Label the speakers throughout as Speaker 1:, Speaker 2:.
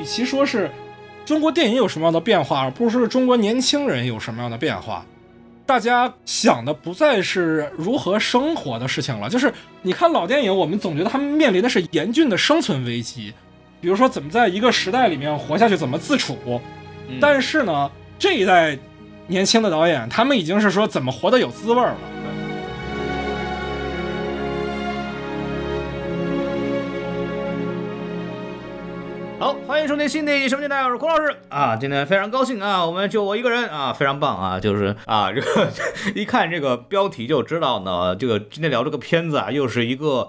Speaker 1: 与其说是中国电影有什么样的变化，而不是中国年轻人有什么样的变化。大家想的不再是如何生活的事情了，就是你看老电影，我们总觉得他们面临的是严峻的生存危机，比如说怎么在一个时代里面活下去，怎么自处。但是呢，这一代年轻的导演，他们已经是说怎么活得有滋味了。
Speaker 2: 收听新的一什么电台，我是孔老师啊。今天非常高兴啊，我们就我一个人啊，非常棒啊。就是啊，这个一看这个标题就知道呢，这个今天聊这个片子啊，又是一个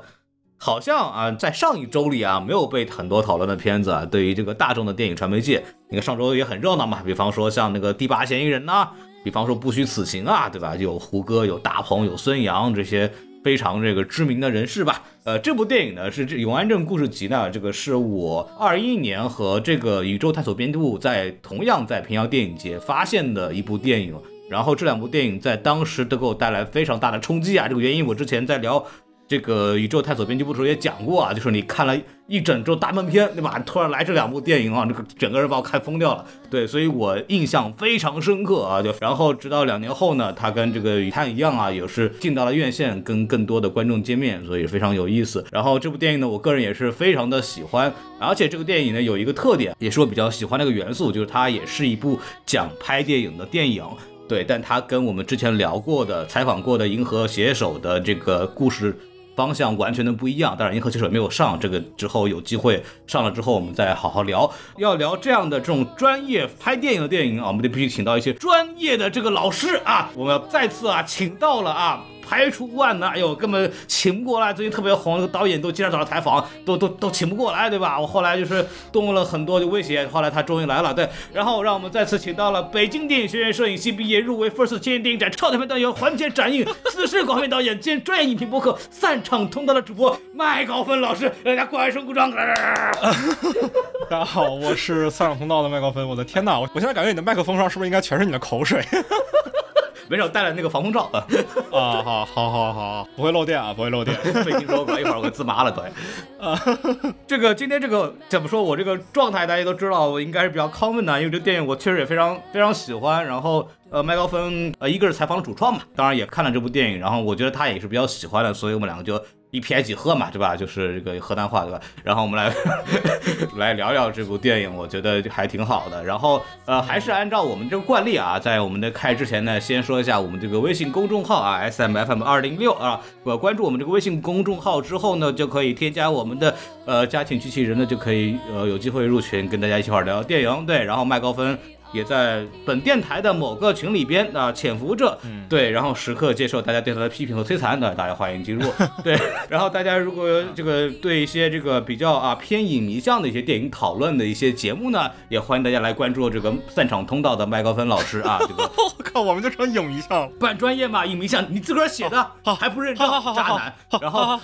Speaker 2: 好像啊，在上一周里啊没有被很多讨论的片子啊。对于这个大众的电影传媒界，你看上周也很热闹嘛。比方说像那个第八嫌疑人呐，比方说不虚此行啊，对吧？有胡歌，有大鹏，有孙杨这些。非常这个知名的人士吧，呃，这部电影呢是这《永安镇故事集》呢，这个是我二一年和这个宇宙探索编辑部在同样在平遥电影节发现的一部电影，然后这两部电影在当时都给我带来非常大的冲击啊，这个原因我之前在聊。这个宇宙探索编辑部的时候也讲过啊，就是你看了一整周大闷片，对吧？突然来这两部电影啊，这个整个人把我看疯掉了。对，所以我印象非常深刻啊。就然后直到两年后呢，他跟这个雨探一样啊，也是进到了院线，跟更多的观众见面，所以非常有意思。然后这部电影呢，我个人也是非常的喜欢，而且这个电影呢有一个特点，也是我比较喜欢的一个元素，就是它也是一部讲拍电影的电影。对，但它跟我们之前聊过的、采访过的《银河携手》的这个故事。方向完全的不一样，当然《银河骑手》没有上，这个之后有机会上了之后，我们再好好聊。要聊这样的这种专业拍电影的电影啊，我们得必须请到一些专业的这个老师啊，我们要再次啊，请到了啊。排除万难，哎呦，根本请不过来。最近特别红，导演都经常找他采访，都都都请不过来，对吧？我后来就是动用了很多的威胁，后来他终于来了，对。然后让我们再次请到了北京电影学院摄影系毕业，入围 First 青年电影展超短片导演，环节展映四十广片导演兼专业影评博客散场通道的主播麦高芬老师，大家掌声鼓掌。
Speaker 1: 大家好，我是散场通道的麦高芬。我的天哪，我我现在感觉你的麦克风上是不是应该全是你的口水？
Speaker 2: 没事，带了那个防风罩
Speaker 1: 啊。啊，好，好，好，好，不会漏电啊，不会漏电。
Speaker 2: 没听说过，一会儿我给自麻了，对。啊，这个今天这个怎么说？我这个状态大家都知道，我应该是比较亢奋的，因为这电影我确实也非常非常喜欢。然后，呃，麦高芬，呃，一个是采访了主创嘛，当然也看了这部电影，然后我觉得他也是比较喜欢的，所以我们两个就。一撇几喝嘛，对吧？就是这个河南话，对吧？然后我们来 来聊聊这部电影，我觉得还挺好的。然后呃，还是按照我们这个惯例啊，在我们的开之前呢，先说一下我们这个微信公众号啊，S M F M 二零六啊，我关注我们这个微信公众号之后呢，就可以添加我们的呃家庭机器人呢，就可以呃有机会入群，跟大家一起玩聊电影。对，然后麦高芬。也在本电台的某个群里边啊潜伏着，对，然后时刻接受大家对他的批评和摧残那，大家欢迎进入。对，然后大家如果这个对一些这个比较啊偏影迷向的一些电影讨论的一些节目呢，也欢迎大家来关注这个散场通道的麦高芬老师啊。这个
Speaker 1: 我靠，我们就成影迷向了，
Speaker 2: 不专业嘛，影迷向，你自个儿写的，
Speaker 1: 好
Speaker 2: 还不认真，渣男。然后，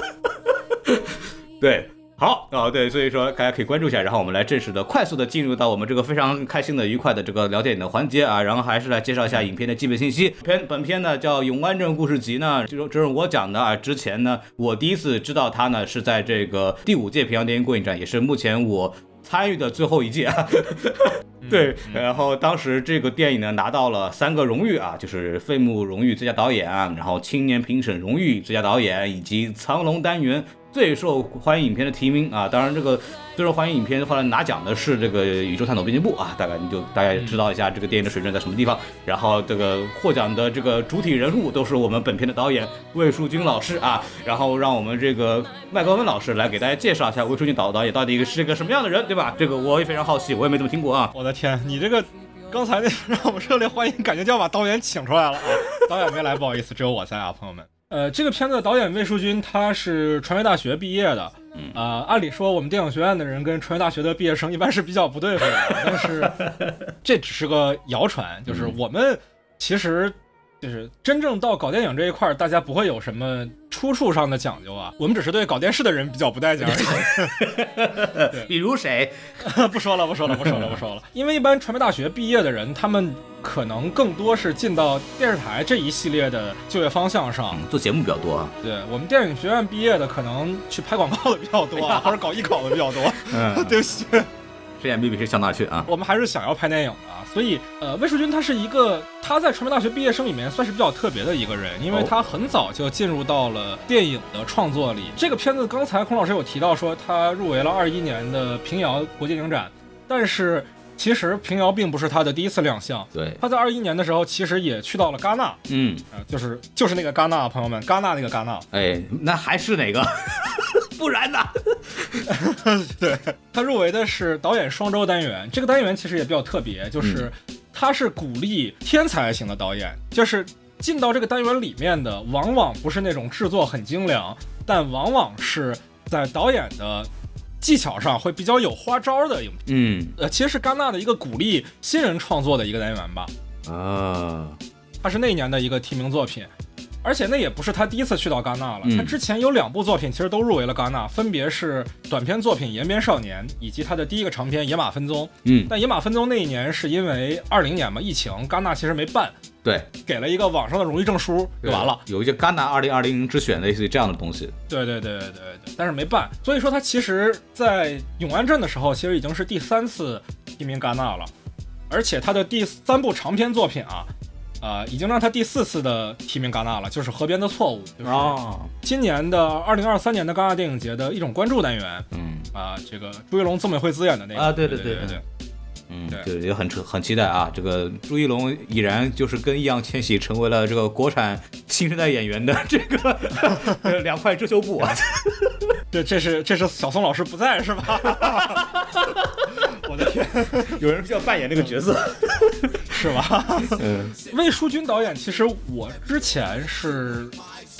Speaker 2: 对。好啊，对，所以说大家可以关注一下，然后我们来正式的、快速的进入到我们这个非常开心的、愉快的这个聊电影的环节啊，然后还是来介绍一下影片的基本信息。片本片呢叫《永安镇故事集》呢，就是这是我讲的啊。之前呢，我第一次知道它呢是在这个第五届平遥电影过影展，也是目前我参与的最后一届啊。对，然后当时这个电影呢拿到了三个荣誉啊，就是费穆荣誉最佳导演，然后青年评审荣誉最佳导演，以及藏龙单元。最受欢迎影片的提名啊，当然这个最受欢迎影片后来拿奖的是这个宇宙探索编辑部啊，大概你就大概知道一下这个电影的水准在什么地方。然后这个获奖的这个主体人物都是我们本片的导演魏淑君老师啊，然后让我们这个麦高温老师来给大家介绍一下魏淑君导导演到底是一个什么样的人，对吧？这个我也非常好奇，我也没怎么听过啊。
Speaker 1: 我的天，你这个刚才那让我们热烈欢迎，感觉就要把导演请出来了啊！导演没来，不好意思，只有我在啊，朋友们。呃，这个片子的导演魏淑君，他是传媒大学毕业的。呃，按理说我们电影学院的人跟传媒大学的毕业生一般是比较不对付的，但是 这只是个谣传，就是我们其实就是真正到搞电影这一块儿，大家不会有什么出处上的讲究啊，我们只是对搞电视的人比较不待见而已。
Speaker 2: 比如谁？
Speaker 1: 不说了，不说了，不说了，不说了。因为一般传媒大学毕业的人，他们可能更多是进到电视台这一系列的就业方向上。
Speaker 2: 做节目比较多啊。
Speaker 1: 对我们电影学院毕业的，可能去拍广告的比较多，啊，或者搞艺考的比较多。
Speaker 2: 嗯，
Speaker 1: 对不起。
Speaker 2: 谁眼比比谁向哪去啊？
Speaker 1: 我们还是想要拍电影的啊，所以呃，魏淑君他是一个他在传媒大学毕业生里面算是比较特别的一个人，因为他很早就进入到了电影的创作里。这个片子刚才孔老师有提到说他入围了二一年的平遥国际影展，但是其实平遥并不是他的第一次亮相。
Speaker 2: 对，
Speaker 1: 他在二一年的时候其实也去到了戛纳，
Speaker 2: 嗯，
Speaker 1: 呃，就是就是那个戛纳，朋友们，戛纳那个戛纳。
Speaker 2: 哎，那还是哪个？不然呢？
Speaker 1: 对他入围的是导演双周单元，这个单元其实也比较特别，就是他是鼓励天才型的导演，就是进到这个单元里面的，往往不是那种制作很精良，但往往是在导演的技巧上会比较有花招的影片。
Speaker 2: 嗯，
Speaker 1: 呃，其实是戛纳的一个鼓励新人创作的一个单元吧。
Speaker 2: 啊，
Speaker 1: 他是那一年的一个提名作品。而且那也不是他第一次去到戛纳了，他之前有两部作品其实都入围了戛纳，分别是短篇作品《延边少年》以及他的第一个长篇《野马分鬃》。
Speaker 2: 嗯，
Speaker 1: 但《野马分鬃》那一年是因为二零年嘛，疫情，戛纳其实没办，
Speaker 2: 对，
Speaker 1: 给了一个网上的荣誉证书就完了，
Speaker 2: 有一些戛纳二零二零之选类似于这样的东西。
Speaker 1: 对对对对对对，但是没办，所以说他其实在永安镇的时候，其实已经是第三次提名戛纳了，而且他的第三部长篇作品啊。呃，已经让他第四次的提名戛纳了，就是《河边的错误》，就是今年的二零二三年的戛纳电影节的一种关注单元。
Speaker 2: 嗯，
Speaker 1: 啊，这个朱一龙、曾美惠自演的那个
Speaker 2: 啊，对对
Speaker 1: 对
Speaker 2: 对
Speaker 1: 对，
Speaker 2: 嗯，对，也很很期待啊。这个朱一龙已然就是跟易烊千玺成为了这个国产新生代演员的这个 两块遮羞布啊。
Speaker 1: 对，这是这是小宋老师不在是吧？我的天，
Speaker 2: 有人要扮演那个角色。
Speaker 1: 是吧？嗯，魏淑君导演，其实我之前是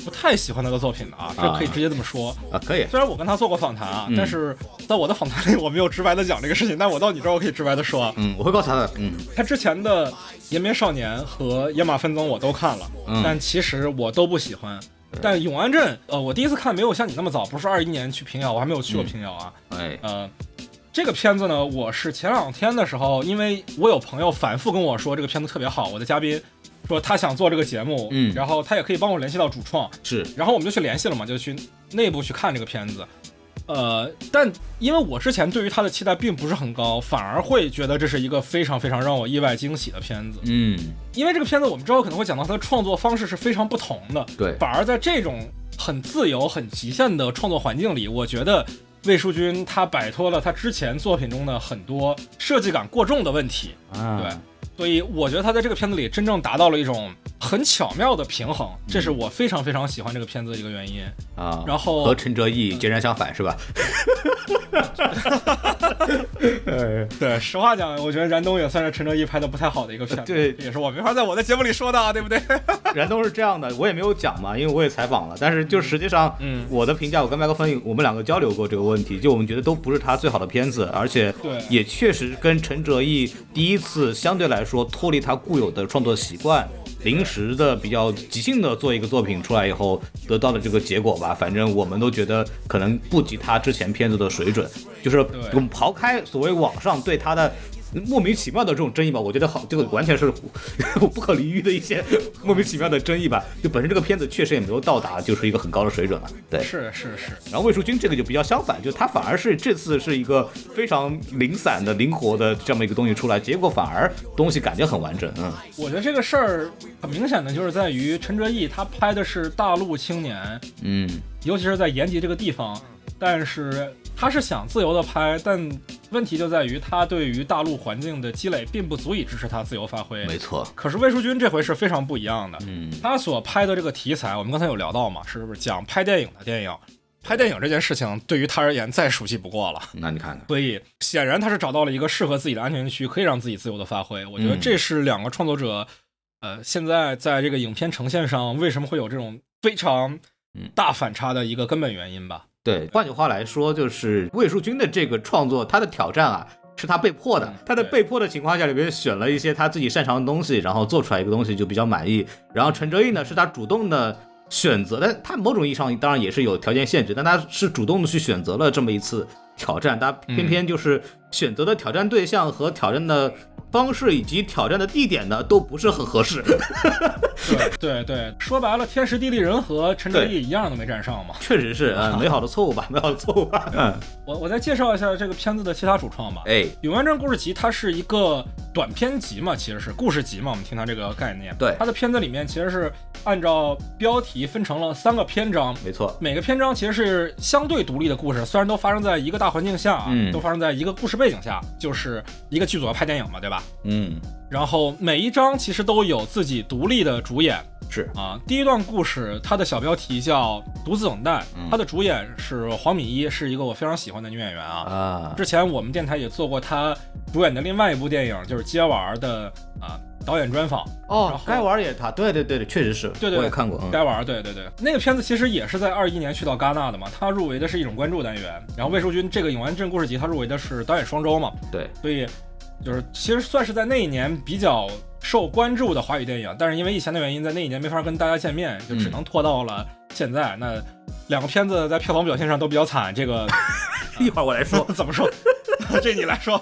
Speaker 1: 不太喜欢他的作品的啊，这可以直接这么说
Speaker 2: 啊，可以。
Speaker 1: 虽然我跟他做过访谈啊，但是在我的访谈里我没有直白的讲这个事情，但我到你这儿我可以直白的说，
Speaker 2: 嗯，我会告诉他的，嗯，
Speaker 1: 他之前的《延边少年》和《野马分鬃》我都看了，但其实我都不喜欢。但永安镇，呃，我第一次看没有像你那么早，不是二一年去平遥，我还没有去过平遥啊，
Speaker 2: 哎，
Speaker 1: 呃。这个片子呢，我是前两天的时候，因为我有朋友反复跟我说这个片子特别好，我的嘉宾说他想做这个节目，
Speaker 2: 嗯，
Speaker 1: 然后他也可以帮我联系到主创，
Speaker 2: 是，
Speaker 1: 然后我们就去联系了嘛，就去内部去看这个片子，呃，但因为我之前对于他的期待并不是很高，反而会觉得这是一个非常非常让我意外惊喜的片子，
Speaker 2: 嗯，
Speaker 1: 因为这个片子我们之后可能会讲到它的创作方式是非常不同的，
Speaker 2: 对，
Speaker 1: 反而在这种很自由、很极限的创作环境里，我觉得。魏淑君他摆脱了他之前作品中的很多设计感过重的问题，对，所以我觉得他在这个片子里真正达到了一种很巧妙的平衡，这是我非常非常喜欢这个片子的一个原因
Speaker 2: 啊。
Speaker 1: 然后
Speaker 2: 和陈哲艺截然相反，是吧？
Speaker 1: 对，实话讲，我觉得燃冬也算是陈哲艺拍的不太好的一个片子，
Speaker 2: 对，
Speaker 1: 也是我没法在我的节目里说的，啊，对不对？
Speaker 2: 燃冬是这样的，我也没有讲嘛，因为我也采访了，但是就实际上，
Speaker 1: 嗯，
Speaker 2: 我的评价，我跟麦克风我们两个交流过这个问题，就我们觉得都不是他最好的片子，而且
Speaker 1: 对，
Speaker 2: 也确实跟陈哲艺第一次相对来说脱离他固有的创作习惯。临时的比较即兴的做一个作品出来以后得到的这个结果吧，反正我们都觉得可能不及他之前片子的水准。就是我们刨开所谓网上对他的莫名其妙的这种争议吧，我觉得好，这个完全是 不可理喻的一些莫名其妙的争议吧。就本身这个片子确实也没有到达就是一个很高的水准了。对，
Speaker 1: 是是是。
Speaker 2: 然后魏淑君这个就比较相反，就他反而是这次是一个非常零散的、灵活的这么一个东西出来，结果反而东西感觉很完整。嗯，
Speaker 1: 我觉得这个事儿很明显的就是在于陈哲艺他拍的是大陆青年，
Speaker 2: 嗯，
Speaker 1: 尤其是在延吉这个地方，但是。他是想自由的拍，但问题就在于他对于大陆环境的积累并不足以支持他自由发挥。
Speaker 2: 没错。
Speaker 1: 可是魏淑君这回是非常不一样的。
Speaker 2: 嗯，
Speaker 1: 他所拍的这个题材，我们刚才有聊到嘛，是不是讲拍电影的电影？拍电影这件事情对于他而言再熟悉不过了。
Speaker 2: 那你看看，
Speaker 1: 所以显然他是找到了一个适合自己的安全区，可以让自己自由的发挥。我觉得这是两个创作者，呃，现在在这个影片呈现上为什么会有这种非常大反差的一个根本原因吧。
Speaker 2: 对，换句话来说，就是魏树军的这个创作，他的挑战啊，是他被迫的
Speaker 1: 嗯，
Speaker 2: 他在被迫的情况下里边选了一些他自己擅长的东西，然后做出来一个东西就比较满意。然后陈哲艺呢是他主动的选择但，他某种意义上当然也是有条件限制，但他是主动的去选择了这么一次挑战，他偏偏就是选择的挑战对象和挑战的方式以及挑战的地点呢都不是很合适。
Speaker 1: 对对对，说白了，天时地利人和，陈哲艺一样都没占上嘛。
Speaker 2: 确实是，嗯，美好的错误吧，美好的错误吧，嗯，
Speaker 1: 我我再介绍一下这个片子的其他主创吧。
Speaker 2: 哎，《
Speaker 1: 永安镇故事集》它是一个短篇集嘛，其实是故事集嘛。我们听它这个概念，
Speaker 2: 对。
Speaker 1: 它的片子里面其实是按照标题分成了三个篇章，
Speaker 2: 没错，
Speaker 1: 每个篇章其实是相对独立的故事，虽然都发生在一个大环境下啊，
Speaker 2: 嗯。
Speaker 1: 都发生在一个故事背景下，就是一个剧组要拍电影嘛，对吧？
Speaker 2: 嗯，
Speaker 1: 然后每一章其实都有自己独立的主演。
Speaker 2: 是，
Speaker 1: 啊。第一段故事它的小标题叫《独自等待》，
Speaker 2: 嗯。
Speaker 1: 它的主演是黄敏一，是一个我非常喜欢的女演员啊。
Speaker 2: 啊，
Speaker 1: 之前我们电台也做过她主演的另外一部电影，就是《接娃》的啊导演专访。
Speaker 2: 哦，该玩也他，对对对对，确实是，
Speaker 1: 对对
Speaker 2: 我也看过，嗯
Speaker 1: 该玩儿，对对对，那个片子其实也是在二一年去到戛纳的嘛，他入围的是一种关注单元，然后魏淑君这个《永安镇故事集》他入围的是导演双周嘛，
Speaker 2: 对，
Speaker 1: 所以就是其实算是在那一年比较受关注的华语电影，但是因为疫情的原因，在那一年没法跟大家见面，就只能拖到了现在。那两个片子在票房表现上都比较惨，这个
Speaker 2: 一会儿我来说，
Speaker 1: 怎么说？这你来说。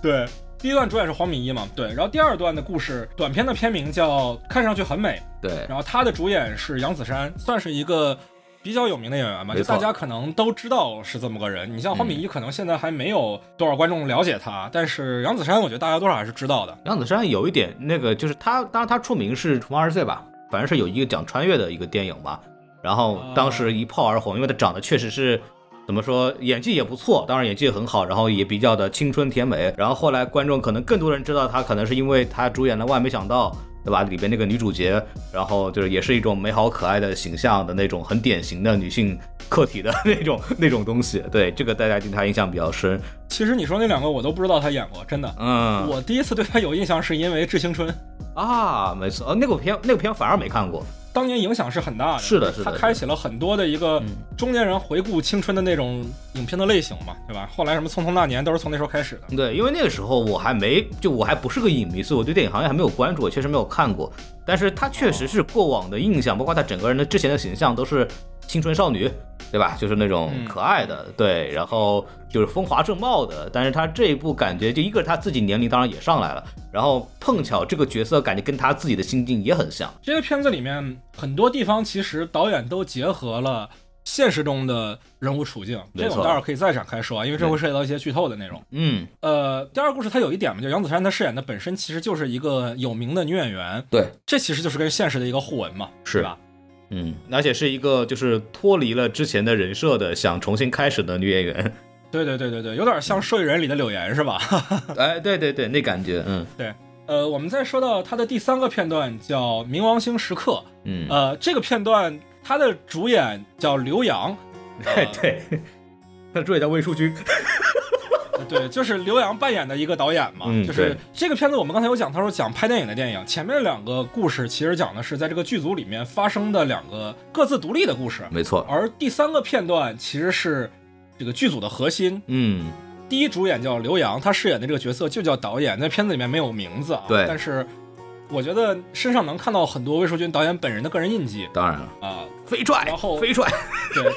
Speaker 1: 对，第一段主演是黄敏一嘛，对，然后第二段的故事短片的片名叫《看上去很美》。
Speaker 2: 对，
Speaker 1: 然后他的主演是杨子姗，算是一个比较有名的演员吧，就大家可能都知道是这么个人。你像黄敏仪，可能现在还没有多少观众了解他，但是杨子姗，我觉得大家多少还是知道的。
Speaker 2: 杨子姗有一点那个，就是他，当然他出名是《重逢二十岁》吧，反正是有一个讲穿越的一个电影吧。然后当时一炮而红，因为他长得确实是怎么说，演技也不错，当然演技也很好，然后也比较的青春甜美。然后后来观众可能更多人知道他，可能是因为他主演了《万没想到》。对吧？里边那个女主角，然后就是也是一种美好可爱的形象的那种很典型的女性客体的 那种那种东西。对，这个大家对她印象比较深。
Speaker 1: 其实你说那两个我都不知道他演过，真的。
Speaker 2: 嗯，
Speaker 1: 我第一次对他有印象是因为《致青春》，
Speaker 2: 啊，没错，哦，那个片那个片反而没看过。
Speaker 1: 当年影响是很大的。
Speaker 2: 是的是的
Speaker 1: 他开启了很多的一个
Speaker 2: 嗯
Speaker 1: 中年人回顾青春的那种影片的类型嘛，对吧？后来什么《匆匆那年》都是从那时候开始的。
Speaker 2: 对，因为那个时候我还没，就我还不是个影迷，所以我对电影行业还没有关注，我确实没有看过。但是她确实是过往的印象，包括她整个人的之前的形象都是青春少女，对吧？就是那种
Speaker 1: 嗯
Speaker 2: 可爱的，对，然后就是风华正茂的。但是她这一部感觉，就一个是他自己年龄当然也上来了，然后碰巧这个角色感觉跟她自己的心境也很像。
Speaker 1: 这个片子里面很多地方其实导演都结合了现实中的人物处境，这个我
Speaker 2: 没错。
Speaker 1: 们待会儿可以再展开说啊，因为这会涉及到一些剧透的内容。
Speaker 2: 嗯，
Speaker 1: 呃，第二个故事它有一点嘛，就杨子姗她饰演的本身其实就是一个有名的女演员，
Speaker 2: 对，
Speaker 1: 这其实就是跟现实的一个互文嘛，
Speaker 2: 是。
Speaker 1: 吧？
Speaker 2: 嗯，而且是一个就是脱离了之前的人设的，想重新开始的女演员。
Speaker 1: 对对对对对，有点像《受益人》里的柳岩是吧？
Speaker 2: 哎，对对对，那感觉，嗯。对。
Speaker 1: 呃，我们再说到它的第三个片段叫《冥王星时刻》，
Speaker 2: 嗯，
Speaker 1: 呃，这个片段它的主演叫刘洋，
Speaker 2: 对 对，他的主演叫魏淑君。
Speaker 1: 呃对，就是刘洋扮演的一个导演嘛，
Speaker 2: 嗯
Speaker 1: 就是这个片子我们刚才有讲，他说讲拍电影的电影，前面两个故事其实讲的是在这个剧组里面发生的两个各自独立的故事，
Speaker 2: 没错，
Speaker 1: 而第三个片段其实是这个剧组的核心。
Speaker 2: 嗯，
Speaker 1: 第一主演叫刘洋，他饰演的这个角色就叫导演，在片子里面没有名字啊，
Speaker 2: 对。
Speaker 1: 但是我觉得身上能看到很多魏淑君导演本人的个人印记。
Speaker 2: 当然了，
Speaker 1: 啊。
Speaker 2: 飞踹，
Speaker 1: 然后
Speaker 2: 飞踹，
Speaker 1: 对，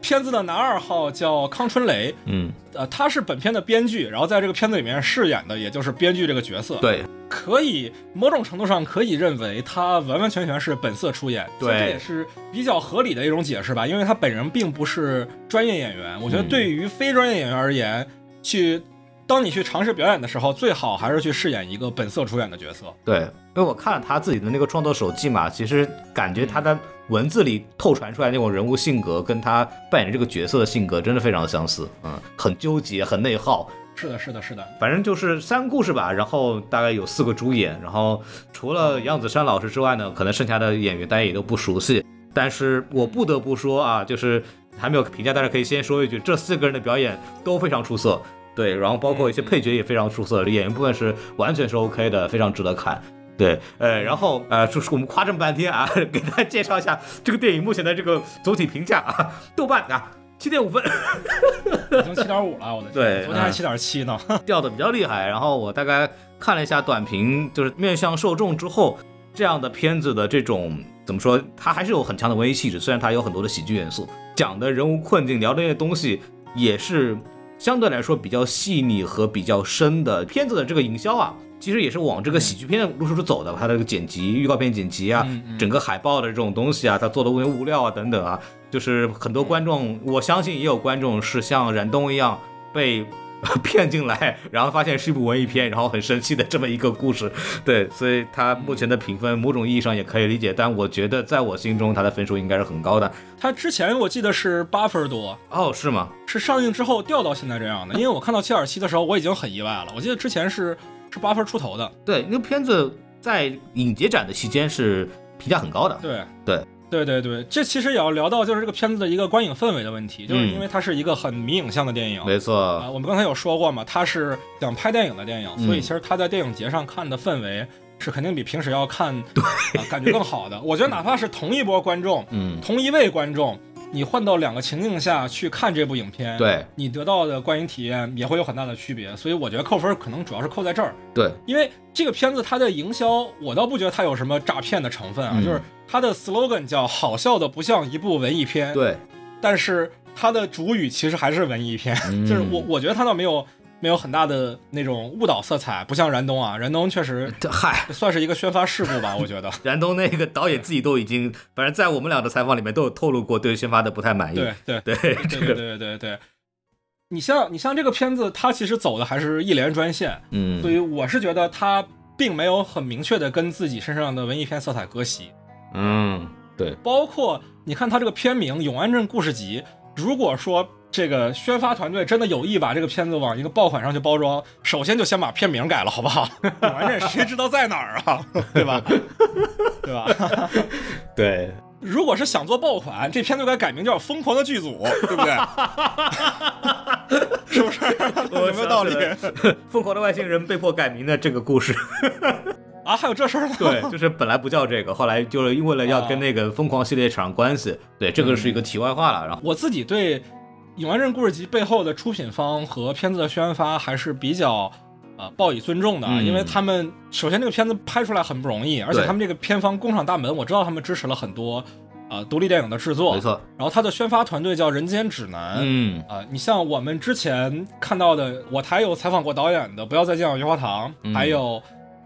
Speaker 1: 片子的男二号叫康春雷，
Speaker 2: 嗯，
Speaker 1: 呃，他是本片的编剧，然后在这个片子里面饰演的也就是编剧这个角色。，
Speaker 2: 对，
Speaker 1: 可以某种程度上可以认为他完完全全是本色出演，
Speaker 2: 对。
Speaker 1: 这也是比较合理的一种解释吧，因为他本人并不是专业演员。我觉得
Speaker 2: 嗯。
Speaker 1: 对于非专业演员而言，去当你去尝试表演的时候，最好还是去饰演一个本色出演的角色。
Speaker 2: 对，因为我看了他自己的那个创作手记嘛，其实感觉他的文字里透传出来那种人物性格，跟他扮演这个角色的性格真的非常相似，嗯，很纠结，很内耗，
Speaker 1: 是的，是的，是的。
Speaker 2: 反正就是三个故事吧，然后大概有四个主演，然后除了杨子姗老师之外呢，可能剩下的演员大家也都不熟悉。但是我不得不说啊，就是还没有评价，但是可以先说一句，这四个人的表演都非常出色，对，然后包括一些配角也非常出色，演员部分是完全是 OK 的，非常值得看。对，呃，然后呃，就是我们夸这么半天啊，给大家介绍一下这个电影目前的这个总体评价啊，豆瓣啊七点五分，
Speaker 1: 已经七点五了，我的 天，
Speaker 2: 对
Speaker 1: 昨天还
Speaker 2: 嗯
Speaker 1: 七点七呢。
Speaker 2: 掉的比较厉害。然后我大概看了一下短评，就是面向受众之后，这样的片子的这种怎么说，它还是有很强的文艺气质，虽然它有很多的喜剧元素，讲的人物困境，聊的那些东西也是相对来说比较细腻和比较深的。片子的这个营销啊。其实也是往这个喜剧片的路数走的，它的这个剪辑、预告片剪辑啊，整个海报的这种东西啊，它做的物物料啊等等啊，就是很多观众，我相信也有观众是像燃冬一样被 骗进来，然后发现是一部文艺片，然后很生气的这么一个故事。对，所以它目前的评分，某种意义上也可以理解，但我觉得在我心中，它的分数应该是很高的。
Speaker 1: 它之前我记得是八分多，
Speaker 2: 哦，是吗？
Speaker 1: 是上映之后掉到现在这样的。因为我看到七点七的时候，我已经很意外了。我记得之前是是八分出头的。
Speaker 2: 对，那个片子在影节展的期间是评价很高的。
Speaker 1: 对
Speaker 2: 对
Speaker 1: 对对对，这其实也要聊到就是这个片子的一个观影氛围的问题，就是
Speaker 2: 嗯。
Speaker 1: 因为它是一个很迷影像的电影。
Speaker 2: 没错，
Speaker 1: 啊，我们刚才有说过嘛，它是想拍电影的电影，所以
Speaker 2: 嗯。
Speaker 1: 其实它在电影节上看的氛围是肯定比平时要看对、啊、感觉更好的。我觉得哪怕是同一波观众，
Speaker 2: 嗯，
Speaker 1: 同一位观众，你换到两个情境下去看这部影片，
Speaker 2: 对
Speaker 1: 你得到的观影体验也会有很大的区别。所以我觉得扣分可能主要是扣在这儿，
Speaker 2: 对，
Speaker 1: 因为这个片子它的营销，我倒不觉得它有什么诈骗的成分啊，
Speaker 2: 嗯。
Speaker 1: 就是它的 slogan 叫“好笑的不像一部文艺片”，
Speaker 2: 对，
Speaker 1: 但是它的主语其实还是文艺片，
Speaker 2: 嗯。
Speaker 1: 就是我我觉得它倒没有没有很大的那种误导色彩，不像燃冬啊，燃冬确实
Speaker 2: 嗨，
Speaker 1: 算是一个宣发事故吧，我觉得。
Speaker 2: 燃冬那个导演自己都已经，反正在我们俩的采访里面都有透露过对宣发的不太满意。
Speaker 1: 对对。
Speaker 2: 对，
Speaker 1: 对对对对，你像你像这个片子，它其实走的还是一连专线，
Speaker 2: 嗯，
Speaker 1: 所以我是觉得它并没有很明确的跟自己身上的文艺片色彩割席。
Speaker 2: 嗯，对，
Speaker 1: 包括你看它这个片名《永安镇故事集》，如果说这个宣发团队真的有意把这个片子往一个爆款上去包装，首先就先把片名改了，好不好？永安镇谁知道在哪儿啊？对吧？对吧？
Speaker 2: 对，
Speaker 1: 如果是想做爆款，这片子该改名叫《疯狂的剧组》，对不对？是不是？有没有道理
Speaker 2: 疯狂的外星人被迫改名的这个故事，
Speaker 1: 啊？还有这事儿呢？
Speaker 2: 对，就是本来不叫这个，后来就是因为了要跟那个疯狂系列扯上关系，对，这个是一个题外话了。然后，
Speaker 1: 我自己对《永安镇故事集》背后的出品方和片子的宣发还是比较呃报以尊重的，啊，
Speaker 2: 嗯
Speaker 1: 因为他们首先这个片子拍出来很不容易，而且他们这个片方工厂大门，我知道他们支持了很多呃独立电影的制作
Speaker 2: 没，错，
Speaker 1: 然后他的宣发团队叫人间指南。
Speaker 2: 嗯
Speaker 1: 啊、你像我们之前看到的，我台有采访过导演的《不要再见我棉花糖》
Speaker 2: 嗯
Speaker 1: 还有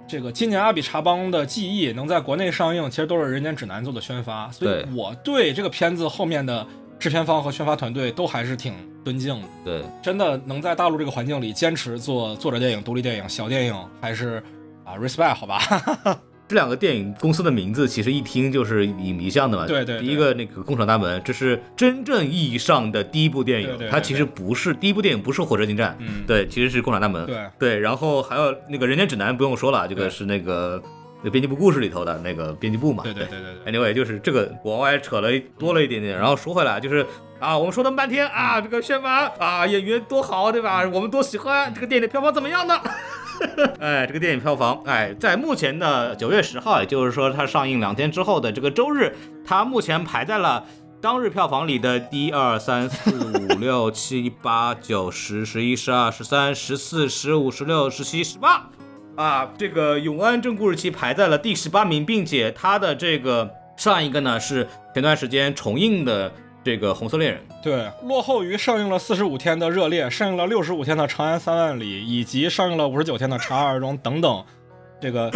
Speaker 1: 这个今年阿比查邦的《记忆》能在国内上映，其实都是人间指南做的宣发，所以我对这个片子后面的制片方和宣发团队都还是挺尊敬的。
Speaker 2: 对，
Speaker 1: 真的能在大陆这个环境里坚持做作者电影、独立电影、小电影，还是啊 respect 好吧？
Speaker 2: 这两个电影公司的名字其实一听就是影迷向的嘛。
Speaker 1: 对对对
Speaker 2: 第一个那个《工厂大门》，这是真正意义上的第一部电影，
Speaker 1: 对
Speaker 2: 它其实不是第一部电影，不是《火车进站》，
Speaker 1: 嗯，
Speaker 2: 对，其实是《工厂大门》。
Speaker 1: 对
Speaker 2: 对，然后还有那个《人间指南》，不用说了，这个是那个那编辑部故事里头的那个编辑部嘛。
Speaker 1: 对对对对对。
Speaker 2: Anyway，就是这个我往外扯了多了一点点，然后说回来就是啊，我们说了半天啊，这个宣发啊，演员多好，对吧？我们多喜欢这个电影的票房怎么样呢？哎，这个电影票房，哎，在目前的九月十号，也就是说它上映两天之后的这个周日，它目前排在了当日票房里的第一二三四五六七八九十十一十二十三十四十五十六十七十八。啊，这个《永安镇故事期》排在了第十八名，并且它的这个上一个呢是前段时间重映的这个《红色恋人》。
Speaker 1: 对，落后于上映了四十五天的《热烈》，上映了六十五天的《长安三万里》，以及上映了五十九天的《长安二中》等等，这个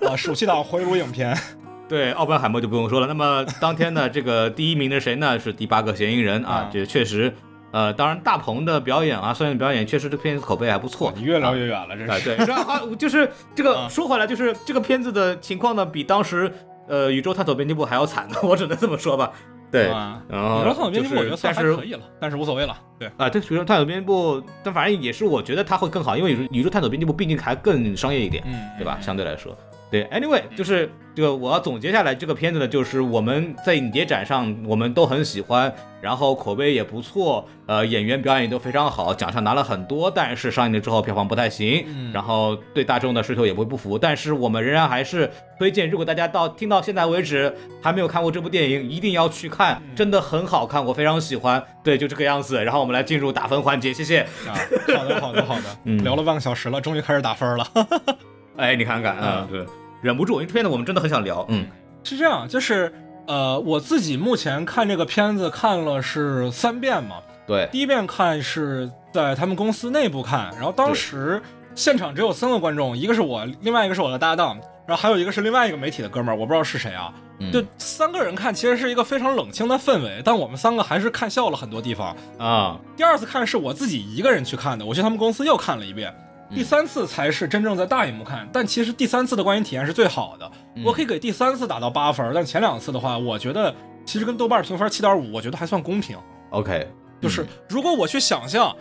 Speaker 1: 呃暑期档回炉影片。
Speaker 2: 对，奥本海默就不用说了。那么当天呢，这个第一名的谁呢？是第八个嫌疑人啊
Speaker 1: 啊，
Speaker 2: 这确实，呃，当然大鹏的表演啊，孙燕的表演确实这片子口碑还不错。
Speaker 1: 你越聊越远了，这
Speaker 2: 啊，
Speaker 1: 是。
Speaker 2: 对，然后就是这个
Speaker 1: 啊
Speaker 2: 说回来，就是这个片子的情况呢，比当时呃宇宙探索编辑部还要惨呢，我只能这么说吧。对，
Speaker 1: 啊，
Speaker 2: 然后
Speaker 1: 你说探索编辑部，我觉得算是可以了，但是无所谓了。对，
Speaker 2: 啊，对，宇宙探索编辑部，但反正也是我觉得它会更好，因为宇宙宇宙探索编辑部毕竟还更商业一点，
Speaker 1: 嗯，
Speaker 2: 对吧？相对来说，对，anyway，就是这个我要总结下来，这个片子呢，就是我们在影碟展上我们都很喜欢，然后口碑也不错，呃，演员表演都非常好，奖项拿了很多，但是上映了之后票房不太行，然后对大众的需求也不会不符，但是我们仍然还是推荐，如果大家到听到现在为止还没有看过这部电影，一定要去看，真的很好看，我非常喜欢。对，就这个样子。然后我们来进入打分环节，谢谢。
Speaker 1: 啊，好的，好的，好的。嗯，聊了半个小时了，终于开始打分了。
Speaker 2: 哎，你看看，嗯，对。忍不住，因为这片子我们真的很想聊。嗯，
Speaker 1: 是这样，就是呃，我自己目前看这个片子看了是三遍嘛。
Speaker 2: 对，
Speaker 1: 第一遍看是在他们公司内部看，然后当时现场只有三个观众，一个是我，另外一个是我的搭档，然后还有一个是另外一个媒体的哥们儿，我不知道是谁啊。就三个人看，其实是一个非常冷清的氛围，但我们三个还是看笑了很多地方
Speaker 2: 啊。
Speaker 1: 第二次看是我自己一个人去看的，我去他们公司又看了一遍。第三次才是真正在大荧幕看，但其实第三次的观影体验是最好的。我可以给第三次打到八分，但前两次的话，我觉得其实跟豆瓣评分七点五，我觉得还算公平。
Speaker 2: OK，
Speaker 1: 就是如果我去想象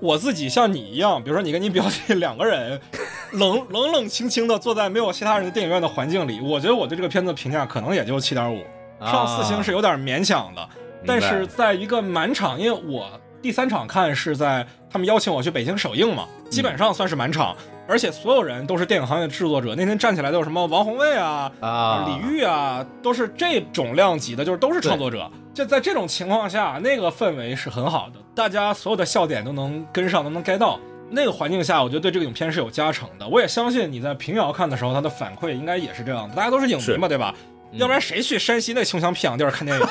Speaker 1: 我自己像你一样，比如说你跟你表弟两个人冷冷冷清清的坐在没有其他人的电影院的环境里，我觉得我对这个片子评价可能也就七点五，上四星是有点勉强的。但是在一个满场，因为我。第三场看是在他们邀请我去北京首映嘛，基本上算是满场，而且所有人都是电影行业的制作者。那天站起来都有什么王宏卫啊、啊李玉啊，都是这种量级的，就是都是创作者。就在这种情况下，那个氛围是很好的，大家所有的笑点都能跟上，都能 get 到。那个环境下，我觉得对这个影片是有加成的。我也相信你在平遥看的时候，他的反馈应该也是这样的。大家都是影迷嘛，对吧？要不然谁去山西那穷乡僻壤地儿看电影？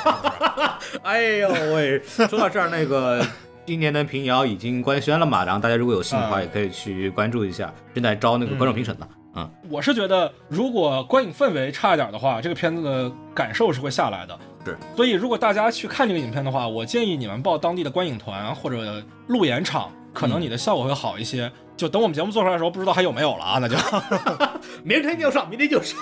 Speaker 2: 哎呦喂！说到这儿，那个今年的平遥已经官宣了嘛，然后大家如果有兴趣的话，也可以去关注一下，正在招那个观众评审呢。嗯，
Speaker 1: 我是觉得，如果观影氛围差一点的话，这个片子的感受是会下来的。
Speaker 2: 是，
Speaker 1: 所以如果大家去看这个影片的话，我建议你们报当地的观影团或者路演场，可能你的效果会好一些。就等我们节目做出来的时候，不知道还有没有了啊？那就
Speaker 2: 明天就上，明天就上。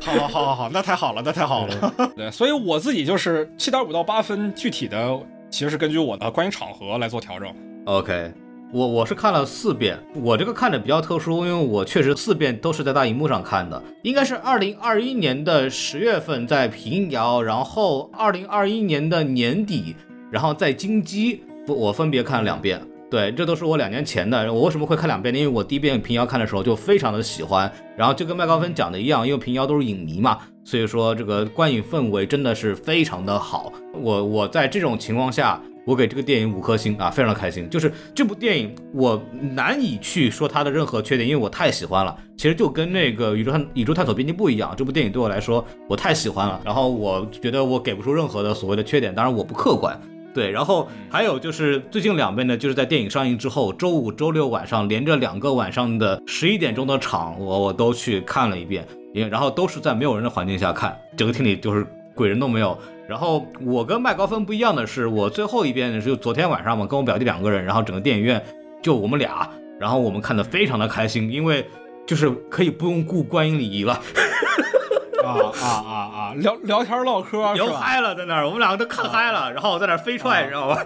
Speaker 1: 好，好，好，好，好，那太好了，那太好了。对，所以我自己就是七点五到八分，具体的其实是根据我的观影场合来做调整。
Speaker 2: OK，我我是看了四遍，我这个看的比较特殊，因为我确实四遍都是在大荧幕上看的，应该是二零二一年的十月份在平遥，然后二零二一年的年底，然后在金鸡，我分别看了两遍。对，这都是我两年前的。我为什么会看两遍呢？因为我第一遍平遥看的时候就非常的喜欢，然后就跟麦高芬讲的一样，因为平遥都是影迷嘛，所以说这个观影氛围真的是非常的好。我我在这种情况下，我给这个电影五颗星啊，非常的开心。就是这部电影我难以去说它的任何缺点，因为我太喜欢了。其实就跟那个宇宙探宇宙探索编辑部一样，这部电影对我来说我太喜欢了。然后我觉得我给不出任何的所谓的缺点，当然我不客观。对，然后还有就是最近两遍呢，就是在电影上映之后，周五、周六晚上连着两个晚上的十一点钟的场，我我都去看了一遍，因然后都是在没有人的环境下看，整个厅里就是鬼人都没有。然后我跟麦高芬不一样的是，我最后一遍就昨天晚上嘛，跟我表弟两个人，然后整个电影院就我们俩，然后我们看的非常的开心，因为就是可以不用顾观影礼仪了。
Speaker 1: 啊啊啊啊！聊聊天唠嗑，
Speaker 2: 聊嗨了，在那儿，我们两个都看嗨了，然后在那儿飞踹，你知道吗？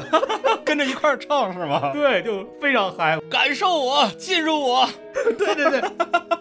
Speaker 1: 跟着一块儿唱是吗？
Speaker 2: 对，就非常嗨，
Speaker 1: 感受我，进入我。
Speaker 2: 对对对，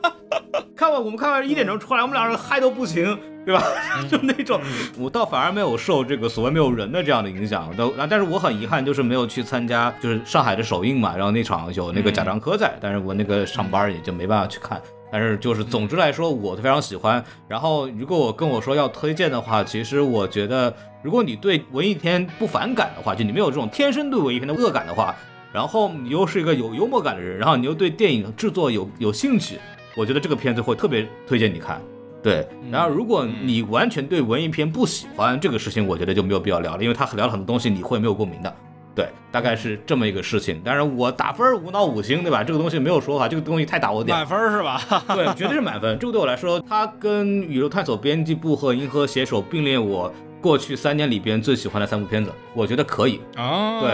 Speaker 2: 看吧我们看完一点钟出来，我们俩人嗨都不行，对吧？就那种，我倒反而没有受这个所谓没有人的这样的影响，都，但是我很遗憾，就是没有去参加，就是上海的首映嘛，然后那场有那个贾樟柯在，但是我那个上班也就没办法去看。但是就是，总之来说，我非常喜欢。然后，如果我跟我说要推荐的话，其实我觉得，如果你对文艺片不反感的话，就你没有这种天生对文艺片的恶感的话，然后你又是一个有幽默感的人，然后你又对电影制作有有兴趣，我觉得这个片子会特别推荐你看。对，然后如果你完全对文艺片不喜欢这个事情，我觉得就没有必要聊了，因为他聊了很多东西你会没有共鸣的。对，大概是这么一个事情。但是我打分无脑五星，对吧？这个东西没有说法，这个东西太打我点。
Speaker 1: 满分是吧？
Speaker 2: 对，绝对是满分。这个对我来说，它跟《宇宙探索编辑部》和《银河携手》并列我过去三年里边最喜欢的三部片子，我觉得可以。
Speaker 1: 啊，
Speaker 2: 对，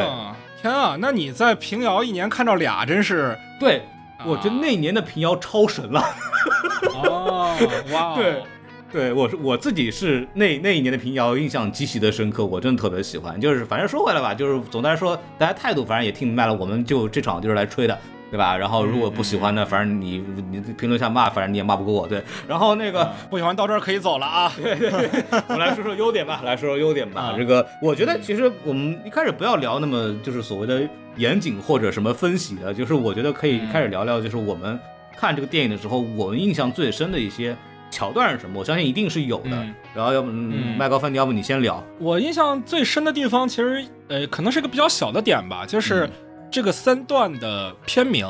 Speaker 1: 天啊，那你在平遥一年看到俩，真是
Speaker 2: 对，我觉得那年的平遥超神了。
Speaker 1: 哦，哇，
Speaker 2: 对。对，我是我自己是那那一年的平遥印象极其的深刻，我真的特别喜欢。就是反正说回来吧，就是总的来说，大家态度反正也听明白了，我们就这场就是来吹的。对吧？然后如果不喜欢的，反正你你评论下骂，反正你也骂不过我，对。然后那个
Speaker 1: 不喜欢到这儿可以走了啊。
Speaker 2: 对对对，我们来说说优点吧，来说说优点吧。
Speaker 1: 啊
Speaker 2: 这个我觉得其实我们一开始不要聊那么就是所谓的严谨或者什么分析的，就是我觉得可以开始聊聊，就是我们看这个电影的时候，我们印象最深的一些桥段是什么？我相信一定是有的。
Speaker 1: 嗯
Speaker 2: 然后要不、麦高芬，要不你先聊？
Speaker 1: 我印象最深的地方，其实呃，可能是个比较小的点吧，就是
Speaker 2: 嗯
Speaker 1: 这个三段的片名。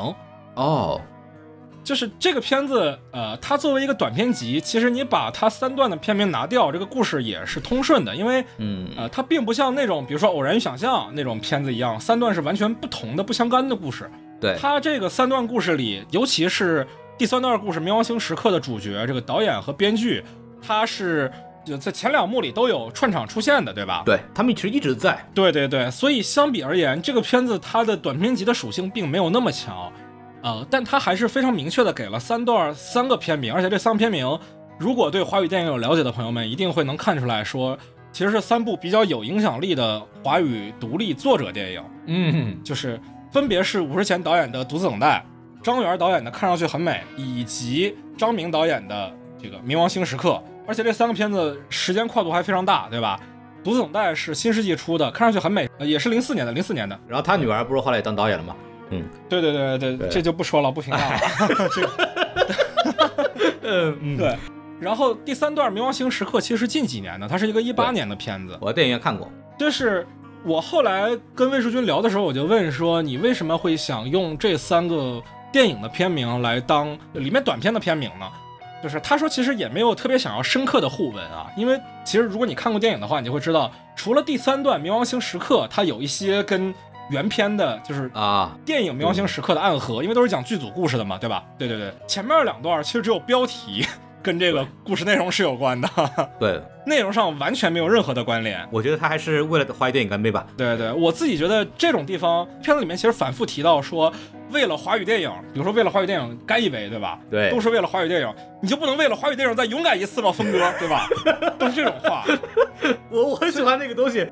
Speaker 2: 哦，
Speaker 1: 就是这个片子，呃，它作为一个短片集，其实你把它三段的片名拿掉，这个故事也是通顺的，因为
Speaker 2: 嗯
Speaker 1: 呃，它并不像那种比如说《偶然与想象》那种片子一样，三段是完全不同的、不相干的故事。
Speaker 2: 对，
Speaker 1: 它这个三段故事里，尤其是第三段故事《冥王星时刻》的主角，这个导演和编剧，他是就在前两幕里都有串场出现的，对吧？
Speaker 2: 对他们其实一直在。
Speaker 1: 对对对，所以相比而言，这个片子它的短片集的属性并没有那么强，呃，但它还是非常明确的给了三段三个片名，而且这三个片名，如果对华语电影有了解的朋友们，一定会能看出来说，其实是三部比较有影响力的华语独立作者电影，
Speaker 2: 嗯，
Speaker 1: 就是分别是五十前导演的《独自等待》，张元导演的《看上去很美》，以及张明导演的这个《冥王星时刻》，而且这三个片子时间跨度还非常大，对吧？《独自等待》是新世纪出的，看上去很美，呃也是零四年的，零四年的。
Speaker 2: 然后他女儿不是后来也当导演了吗？
Speaker 1: 对对对对
Speaker 2: 对
Speaker 1: 这就不说了，不评价了。这个
Speaker 2: 嗯嗯，
Speaker 1: 对。然后第三段《冥王星时刻》其实是近几年的，它是一个一八年的片子。
Speaker 2: 我在电影院看过。
Speaker 1: 就是我后来跟魏淑君聊的时候，我就问说，你为什么会想用这三个电影的片名来当里面短片的片名呢？就是他说其实也没有特别想要深刻的互文啊，因为其实如果你看过电影的话，你就会知道，除了第三段《冥王星时刻》，它有一些跟原片的，就是
Speaker 2: 啊，
Speaker 1: 电影《冥王星时刻》的暗合，因为都是讲剧组故事的嘛，对吧？对对对，前面两段其实只有标题跟这个故事内容是有关的，
Speaker 2: 对，
Speaker 1: 内容上完全没有任何的关联。
Speaker 2: 我觉得他还是为了华语电影干杯吧。
Speaker 1: 对对，我自己觉得这种地方，片子里面其实反复提到说，为了华语电影，比如说为了华语电影干一杯，对吧？
Speaker 2: 对
Speaker 1: 都是为了华语电影，你就不能为了华语电影再勇敢一次吗？峰哥，对吧？都是这种话。
Speaker 2: 我我很喜欢那个东西，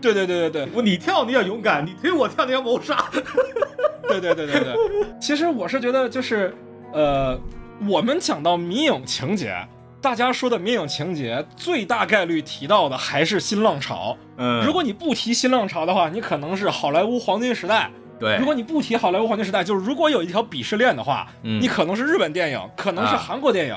Speaker 1: 对对对对对
Speaker 2: 我你跳你要勇敢，你推我跳你要谋杀。
Speaker 1: 对对对对对。其实我是觉得，就是呃，我们讲到迷影情节，大家说的迷影情节，最大概率提到的还是新浪潮。
Speaker 2: 嗯
Speaker 1: 如果你不提新浪潮的话，你可能是好莱坞黄金时代。
Speaker 2: 对
Speaker 1: 如果你不提好莱坞黄金时代，就是如果有一条鄙视链的话，
Speaker 2: 嗯
Speaker 1: 你可能是日本电影，可能是
Speaker 2: 啊
Speaker 1: 韩国电影，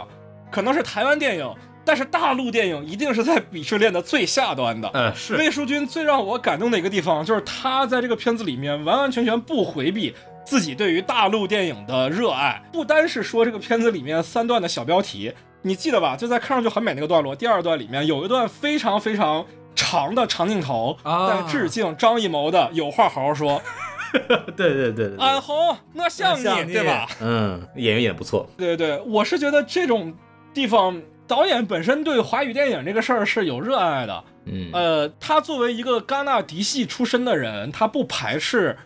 Speaker 1: 可能是台湾电影，但是大陆电影一定是在鄙视链的最下端的。
Speaker 2: 呃是
Speaker 1: 魏淑君最让我感动的一个地方，就是他在这个片子里面完完全全不回避自己对于大陆电影的热爱，不单是说这个片子里面三段的小标题，你记得吧？就在看上去很美那个段落，第二段里面有一段非常非常长的长镜头，
Speaker 2: 啊
Speaker 1: 在致敬张艺谋的《有话好好说》。
Speaker 2: 对对对对，
Speaker 1: 安红，我想你，
Speaker 2: 像你
Speaker 1: 对吧？？
Speaker 2: 嗯，演员演得不错。
Speaker 1: 对对，我是觉得这种地方，导演本身对华语电影这个事儿是有热爱的。
Speaker 2: 嗯
Speaker 1: 呃，他作为一个戛纳嫡系出身的人，他不排斥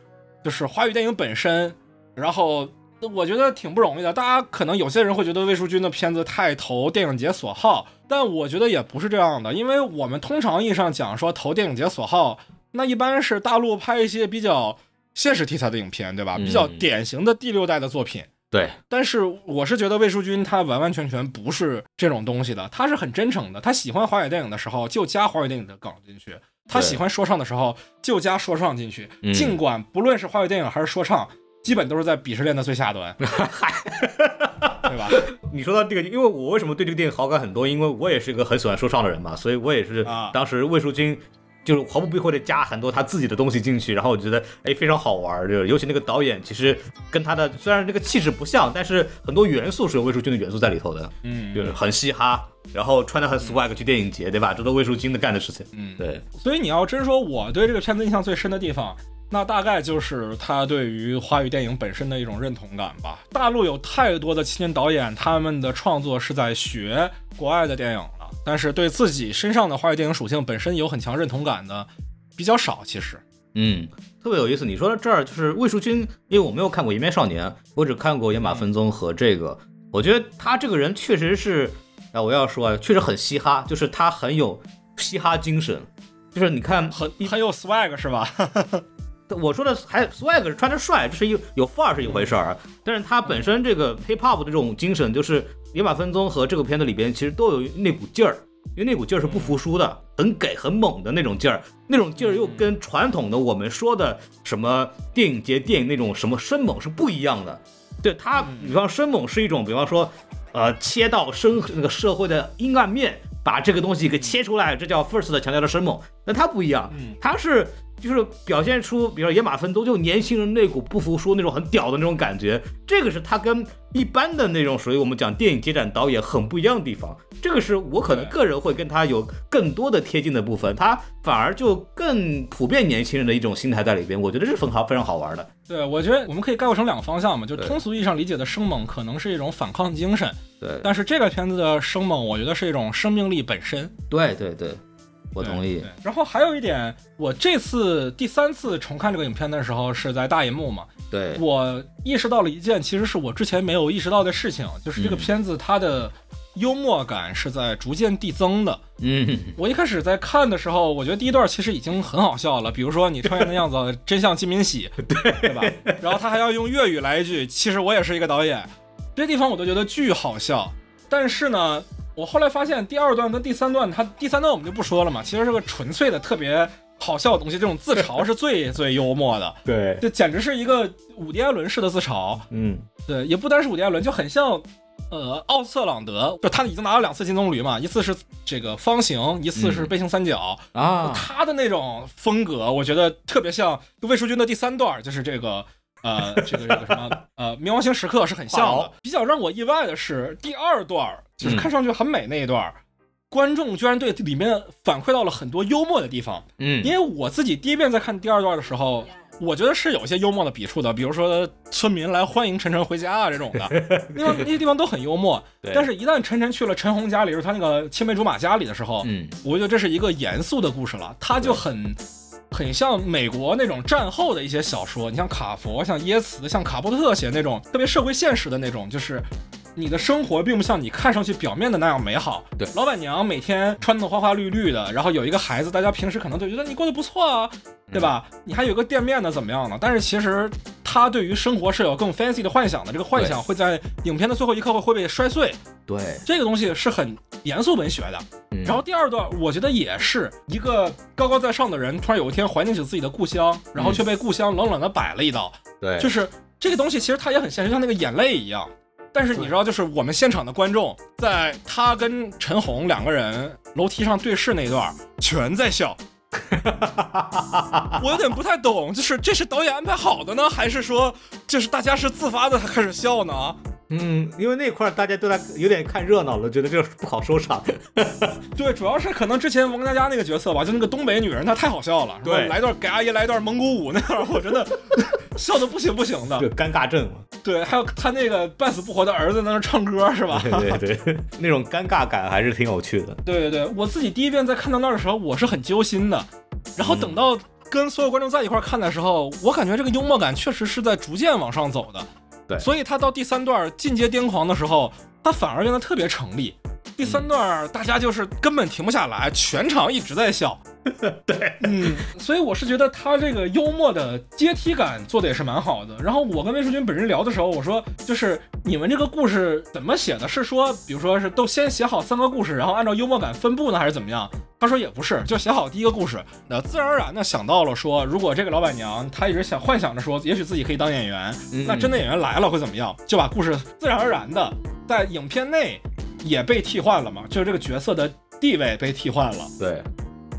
Speaker 1: 就是华语电影本身，然后我觉得挺不容易的。大家可能有些人会觉得魏淑君的片子太投电影节所好，但我觉得也不是这样的，因为我们通常意义上讲说投电影节所好，那一般是大陆拍一些比较现实题材的影片，对吧？
Speaker 2: 嗯
Speaker 1: 比较典型的第六代的作品。
Speaker 2: 对，
Speaker 1: 但是我是觉得魏淑君她完完全全不是这种东西的，她是很真诚的。她喜欢华语电影的时候就加华语电影的梗进去，她喜欢说唱的时候就加说唱进去。
Speaker 2: 嗯
Speaker 1: 尽管不论是华语电影还是说唱，基本都是在鄙视链的最下端，对吧？
Speaker 2: 你说到这个，因为我为什么对这个电影好感很多？因为我也是一个很喜欢说唱的人嘛，所以我也是
Speaker 1: 啊
Speaker 2: 当时魏淑君。就是毫不避讳的加很多他自己的东西进去，然后我觉得哎非常好玩儿，就是尤其那个导演其实跟他的虽然这个气质不像，但是很多元素是有魏淑君的元素在里头的，
Speaker 1: 嗯
Speaker 2: 就是很嘻哈，然后穿的很 swag 去电影节，对吧？这都魏淑君的干的事情。
Speaker 1: 嗯，
Speaker 2: 对，
Speaker 1: 所以你要真说我对这个片子印象最深的地方，那大概就是他对于华语电影本身的一种认同感吧。大陆有太多的青年导演，他们的创作是在学国外的电影了，但是对自己身上的华语电影属性本身有很强认同感的比较少。其实，
Speaker 2: 嗯，特别有意思。你说到这儿，就是魏淑君，因为我没有看过《延边少年》，我只看过《野马分鬃》和这个，我觉得他这个人确实是，啊，我要说啊，确实很嘻哈，就是他很有嘻哈精神。就是你看，
Speaker 1: 很很有 swag 是吧？
Speaker 2: 我说的还 swag 是穿着帅，这是一有范儿是一回事儿，但是他本身这个 hip hop 的这种精神，就是野马分鬃和这个片子里边其实都有那股劲儿，因为那股劲儿是不服输的，很给很猛的那种劲儿，那种劲儿又跟传统的我们说的什么电影节电影那种什么生猛是不一样的。对他，比方生猛是一种，比方说，呃，切到生那个社会的阴暗面，把这个东西给切出来，这叫 first 的强调的生猛。那他不一样，他是。就是表现出，比如说野马分鬃，就年轻人那股不服输那种很屌的那种感觉，这个是他跟一般的那种属于我们讲电影接展导演很不一样的地方。这个是我可能个人会跟他有更多的贴近的部分，他反而就更普遍年轻人的一种心态在里边，我觉得是很好非常好玩的。
Speaker 1: 对，我觉得我们可以概括成两个方向嘛，就通俗意义上理解的生猛可能是一种反抗精神，
Speaker 2: 对，
Speaker 1: 但是这个片子的生猛，我觉得是一种生命力本身。
Speaker 2: 对对对。我同意。
Speaker 1: 然后还有一点，我这次第三次重看这个影片的时候是在大银幕嘛？
Speaker 2: 对。
Speaker 1: 我意识到了一件其实是我之前没有意识到的事情，就是这个片子它的幽默感是在逐渐递增的。
Speaker 2: 嗯。
Speaker 1: 我一开始在看的时候，我觉得第一段其实已经很好笑了，比如说你抽烟的样子真像金敏喜，
Speaker 2: 对
Speaker 1: 对吧？然后他还要用粤语来一句，其实我也是一个导演，这些地方我都觉得巨好笑。但是呢。我后来发现，第二段跟第三段，它第三段我们就不说了嘛，其实是个纯粹的特别好笑的东西。这种自嘲是最 最幽默的，
Speaker 2: 对，
Speaker 1: 这简直是一个伍迪·艾伦式的自嘲。
Speaker 2: 嗯，
Speaker 1: 对，也不单是伍迪·艾伦，就很像，呃，奥瑟朗德，就他已经拿了两次金棕榈嘛，一次是这个方形，一次是背形三角
Speaker 2: 啊，
Speaker 1: 他的那种风格，我觉得特别像魏淑君的第三段，就是这个。呃，这个这个什么呃，冥王星时刻是很像的。比较让我意外的是，第二段就是看上去很美那一段，观众居然对里面反馈到了很多幽默的地方。
Speaker 2: 嗯，
Speaker 1: 因为我自己第一遍在看第二段的时候，我觉得是有一些幽默的笔触的，比如说村民来欢迎晨晨回家啊这种的，因为那些地方都很幽默。但是，一旦晨晨去了陈红家里，就是他那个青梅竹马家里的时候，
Speaker 2: 嗯，
Speaker 1: 我觉得这是一个严肃的故事了，他就很。很像美国那种战后的一些小说，你像卡佛、像耶茨、像卡波特写那种特别社会现实的那种，就是你的生活并不像你看上去表面的那样美好。
Speaker 2: 对，
Speaker 1: 老板娘每天穿的花花绿绿的，然后有一个孩子，大家平时可能都觉得你过得不错啊，对吧？你还有个店面呢，怎么样呢？但是其实他对于生活是有更 fancy 的幻想的，这个幻想会在影片的最后一刻会会被摔碎。
Speaker 2: 对，
Speaker 1: 这个东西是很严肃文学的。然后第二段，我觉得也是一个高高在上的人，突然有一天怀念起自己的故乡，然后却被故乡冷冷的摆了一刀。
Speaker 2: 对，
Speaker 1: 就是这个东西，其实它也很现实，像那个眼泪一样。但是你知道，就是我们现场的观众，在他跟陈红两个人楼梯上对视那段，全在笑。我有点不太懂，就是这是导演安排好的呢，还是说就是大家是自发的开始笑呢？
Speaker 2: 嗯，因为那块大家都在有点看热闹了，觉得这不好收场。
Speaker 1: 对，主要是可能之前王佳佳那个角色吧，就那个东北女人，她太好笑了。
Speaker 2: 对，
Speaker 1: 来段给阿姨来段蒙古舞那样，我真的笑得不行不行的。
Speaker 2: 这尴尬症嘛。
Speaker 1: 对，还有他那个半死不活的儿子在那唱歌是吧？
Speaker 2: 对对对，那种尴尬感还是挺有趣的。
Speaker 1: 对对对，我自己第一遍在看到那儿的时候，我是很揪心的。然后等到跟所有观众在一块看的时候，我感觉这个幽默感确实是在逐渐往上走的。
Speaker 2: 对，
Speaker 1: 所以他到第三段进阶癫狂的时候，他反而变得特别成立。第三段大家就是根本停不下来，全场一直在笑。
Speaker 2: 对，
Speaker 1: 嗯，所以我是觉得他这个幽默的阶梯感做的也是蛮好的。然后我跟魏淑君本人聊的时候，我说就是你们这个故事怎么写的？是说，比如说是都先写好三个故事，然后按照幽默感分布呢，还是怎么样？他说也不是，就写好第一个故事，那自然而然的想到了说，如果这个老板娘她一直想幻想着说，也许自己可以当演员，那真的演员来了会怎么样？就把故事自然而然的在影片内也被替换了嘛，就是这个角色的地位被替换了。
Speaker 2: 对。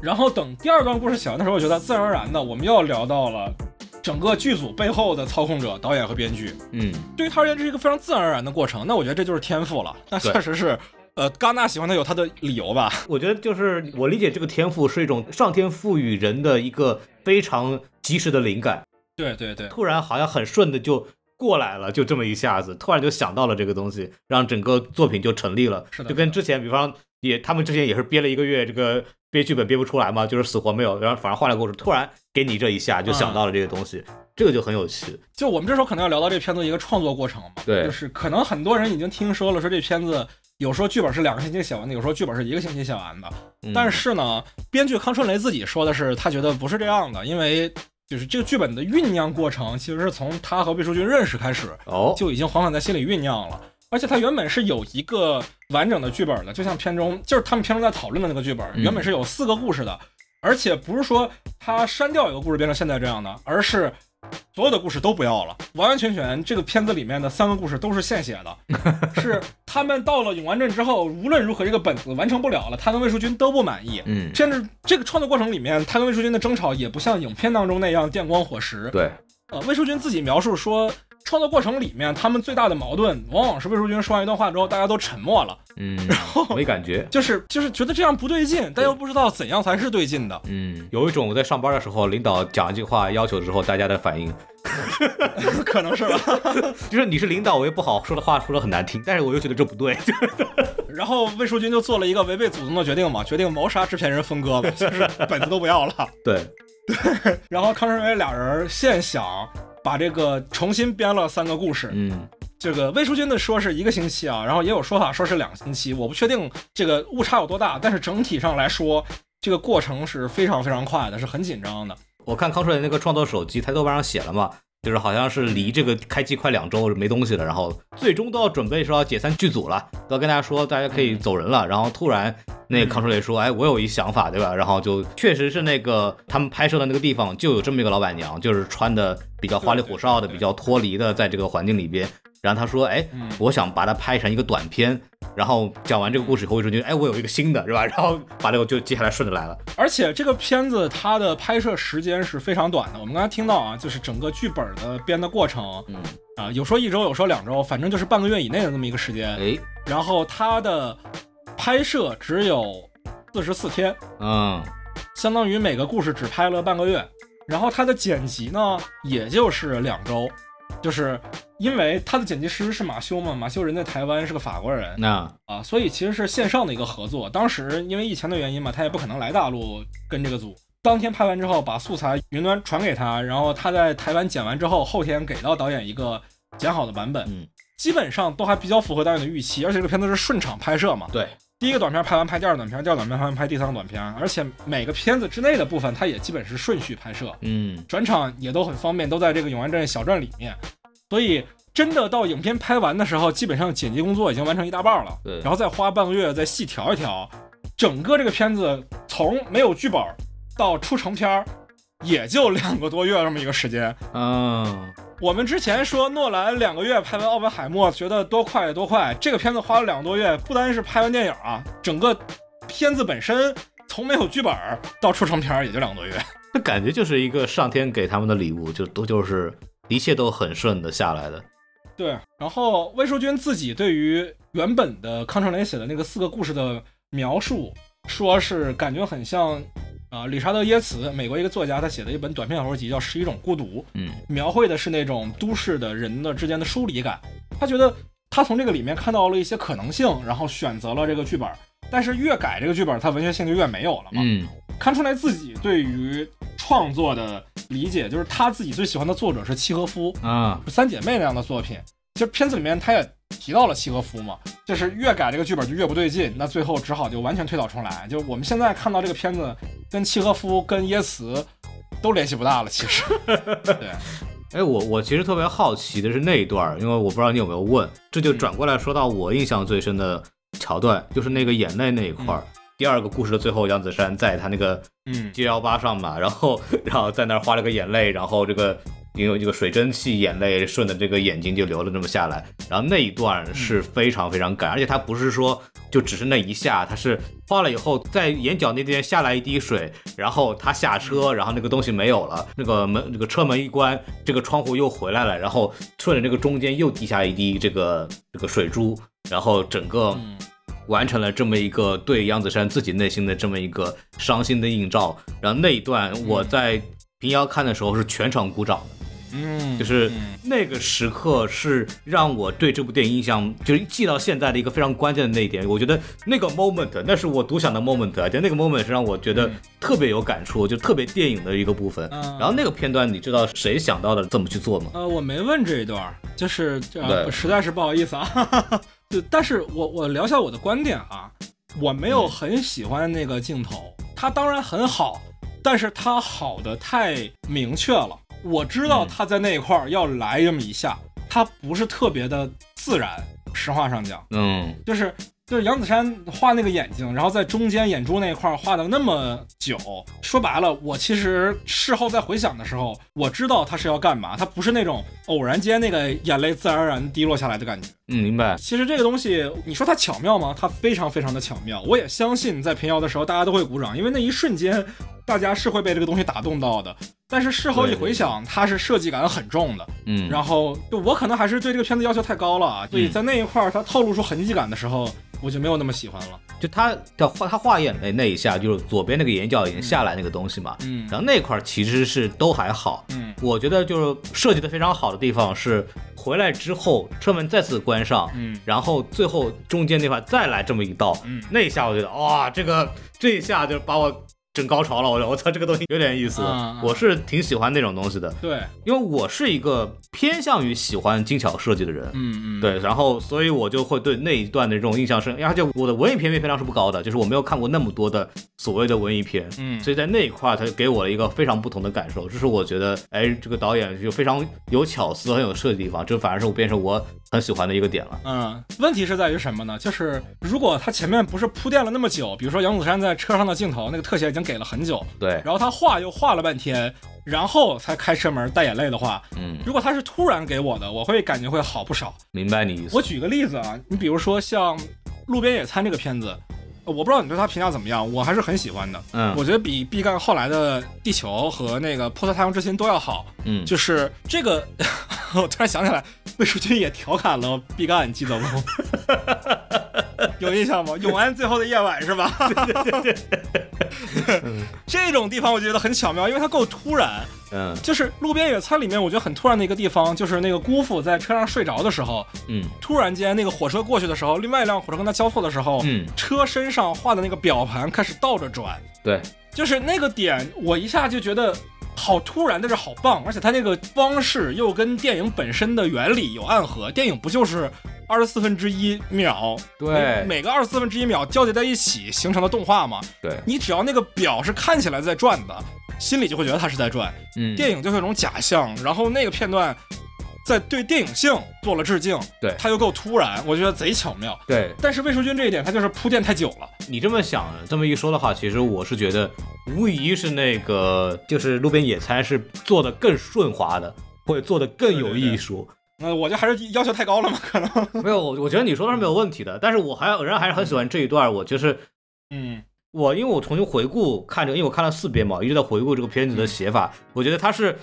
Speaker 1: 然后等第二段故事写完的时候，我觉得自然而然的，我们要聊到了整个剧组背后的操控者、导演和编剧。
Speaker 2: 嗯，
Speaker 1: 对于他而言，这是一个非常自然而然的过程。那我觉得这就是天赋了。那确实是，呃，戛纳喜欢他有他的理由吧？
Speaker 2: 我觉得就是我理解这个天赋是一种上天赋予人的一个非常及时的灵感。
Speaker 1: 对对对，
Speaker 2: 突然好像很顺的就过来了，就这么一下子，突然就想到了这个东西，让整个作品就成立了。
Speaker 1: 是的，
Speaker 2: 就跟之前，比方也他们之前也是憋了一个月这个。憋剧本憋不出来嘛，就是死活没有，然后反而换了故事，突然给你这一下就想到了这个东西，这个就很有趣。
Speaker 1: 就我们这时候可能要聊到这片子一个创作过程嘛，
Speaker 2: 对，
Speaker 1: 就是可能很多人已经听说了，说这片子有时候剧本是两个星期写完的，有时候剧本是一个星期写完的。但是呢，编剧康春雷自己说的是，他觉得不是这样的，因为就是这个剧本的酝酿过程，其实是从他和魏淑君认识开始，
Speaker 2: 哦，
Speaker 1: 就已经缓缓在心里酝酿了。而且他原本是有一个完整的剧本的，就像片中就是他们片中在讨论的那个剧本，
Speaker 2: 嗯
Speaker 1: 原本是有四个故事的，而且不是说他删掉一个故事变成现在这样的，而是所有的故事都不要了，完完全全这个片子里面的三个故事都是现写的，是他们到了永安镇之后，无论如何这个本子完成不了了，他跟魏淑君都不满意。
Speaker 2: 嗯，
Speaker 1: 甚至这个创作过程里面，他跟魏淑君的争吵也不像影片当中那样电光火石。
Speaker 2: 对，
Speaker 1: 呃，魏淑君自己描述说，创作过程里面他们最大的矛盾，往往是魏淑君说完一段话之后，大家都沉默了，
Speaker 2: 嗯，然后没感觉。
Speaker 1: 就是就是觉得这样不对劲，但又不知道怎样才是对劲的。
Speaker 2: 嗯，有一种我在上班的时候，领导讲一句话要求之后，大家的反应
Speaker 1: 可能是吧。
Speaker 2: 就是你是领导，我也不好说的话说的很难听，但是我又觉得这不对。
Speaker 1: 然后魏淑君就做了一个违背祖宗的决定嘛，决定谋杀制片人分割嘛，就是本子都不要了。
Speaker 2: 对对，
Speaker 1: 然后康胜伟俩人现想把这个重新编了三个故事，
Speaker 2: 嗯
Speaker 1: 这个魏淑君的说是一个星期啊，然后也有说法说是两个星期，我不确定这个误差有多大，但是整体上来说，这个过程是非常非常快的，是很紧张的。
Speaker 2: 我看康顺那个创作手机，他豆瓣上写了嘛，就是好像是离这个开机快两周没东西了，然后最终都要准备说要解散剧组了，都要跟大家说大家可以走人了，然后突然那个康叔磊说，哎，我有一想法，对吧？然后就确实是那个他们拍摄的那个地方就有这么一个老板娘，就是穿的比较花里胡哨的，比较脱离的，在这个环境里边。然后他说，哎，
Speaker 1: 嗯
Speaker 2: 我想把它拍成一个短片，然后讲完这个故事以后，魏淑君，哎，我有一个新的，是吧？然后把这个就接下来顺着来了。
Speaker 1: 而且这个片子它的拍摄时间是非常短的，我们刚才听到啊，就是整个剧本的编的过程
Speaker 2: 嗯，
Speaker 1: 啊，有说一周，有说两周，反正就是半个月以内的这么一个时间。
Speaker 2: 哎，
Speaker 1: 然后它的拍摄只有四十四天，
Speaker 2: 嗯，
Speaker 1: 相当于每个故事只拍了半个月。然后它的剪辑呢，也就是两周，就是因为他的剪辑师是马修嘛，马修人在台湾是个法国人
Speaker 2: 那
Speaker 1: 啊，所以其实是线上的一个合作。当时因为疫情的原因嘛，他也不可能来大陆跟这个组。当天拍完之后，把素材云端传给他，然后他在台湾剪完之后，后天给到导演一个剪好的版本，
Speaker 2: 嗯，
Speaker 1: 基本上都还比较符合导演的预期。而且这个片子是顺场拍摄嘛，
Speaker 2: 对，
Speaker 1: 第一个短片拍完拍第二个短片，第二个短片拍完拍第三个短片，而且每个片子之内的部分，它也基本是顺序拍摄，
Speaker 2: 嗯，
Speaker 1: 转场也都很方便，都在这个永安镇小镇里面，所以真的到影片拍完的时候，基本上剪辑工作已经完成一大半了，
Speaker 2: 对。
Speaker 1: 然后再花半个月再细调一调，整个这个片子从没有剧本到出成片儿，也就两个多月这么一个时间。
Speaker 2: 嗯，
Speaker 1: 我们之前说诺兰两个月拍完《奥本海默》，觉得多快多快。这个片子花了两个多月，不单是拍完电影啊，整个片子本身从没有剧本到出成片儿也就两个多月。
Speaker 2: 那感觉就是一个上天给他们的礼物，就都就是一切都很顺的下来的。
Speaker 1: 对，然后魏淑君自己对于原本的康成雷写的那个四个故事的描述，说是感觉很像啊、理查德耶茨，美国一个作家，他写的一本短篇小说集叫《十一种孤独》。
Speaker 2: 嗯
Speaker 1: 描绘的是那种都市的人的之间的疏离感。他觉得他从这个里面看到了一些可能性，然后选择了这个剧本。但是越改这个剧本，它文学性就越没有了嘛。
Speaker 2: 嗯
Speaker 1: 看出来自己对于创作的理解，就是他自己最喜欢的作者是契诃夫，
Speaker 2: 啊，
Speaker 1: 三姐妹那样的作品。其实片子里面他也提到了契诃夫嘛，就是越改这个剧本就越不对劲，那最后只好就完全推倒重来。就我们现在看到这个片子，跟契诃夫跟耶茨都联系不大了，其实。对，
Speaker 2: 哎，我我其实特别好奇的是那一段儿，因为我不知道你有没有问，这就转过来说到我印象最深的桥段，就是那个眼泪那一块儿。第二个故事的最后，杨子姗在他那个
Speaker 1: 嗯
Speaker 2: ，G 幺八上嘛，然后然后在那儿画了个眼泪，然后这个因为这个水蒸气眼泪顺着这个眼睛就流了这么下来，然后那一段是非常非常感，而且它不是说就只是那一下，它是画了以后在眼角那边下来一滴水，然后他下车，然后那个东西没有了，那个门那个车门一关，这个窗户又回来了，然后顺着这个中间又滴下一滴这个这个水珠，然后整个。
Speaker 1: 嗯
Speaker 2: 完成了这么一个对杨子姗自己内心的这么一个伤心的映照。然后那一段我在平遥看的时候是全场鼓掌的，
Speaker 1: 嗯，
Speaker 2: 就是
Speaker 1: 嗯
Speaker 2: 那个时刻是让我对这部电影印象就是记到现在的一个非常关键的那一点。我觉得那个 moment 那是我独享的 moment，而且那个 moment 是让我觉得
Speaker 1: 嗯
Speaker 2: 特别有感触，就特别电影的一个部分。
Speaker 1: 嗯
Speaker 2: 然后那个片段你知道谁想到的这么去做吗？
Speaker 1: 呃，我没问这一段，就是
Speaker 2: 对
Speaker 1: 呃，实在是不好意思啊。对，但是我我聊一下我的观点啊，我没有
Speaker 2: 嗯
Speaker 1: 很喜欢那个镜头，它当然很好，但是它好的太明确了，我知道他在那一块儿要来这么一下，他不是特别的自然。实话上讲，
Speaker 2: 嗯，
Speaker 1: 就是就是杨子姗画那个眼睛，然后在中间眼珠那一块儿画的那么久，说白了，我其实事后再回想的时候，我知道他是要干嘛，他不是那种偶然间那个眼泪自然而然滴落下来的感觉。
Speaker 2: 嗯，明白。
Speaker 1: 其实这个东西，你说它巧妙吗？它非常非常的巧妙。我也相信在平遥的时候，大家都会鼓掌，因为那一瞬间，大家是会被这个东西打动到的。但是事后一回想，它是设计感很重的。
Speaker 2: 嗯，
Speaker 1: 然后就我可能还是对这个片子要求太高了啊，所以在那一块儿它透露出痕迹感的时候，我就没有那么喜欢了。
Speaker 2: 就他的画，他画眼泪那一下，就是左边那个眼角已经下来那个东西嘛。
Speaker 1: 嗯
Speaker 2: 然后那块儿其实是都还好。
Speaker 1: 嗯
Speaker 2: 我觉得就是设计的非常好的地方是回来之后车门再次关上，
Speaker 1: 嗯
Speaker 2: 然后最后中间那块再来这么一道，
Speaker 1: 嗯
Speaker 2: 那一下我觉得哇，这个这一下就把我整高潮了，我我操，这个东西有点意思，我是挺喜欢那种东西的，
Speaker 1: 对，
Speaker 2: 因为我是一个偏向于喜欢精巧设计的人。
Speaker 1: 嗯嗯，
Speaker 2: 对，然后所以我就会对那一段的这种印象深，而且我的文艺片片量是不高的，就是我没有看过那么多的所谓的文艺片，
Speaker 1: 嗯
Speaker 2: 所以在那一块儿，他就给我了一个非常不同的感受，这是我觉得，哎，这个导演就非常有巧思、很有设计的地方，这反而是我变成我很喜欢的一个点了。
Speaker 1: 嗯，问题是在于什么呢？就是如果他前面不是铺垫了那么久，比如说杨子姗在车上的镜头，那个特写已经给了很久，
Speaker 2: 对，
Speaker 1: 然后他画又画了半天，然后才开车门带眼泪的话，
Speaker 2: 嗯，
Speaker 1: 如果他是突然给我的，我会感觉会好不少。
Speaker 2: 明白你意思。
Speaker 1: 我举个例子啊，你比如说像《路边野餐》这个片子，呃我不知道你对他评价怎么样，我还是很喜欢的。
Speaker 2: 嗯
Speaker 1: 我觉得比毕赣后来的《地球》和那个《破碎太阳之心》都要好。
Speaker 2: 嗯，
Speaker 1: 就是这个，我突然想起来，魏淑君也调侃了毕赣，你记得不？有印象吗？永安最后的夜晚是吧？对对对。这种地方我觉得很巧妙，因为它够突然。
Speaker 2: 嗯
Speaker 1: 就是《路边野餐》里面，我觉得很突然的一个地方，就是那个姑父在车上睡着的时候，
Speaker 2: 嗯
Speaker 1: 突然间那个火车过去的时候，另外一辆火车跟他交错的时候，
Speaker 2: 嗯，
Speaker 1: 车身上画的那个表盘开始倒着转，
Speaker 2: 对，
Speaker 1: 就是那个点，我一下就觉得好突然，但是好棒，而且它那个方式又跟电影本身的原理有暗合。电影不就是二十四分之一秒，
Speaker 2: 对
Speaker 1: 每每个二十四分之一秒交叠在一起形成的动画吗？
Speaker 2: 对，
Speaker 1: 你只要那个表是看起来在转的，心里就会觉得它是在转，
Speaker 2: 嗯，
Speaker 1: 电影就是一种假象，然后那个片段。在对电影性做了致敬，
Speaker 2: 对
Speaker 1: 它又够突然，我觉得贼巧妙。
Speaker 2: 对
Speaker 1: 但是魏淑君这一点，他就是铺垫太久了。
Speaker 2: 你这么想，这么一说的话，其实我是觉得，无疑是那个就是路边野餐是做的更顺滑的，或者做的更有艺术。
Speaker 1: 那我就还是要求太高了嘛，可能。
Speaker 2: 没有，我我觉得你说的是没有问题的，但是我还仍然还是很喜欢这一段。我就是
Speaker 1: 嗯
Speaker 2: 我，因为我重新回顾看这个，因为我看了四遍嘛，一直在回顾这个片子的写法。我觉得它是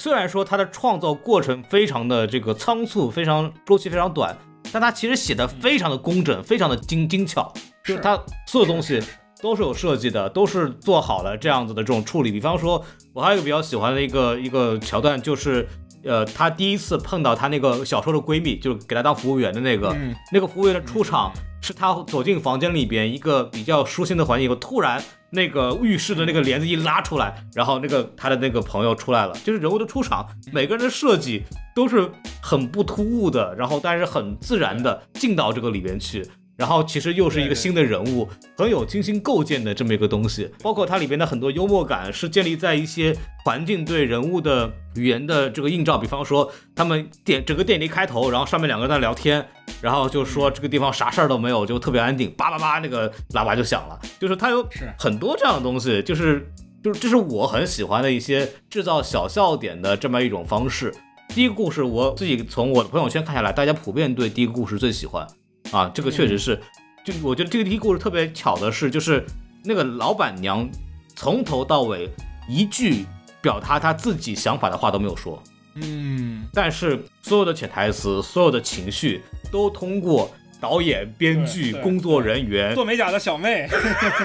Speaker 2: 虽然说他的创造过程非常的这个仓促，非常周期非常短，但他其实写的非常的工整，非常的精精巧，就是他所有东西。都是有设计的，都是做好了这样子的这种处理。比方说，我还有一个比较喜欢的一个一个桥段，就是，呃，她第一次碰到她那个小时候的闺蜜，就是给她当服务员的那个，
Speaker 1: 嗯
Speaker 2: 那个服务员的出场是他走进房间里边一个比较舒心的环境以后，突然那个浴室的那个帘子一拉出来，然后那个他的那个朋友出来了，就是人物的出场，每个人的设计都是很不突兀的，然后但是很自然的进到这个里边去。然后其实又是一个新的人物，很有精心构建的这么一个东西，包括它里边的很多幽默感是建立在一些环境对人物的语言的这个映照，比方说他们电整个电影一开头，然后上面两个人在聊天，然后就说这个地方啥事儿都没有，就特别安定，叭叭叭那个喇叭就响了，就是它有很多这样的东西，就是就是这是我很喜欢的一些制造小笑点的这么一种方式。第一个故事我自己从我的朋友圈看下来，大家普遍对第一个故事最喜欢。啊，这个确实是，就我觉得这个第一故事特别巧的是，就是那个老板娘从头到尾一句表达她自己想法的话都没有说，
Speaker 1: 嗯，
Speaker 2: 但是所有的潜台词、所有的情绪都通过导演、编剧、
Speaker 1: 对对
Speaker 2: 工作人员，
Speaker 1: 做美甲的小妹，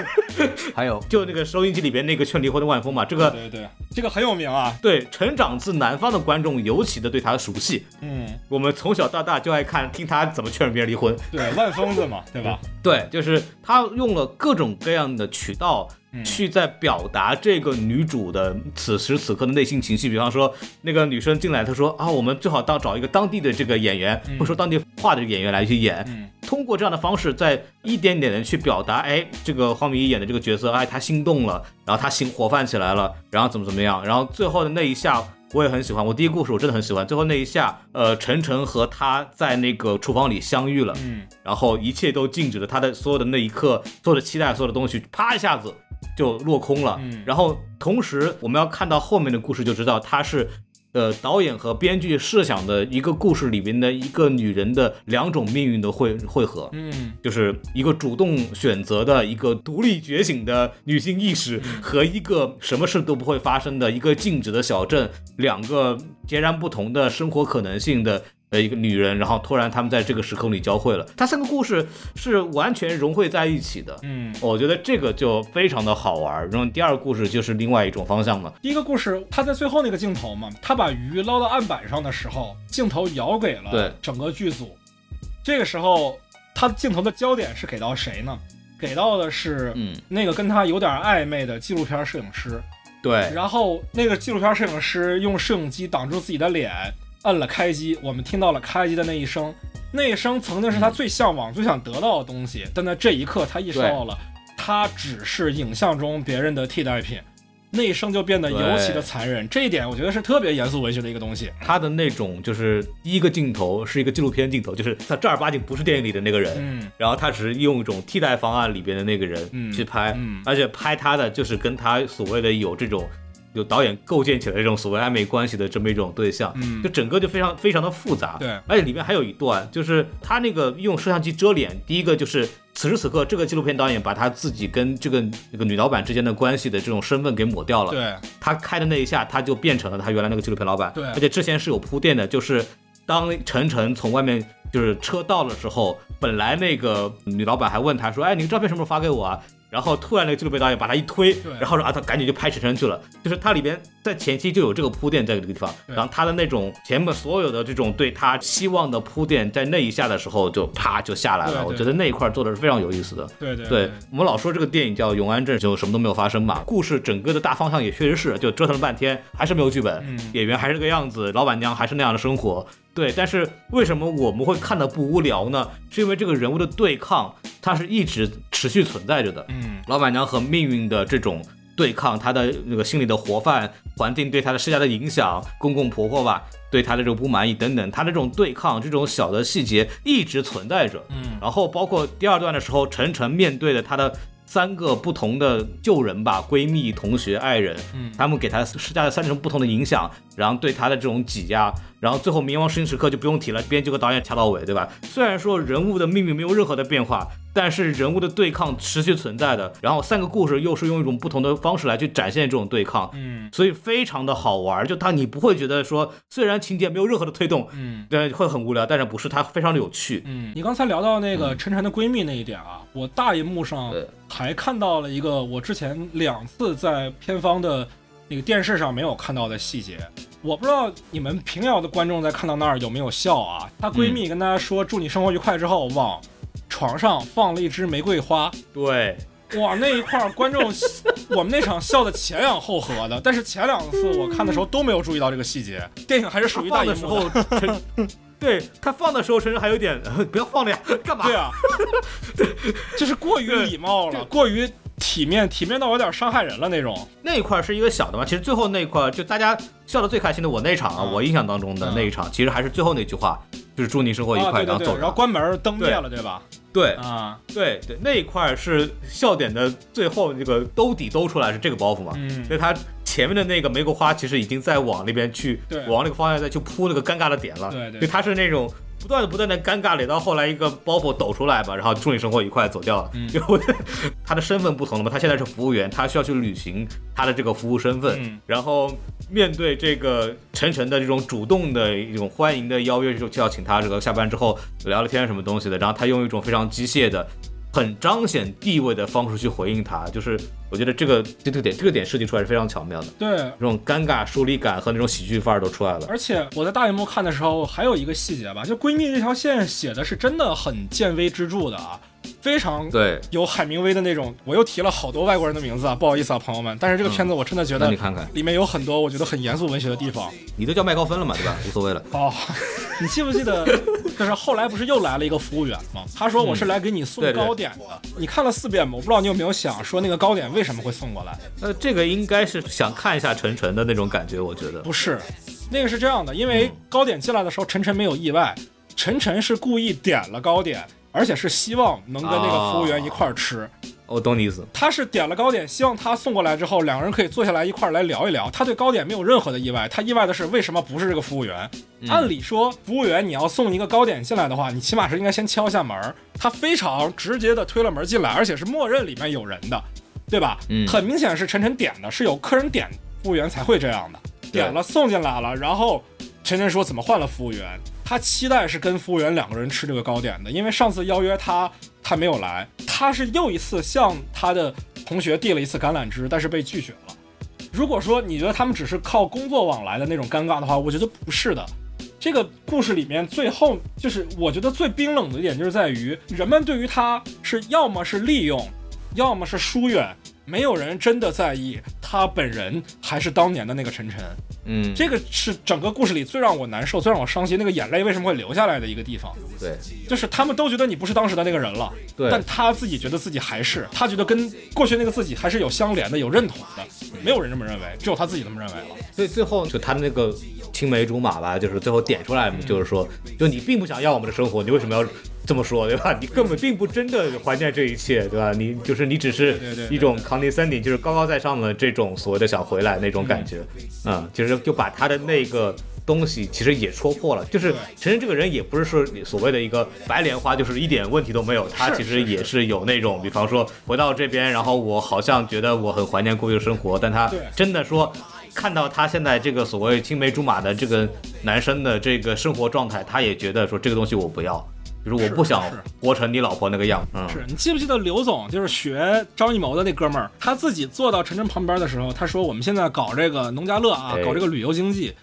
Speaker 2: 还有就那个收音机里边那个劝离婚的万峰嘛，这个
Speaker 1: 对对，这个很有名啊。
Speaker 2: 对成长自南方的观众尤其的对他熟悉。
Speaker 1: 嗯，
Speaker 2: 我们从小到大就爱看听他怎么劝别人离婚，
Speaker 1: 对，万峰子嘛，对吧？
Speaker 2: 对，就是他用了各种各样的渠道，去在表达这个女主的此时此刻的内心情绪。比方说，那个女生进来，她说啊，我们最好当找一个当地的这个演员，会说当地话的演员来去演。
Speaker 1: 嗯
Speaker 2: 通过这样的方式，在一点点的去表达，哎，这个黄米一演的这个角色，哎，他心动了，然后他心火泛起来了，然后怎么怎么样，然后最后的那一下。我也很喜欢，我第一个故事我真的很喜欢。最后那一下，呃，晨晨和他在那个厨房里相遇了，
Speaker 1: 嗯
Speaker 2: 然后一切都静止了，他的所有的那一刻，所有的期待，所有的东西，啪一下子就落空了。
Speaker 1: 嗯
Speaker 2: 然后同时我们要看到后面的故事，就知道它是。呃，导演和编剧设想的一个故事里面的一个女人的两种命运的汇汇合，
Speaker 1: 嗯
Speaker 2: 就是一个主动选择的一个独立觉醒的女性意识，和一个什么事都不会发生的一个静止的小镇，两个截然不同的生活可能性的呃一个女人，然后突然他们在这个时空里交汇了。它三个故事是完全融汇在一起的，
Speaker 1: 嗯，
Speaker 2: 我觉得这个就非常的好玩。然后第二个故事就是另外一种方向嘛，
Speaker 1: 第一个故事，他在最后那个镜头嘛，他把鱼捞到岸板上的时候，镜头摇给
Speaker 2: 对
Speaker 1: 了整个剧组。这个时候，他镜头的焦点是给到谁呢？给到的是
Speaker 2: 嗯，
Speaker 1: 那个跟他有点暧昧的纪录片摄影师。
Speaker 2: 对，
Speaker 1: 然后那个纪录片摄影师用摄影机挡住自己的脸，摁了开机，我们听到了开机的那一声，那一声曾经是他最向往、最想得到的东西，但在这一刻他意识到了，他只是影像中别人的替代品，那一声就变得尤其的残忍。这一点我觉得是特别严肃文学的一个东西。
Speaker 2: 他的那种就是第一个镜头是一个纪录片镜头，就是他正儿八经不是电影里的那个人，
Speaker 1: 嗯
Speaker 2: 然后他只是用一种替代方案里边的那个人
Speaker 1: 嗯
Speaker 2: 去拍，
Speaker 1: 嗯
Speaker 2: 而且拍他的就是跟他所谓的有这种有导演构建起来这种所谓暧昧关系的这么一种对象，
Speaker 1: 嗯
Speaker 2: 就整个就非常非常的复杂。
Speaker 1: 对
Speaker 2: 而且里面还有一段，就是他那个用摄像机遮脸，第一个就是此时此刻这个纪录片导演把他自己跟这个那个女老板之间的关系的这种身份给抹掉了。
Speaker 1: 对，
Speaker 2: 他开的那一下，他就变成了他原来那个纪录片老板。
Speaker 1: 对
Speaker 2: 而且之前是有铺垫的，就是当晨晨从外面就是车到的时候，本来那个女老板还问他说：“哎，你的照片什么时候发给我啊？”然后突然那个纪录片导演把他一推，然后说啊，他赶紧就拍写真去了。就是它里边在前期就有这个铺垫在这个地方，然后他的那种前面所有的这种对他希望的铺垫，在那一下的时候就啪就下来了。我觉得那一块做的是非常有意思的。
Speaker 1: 对对
Speaker 2: 对我们老说这个电影叫《永安镇》，就什么都没有发生嘛。故事整个的大方向也确实是，就折腾了半天，还是没有剧本，
Speaker 1: 嗯
Speaker 2: 演员还是这个样子，老板娘还是那样的生活。对，但是为什么我们会看的不无聊呢？是因为这个人物的对抗，它是一直持续存在着的。
Speaker 1: 嗯
Speaker 2: 老板娘和命运的这种对抗，她的那个心里的活泛，环境对她的施加的影响，公公婆婆吧对她的这种不满意等等，她的这种对抗，这种小的细节一直存在着。
Speaker 1: 嗯
Speaker 2: 然后包括第二段的时候，晨晨面对的她的三个不同的旧人吧，闺蜜、同学、爱人，
Speaker 1: 嗯
Speaker 2: 他们给她施加了三种不同的影响，然后对他的这种挤压，然后最后冥王星时刻就不用提了，编剧和导演掐到尾，对吧？虽然说人物的命运没有任何的变化，但是人物的对抗持续存在的，然后三个故事又是用一种不同的方式来去展现这种对抗，
Speaker 1: 嗯
Speaker 2: 所以非常的好玩。就它你不会觉得说，虽然情节没有任何的推动，
Speaker 1: 嗯
Speaker 2: 对，会很无聊，但是不是它非常的有趣。
Speaker 1: 嗯，你刚才聊到那个晨晨的闺蜜那一点啊，我大荧幕上还看到了一个我之前两次在片方的那个电视上没有看到的细节。我不知道你们平遥的观众在看到那儿有没有笑啊？她闺蜜跟她说祝你生活愉快之后，往床上放了一支玫瑰花，
Speaker 2: 对，
Speaker 1: 哇，那一块儿观众我们那场笑的前仰后合的，但是前两次我看的时候都没有注意到这个细节。电影还是属于大荧幕
Speaker 2: 放的时候，陈对他放的时候，陈晨还有点 不要放了呀，干嘛？
Speaker 1: 对啊，对就是过于礼貌了，过于体面，体面到有点伤害人了那种。
Speaker 2: 那一块是一个小的嘛，其实最后那一块就大家笑得最开心的，我那一场啊，
Speaker 1: 嗯
Speaker 2: 我印象当中的
Speaker 1: 嗯
Speaker 2: 那一场，其实还是最后那句话，就是祝你生活愉
Speaker 1: 啊，
Speaker 2: 快，
Speaker 1: 对对对，
Speaker 2: 然后走。
Speaker 1: 然后关门灯灭了，对吧？
Speaker 2: 对
Speaker 1: 啊，
Speaker 2: 对对，那一块是笑点的最后这个兜底兜出来是这个包袱嘛，
Speaker 1: 嗯
Speaker 2: 所以他前面的那个玫瑰花其实已经在往那边去
Speaker 1: 对，
Speaker 2: 往那个方向再去铺那个尴尬的点了，
Speaker 1: 对对
Speaker 2: 所以他是那种。不断的不断的尴尬，垒到后来一个包袱抖出来吧，然后祝你生活愉快走掉了。
Speaker 1: 嗯
Speaker 2: 就我他的身份不同了嘛，他现在是服务员，他需要去履行他的这个服务身份，
Speaker 1: 嗯
Speaker 2: 然后面对这个晨晨的这种主动的一种欢迎的邀约，就就要请他这个下班之后聊聊天什么东西的，然后他用一种非常机械的、很彰显地位的方式去回应他，就是我觉得这个这个点这个点设计出来是非常巧妙的，
Speaker 1: 对。
Speaker 2: 这种尴尬疏离感和那种喜剧范儿都出来了。
Speaker 1: 而且我在大荧幕看的时候，还有一个细节吧，就闺蜜这条线写的是真的很见微知著的啊。非常
Speaker 2: 对，
Speaker 1: 有海明威的那种。我又提了好多外国人的名字啊，不好意思啊，朋友们。但是这个片子我真的觉得
Speaker 2: 你看看，
Speaker 1: 里面有很多我觉得很严肃文学的地方。
Speaker 2: 你都叫麦高芬了嘛，对吧？无所谓了。
Speaker 1: 哦，你记不记得，就是后来不是又来了一个服务员吗？他说我是来给你送糕点的。你看了四遍吗？我不知道你有没有想说那个糕点为什么会送过来？
Speaker 2: 呃，这个应该是想看一下晨晨的那种感觉，我觉得。
Speaker 1: 不是，那个是这样的，因为糕点进来的时候，晨晨没有意外，晨晨是故意点了糕点，而且是希望能跟那个服务员一块儿吃。
Speaker 2: 我懂你意思。
Speaker 1: 他是点了糕点，希望他送过来之后，两个人可以坐下来一块儿来聊一聊。他对糕点没有任何的意外，他意外的是为什么不是这个服务员？按理说，服务员你要送一个糕点进来的话，你起码是应该先敲一下门儿。他非常直接的推了门进来，而且是默认里面有人的，对吧？
Speaker 2: 嗯
Speaker 1: 很明显是晨晨点的，是有客人点，服务员才会这样的。点了送进来了，然后晨晨说怎么换了服务员？他期待是跟服务员两个人吃这个糕点的，因为上次邀约他，他没有来，他是又一次向他的同学递了一次橄榄枝，但是被拒绝了。如果说你觉得他们只是靠工作往来的那种尴尬的话，我觉得不是的。这个故事里面最后就是我觉得最冰冷的一点就是在于人们对于他是要么是利用，要么是疏远，没有人真的在意他本人还是当年的那个晨晨。
Speaker 2: 嗯，
Speaker 1: 这个是整个故事里最让我难受、最让我伤心，那个眼泪为什么会流下来的一个地方，
Speaker 2: 对。
Speaker 1: 就是他们都觉得你不是当时的那个人了，
Speaker 2: 对。
Speaker 1: 但他自己觉得自己还是，他觉得跟过去那个自己还是有相连的、有认同的，没有人这么认为，只有他自己这么认为了。
Speaker 2: 所以最后就他那个青梅竹马吧，就是最后点出来，就是说，就你并不想要我们的生活，你为什么要这么说，对吧？你根本并不真的怀念这一切，对吧？你就是你只是一种 condescending，就是高高在上的这种所谓的想回来那种感觉，嗯，其实就把他的那个。东西其实也戳破了，就是
Speaker 1: 对
Speaker 2: 陈晨这个人也不是说所谓的一个白莲花，就是一点问题都没有。他其实也是有那种，比方说回到这边，然后我好像觉得我很怀念过去的生活，但他真的说看到他现在这个所谓青梅竹马的这个男生的这个生活状态，他也觉得说这个东西我不要，就是我不想
Speaker 1: 是
Speaker 2: 活成你老婆那个样。嗯，
Speaker 1: 是你记不记得刘总就是学张艺谋的那哥们儿，他自己坐到陈真旁边的时候，他说我们现在搞这个农家乐啊，
Speaker 2: 哎
Speaker 1: 搞这个旅游经济，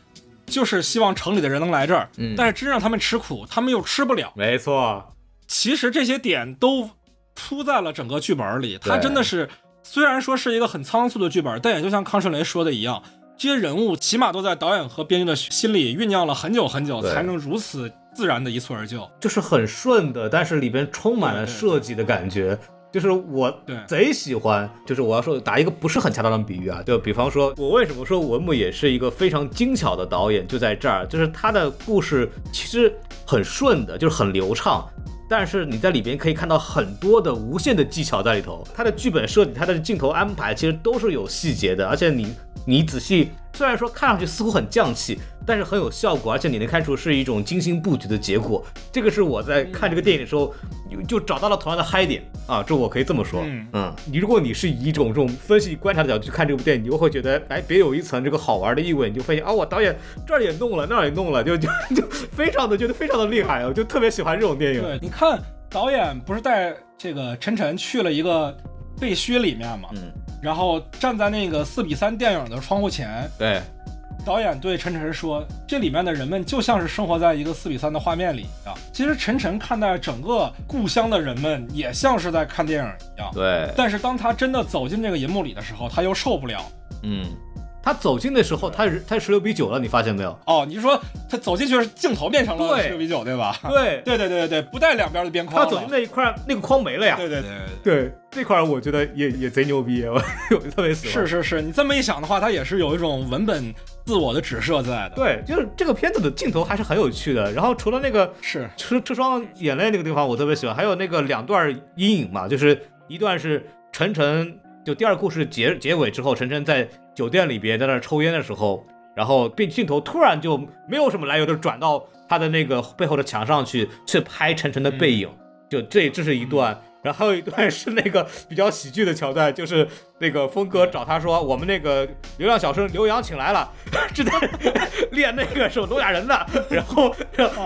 Speaker 1: 就是希望城里的人能来这儿，
Speaker 2: 嗯
Speaker 1: 但是真让他们吃苦，他们又吃不了。
Speaker 2: 没错，
Speaker 1: 其实这些点都铺在了整个剧本里，
Speaker 2: 他
Speaker 1: 真的是虽然说是一个很仓促的剧本，但也就像康顺雷说的一样，这些人物起码都在导演和编剧的心里酝酿了很久很久，才能如此自然的一蹴而就。
Speaker 2: 就是很顺的，但是里边充满了设计的感觉。就是我
Speaker 1: 对
Speaker 2: 贼喜欢，就是我要说打一个不是很恰当的比喻啊，就比方说，我为什么说文牧也是一个非常精巧的导演，就在这儿，就是他的故事其实很顺的，就是很流畅，但是你在里边可以看到很多的无限的技巧在里头。他的剧本设计，他的镜头安排，其实都是有细节的，而且你你仔细，虽然说看上去似乎很匠气，但是很有效果，而且你能看出是一种精心布局的结果。这个是我在看这个电影的时候就就找到了同样的嗨点啊，这我可以这么说。
Speaker 1: 嗯
Speaker 2: 你如果你是以一种这种分析观察的角度去看这部电影，你就会觉得哎，别有一层这个好玩的意味，你就发现啊，我导演这儿也弄了，那儿也弄了，就就就非常的觉得非常的厉害，我就特别喜欢这种电影。
Speaker 1: 对，你看导演不是带这个晨晨去了一个废墟里面嘛，
Speaker 2: 嗯，
Speaker 1: 然后站在那个四比三电影的窗户前，
Speaker 2: 对，
Speaker 1: 导演对陈晨说：“这里面的人们就像是生活在一个四比三的画面里一样。其实陈晨看待整个故乡的人们，也像是在看电影一样。
Speaker 2: 对，
Speaker 1: 但是当他真的走进这个银幕里的时候，他又受不了。
Speaker 2: 嗯，他走近的时候，他他十六比九了，你发现没有？
Speaker 1: 哦，你是说他走进去是，镜头变成了
Speaker 2: 十
Speaker 1: 六比九，对吧？
Speaker 2: 对，
Speaker 1: 对对对对对，不带两边的边框。
Speaker 2: 他走进那一块，那个框没了呀。
Speaker 1: 对对对对
Speaker 2: 对，这块我觉得也也贼牛逼，我我特别喜欢。
Speaker 1: 是是是，你这么一想的话，他也是有一种文本自我的指涉在的。，
Speaker 2: 对，就是这个片子的镜头还是很有趣的。然后除了那个
Speaker 1: 是
Speaker 2: 车车窗眼泪那个地方，我特别喜欢，还有那个两段阴影嘛，就是一段是晨晨，就第二故事结结尾之后，晨晨在酒店里边在那儿抽烟的时候，然后变镜头突然就没有什么来由的转到他的那个背后的墙上去，去拍晨晨的背影，就这这是一段。然后还有一段是那个比较喜剧的桥段，就是那个峰哥找他说，我们那个流量小生刘洋请来了，是在练那个手聋哑人的。然后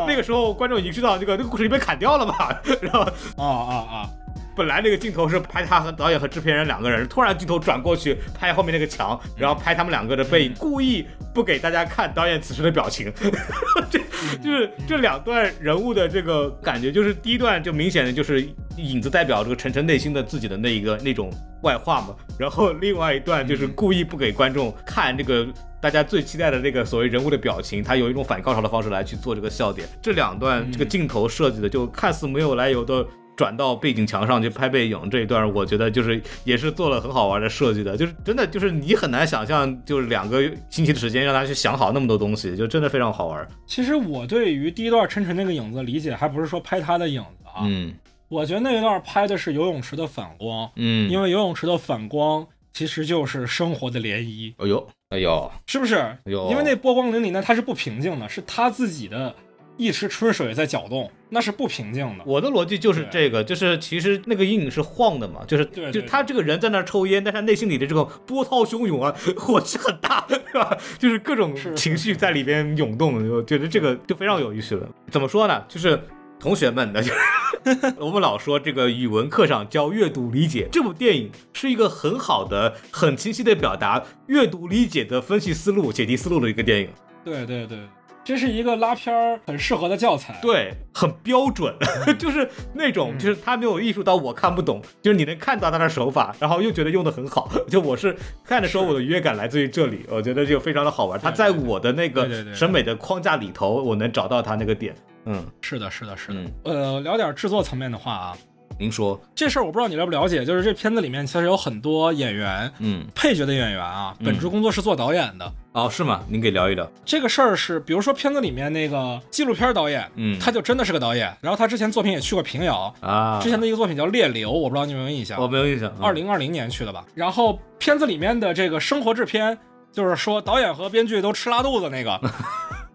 Speaker 2: 那个时候观众已经知道这个这个故事被砍掉了嘛，然后
Speaker 1: 啊啊啊！
Speaker 2: 本来那个镜头是拍他和导演和制片人两个人，突然镜头转过去拍后面那个墙，然后拍他们两个的背影，故意不给大家看导演此时的表情。这就是这两段人物的这个感觉，就是第一段就明显的就是影子代表这个晨晨内心的自己的那一个那种外化嘛，然后另外一段就是故意不给观众看这个。大家最期待的那个所谓人物的表情，他有一种反高潮的方式来去做这个笑点。这两段这个镜头设计的就看似没有来由的转到背景墙上去拍背影这一段，我觉得就是也是做了很好玩的设计的。就是真的就是你很难想象，就是两个星期的时间让他去想好那么多东西，就真的非常好玩。
Speaker 1: 其实我对于第一段晨晨那个影子理解，还不是说拍他的影子啊，
Speaker 2: 嗯，
Speaker 1: 我觉得那一段拍的是游泳池的反光，
Speaker 2: 嗯，
Speaker 1: 因为游泳池的反光其实就是生活的涟漪。
Speaker 2: 哎呦。哎呦，
Speaker 1: 是不是？
Speaker 2: 有，
Speaker 1: 因为那波光粼粼呢，它是不平静的，是他自己的一池春水在搅动，那是不平静的。
Speaker 2: 我的逻辑就是这个，就是其实那个阴影是晃的嘛，就是就他这个人在那抽烟，但他内心里的这个波涛汹涌啊，火气很大，对吧？就是各种情绪在里边涌动，我觉得这个就非常有意思了。怎么说呢？就是。同学们，的 就我们老说这个语文课上教阅读理解，这部电影是一个很好的、很清晰的表达阅读理解的分析思路、解题思路的一个电影。
Speaker 1: 对对对，这是一个拉片儿很适合的教材。
Speaker 2: 对，很标准，就是那种就是他没有艺术到我看不懂，就是你能看到他的手法，然后又觉得用的很好。就我是看的时候，我的愉悦感来自于这里，我觉得就非常的好玩。他在我的那个审美的框架里头，我能找到他那个点。嗯，
Speaker 1: 是的，是的，是的。呃，聊点制作层面的话啊，
Speaker 2: 您说
Speaker 1: 这事儿我不知道你了不了解，就是这片子里面其实有很多演员，
Speaker 2: 嗯，
Speaker 1: 配角的演员啊，本职工作是做导演的。
Speaker 2: 哦，是吗？您给聊一聊
Speaker 1: 这个事儿是，比如说片子里面那个纪录片导演，
Speaker 2: 嗯，
Speaker 1: 他就真的是个导演，然后他之前作品也去过平遥
Speaker 2: 啊，
Speaker 1: 之前的一个作品叫《猎流》，我不知道你有没有印象？
Speaker 2: 我没有印象，
Speaker 1: 二零二零年去的吧。然后片子里面的这个生活制片，就是说导演和编剧都吃拉肚子那个。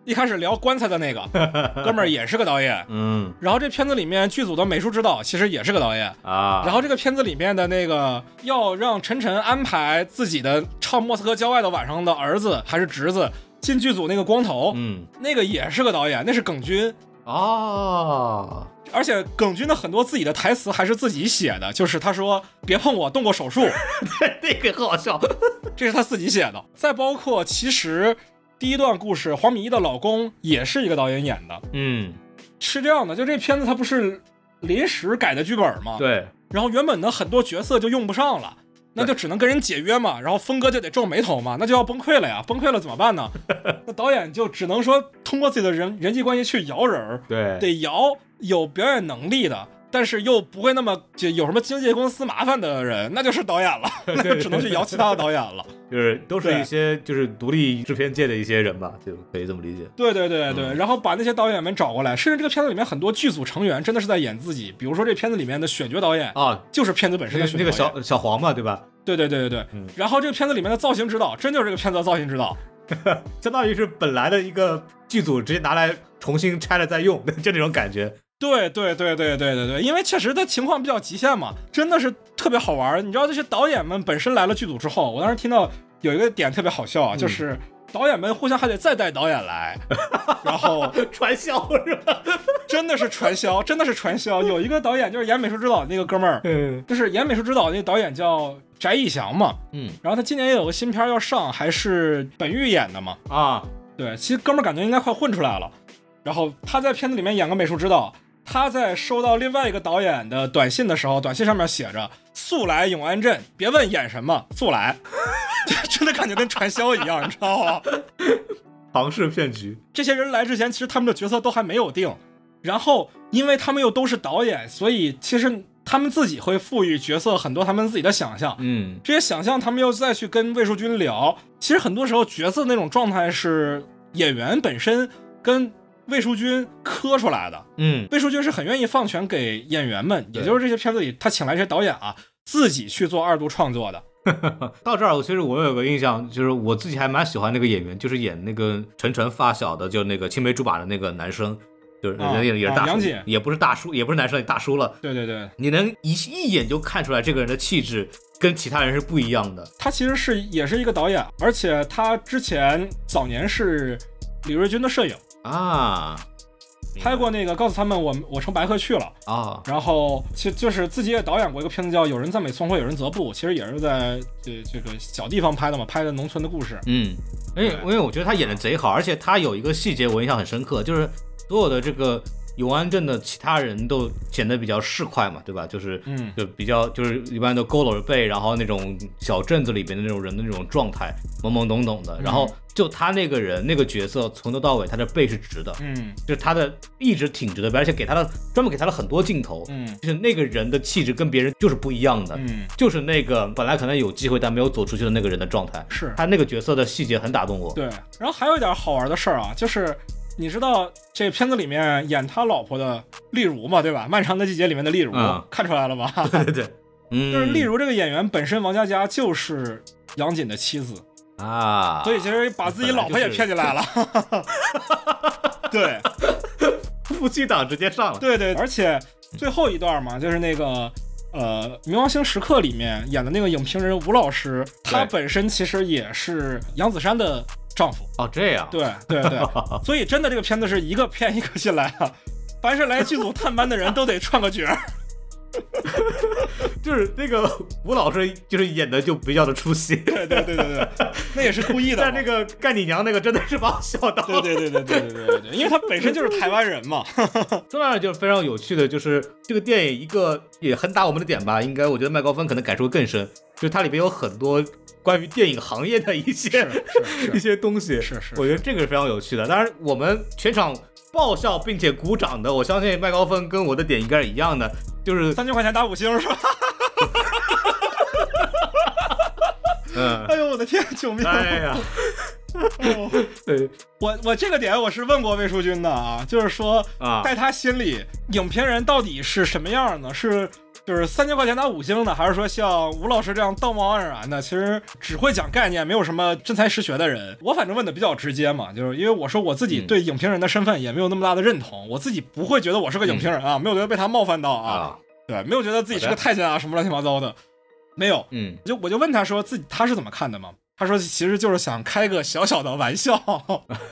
Speaker 1: 一开始聊棺材的那个 哥们儿也是个导演，
Speaker 2: 嗯，
Speaker 1: 然后这片子里面剧组的美术指导其实也是个导演。
Speaker 2: 啊，
Speaker 1: 然后这个片子里面的那个要让晨晨安排自己的唱莫斯科郊外的晚上的儿子还是侄子进剧组那个光头，
Speaker 2: 嗯，
Speaker 1: 那个也是个导演，那是耿军。
Speaker 2: 啊，
Speaker 1: 而且耿军的很多自己的台词还是自己写的，就是他说别碰我动过手术，
Speaker 2: 那个很好笑，
Speaker 1: 这是他自己写的，再包括其实。第一段故事，黄米一的老公也是一个导演演的。
Speaker 2: 嗯，
Speaker 1: 是这样的，就这片子它不是临时改的剧本吗？
Speaker 2: 对。
Speaker 1: 然后原本的很多角色就用不上了，那就只能跟人解约嘛。然后峰哥就得皱眉头嘛，那就要崩溃了呀。崩溃了怎么办呢？那导演就只能说通过自己的人人际关系去摇人儿。
Speaker 2: 对，
Speaker 1: 得摇有表演能力的。但是又不会那么就有什么经纪公司麻烦的人，那就是导演了，那 就 只能去摇其他的导演了。
Speaker 2: 就是都是一些就是独立制片界的一些人吧，就可以这么理解。
Speaker 1: 对对对对，然后把那些导演们找过来，甚至这个片子里面很多剧组成员真的是在演自己，比如说这片子里面的选角导演
Speaker 2: 啊，
Speaker 1: 就是片子本身的选
Speaker 2: 那个小小黄嘛，对吧？
Speaker 1: 对对对对对。然后这个片子里面的造型指导，真就是这个片子的造型指导，
Speaker 2: 相当于是本来的一个剧组直接拿来重新拆了再用，就这种感觉。
Speaker 1: 对对对对对对对，因为确实他情况比较极限嘛，真的是特别好玩。你知道这些导演们本身来了剧组之后，我当时听到有一个点特别好笑啊，就是导演们互相还得再带导演来，然后
Speaker 2: 传销是吧？
Speaker 1: 真的是传销，真的是传销。有一个导演就是演美术指导那个哥们儿，
Speaker 2: 嗯，
Speaker 1: 就是演美术指导那个导演叫翟义翔嘛，
Speaker 2: 嗯，
Speaker 1: 然后他今年也有个新片要上，还是本玉演的嘛，
Speaker 2: 啊，
Speaker 1: 对，其实哥们儿感觉应该快混出来了。然后他在片子里面演个美术指导。他在收到另外一个导演的短信的时候，短信上面写着“速来永安镇”，别问演什么，速来，真的感觉跟传销一样，你知道吗？
Speaker 2: 庞氏骗局。
Speaker 1: 这些人来之前，其实他们的角色都还没有定，然后因为他们又都是导演，所以其实他们自己会赋予角色很多他们自己的想象。
Speaker 2: 嗯，
Speaker 1: 这些想象他们又再去跟魏淑君聊。其实很多时候角色那种状态是演员本身跟。魏淑君磕出来的，
Speaker 2: 嗯，
Speaker 1: 魏淑君是很愿意放权给演员们，也就是这些片子里他请来这些导演啊，自己去做二度创作的。
Speaker 2: 到这儿，我其实我有个印象，就是我自己还蛮喜欢那个演员，就是演那个晨晨发小的，就那个青梅竹马的那个男生，就是人也也是大叔，也不是大叔，也不是男生，大叔了。
Speaker 1: 对对对，
Speaker 2: 你能一一眼就看出来这个人的气质跟其他人是不一样的。
Speaker 1: 他其实是也是一个导演，而且他之前早年是李瑞军的摄影。
Speaker 2: 啊，
Speaker 1: 拍过那个告诉他们我我乘白鹤去了，
Speaker 2: 啊，
Speaker 1: 然后其实就是自己也导演过一个片子叫《有人赞美宋慧，有人则不》，其实也是在这这个小地方拍的嘛，拍的农村的故事。
Speaker 2: 嗯，因为因为我觉得他演的贼好，而且他有一个细节我印象很深刻，就是所有的这个永安镇的其他人都显得比较市侩嘛，对吧？就是
Speaker 1: 嗯，
Speaker 2: 就比较就是一般都佝偻着背，然后那种小镇子里边的那种人的那种状态，懵懵懂懂的。然后就他那个人那个角色从头到尾他的背是直的，
Speaker 1: 嗯
Speaker 2: 就是他的一直挺直的背，而且给他的专门给他了很多镜头，
Speaker 1: 嗯
Speaker 2: 就是那个人的气质跟别人就是不一样的。
Speaker 1: 嗯，
Speaker 2: 就是那个本来可能有机会但没有走出去的那个人的状态，
Speaker 1: 是
Speaker 2: 他那个角色的细节很打动我。
Speaker 1: 对。然后还有一点好玩的事儿啊，就是你知道这片子里面演他老婆的例如嘛，对吧？《漫长的季节》里面的例如，
Speaker 2: 嗯
Speaker 1: 看出来了吧？
Speaker 2: 对对对，嗯，
Speaker 1: 就是例如这个演员本身，王佳佳就是杨锦的妻子，
Speaker 2: 啊，
Speaker 1: 所以其实把自己老婆也骗进来了。对
Speaker 2: 夫妻档直接上了。
Speaker 1: 对对，而且最后一段嘛，就是那个。呃，《冥王星时刻》里面演的那个影评人吴老师，他本身其实也是杨子姗的丈夫。
Speaker 2: 哦，这样，
Speaker 1: 对对对，所以真的这个片子是一个骗一个进来啊，凡是来剧组探班的人都得串个角儿。
Speaker 2: 就是那个吴老师，就是演的就比较的出戏。
Speaker 1: 对对对对对，那也是故意的。
Speaker 2: 但那个干你娘那个真的是把我笑到。
Speaker 1: 对对对对对对对对对，因为他本身就是台湾人嘛。
Speaker 2: 说 到这就是非常有趣的，就是这个电影一个也很打我们的点吧，应该我觉得麦高芬可能感受更深，就是它里边有很多关于电影行业的一些
Speaker 1: 是是
Speaker 2: 一些东西，
Speaker 1: 是是
Speaker 2: 我觉得这个是非常有趣的。当然，我们全场爆笑并且鼓掌的，我相信麦高芬跟我的点应该是一样的，就是
Speaker 1: 三千块钱打五星是吧？
Speaker 2: 嗯，
Speaker 1: 哎呦我的天，救命！
Speaker 2: 哎呀，
Speaker 1: 哦
Speaker 2: 对
Speaker 1: 我我这个点我是问过魏淑君的啊，就是说
Speaker 2: 啊，
Speaker 1: 在他心里，影评人到底是什么样呢？是就是三千块钱打五星的，还是说像吴老师这样道貌岸然的？其实只会讲概念，没有什么真才实学的人。我反正问的比较直接嘛，就是因为我说我自己
Speaker 2: 嗯
Speaker 1: 对影评人的身份也没有那么大的认同，我自己不会觉得我是个影评人啊，没有觉得被他冒犯到啊，
Speaker 2: 啊，
Speaker 1: 对，没有觉得自己是个太监啊什么乱七八糟的，没有。
Speaker 2: 嗯
Speaker 1: 就我就问他说自己他是怎么看的嘛？他说其实就是想开个小小的玩笑，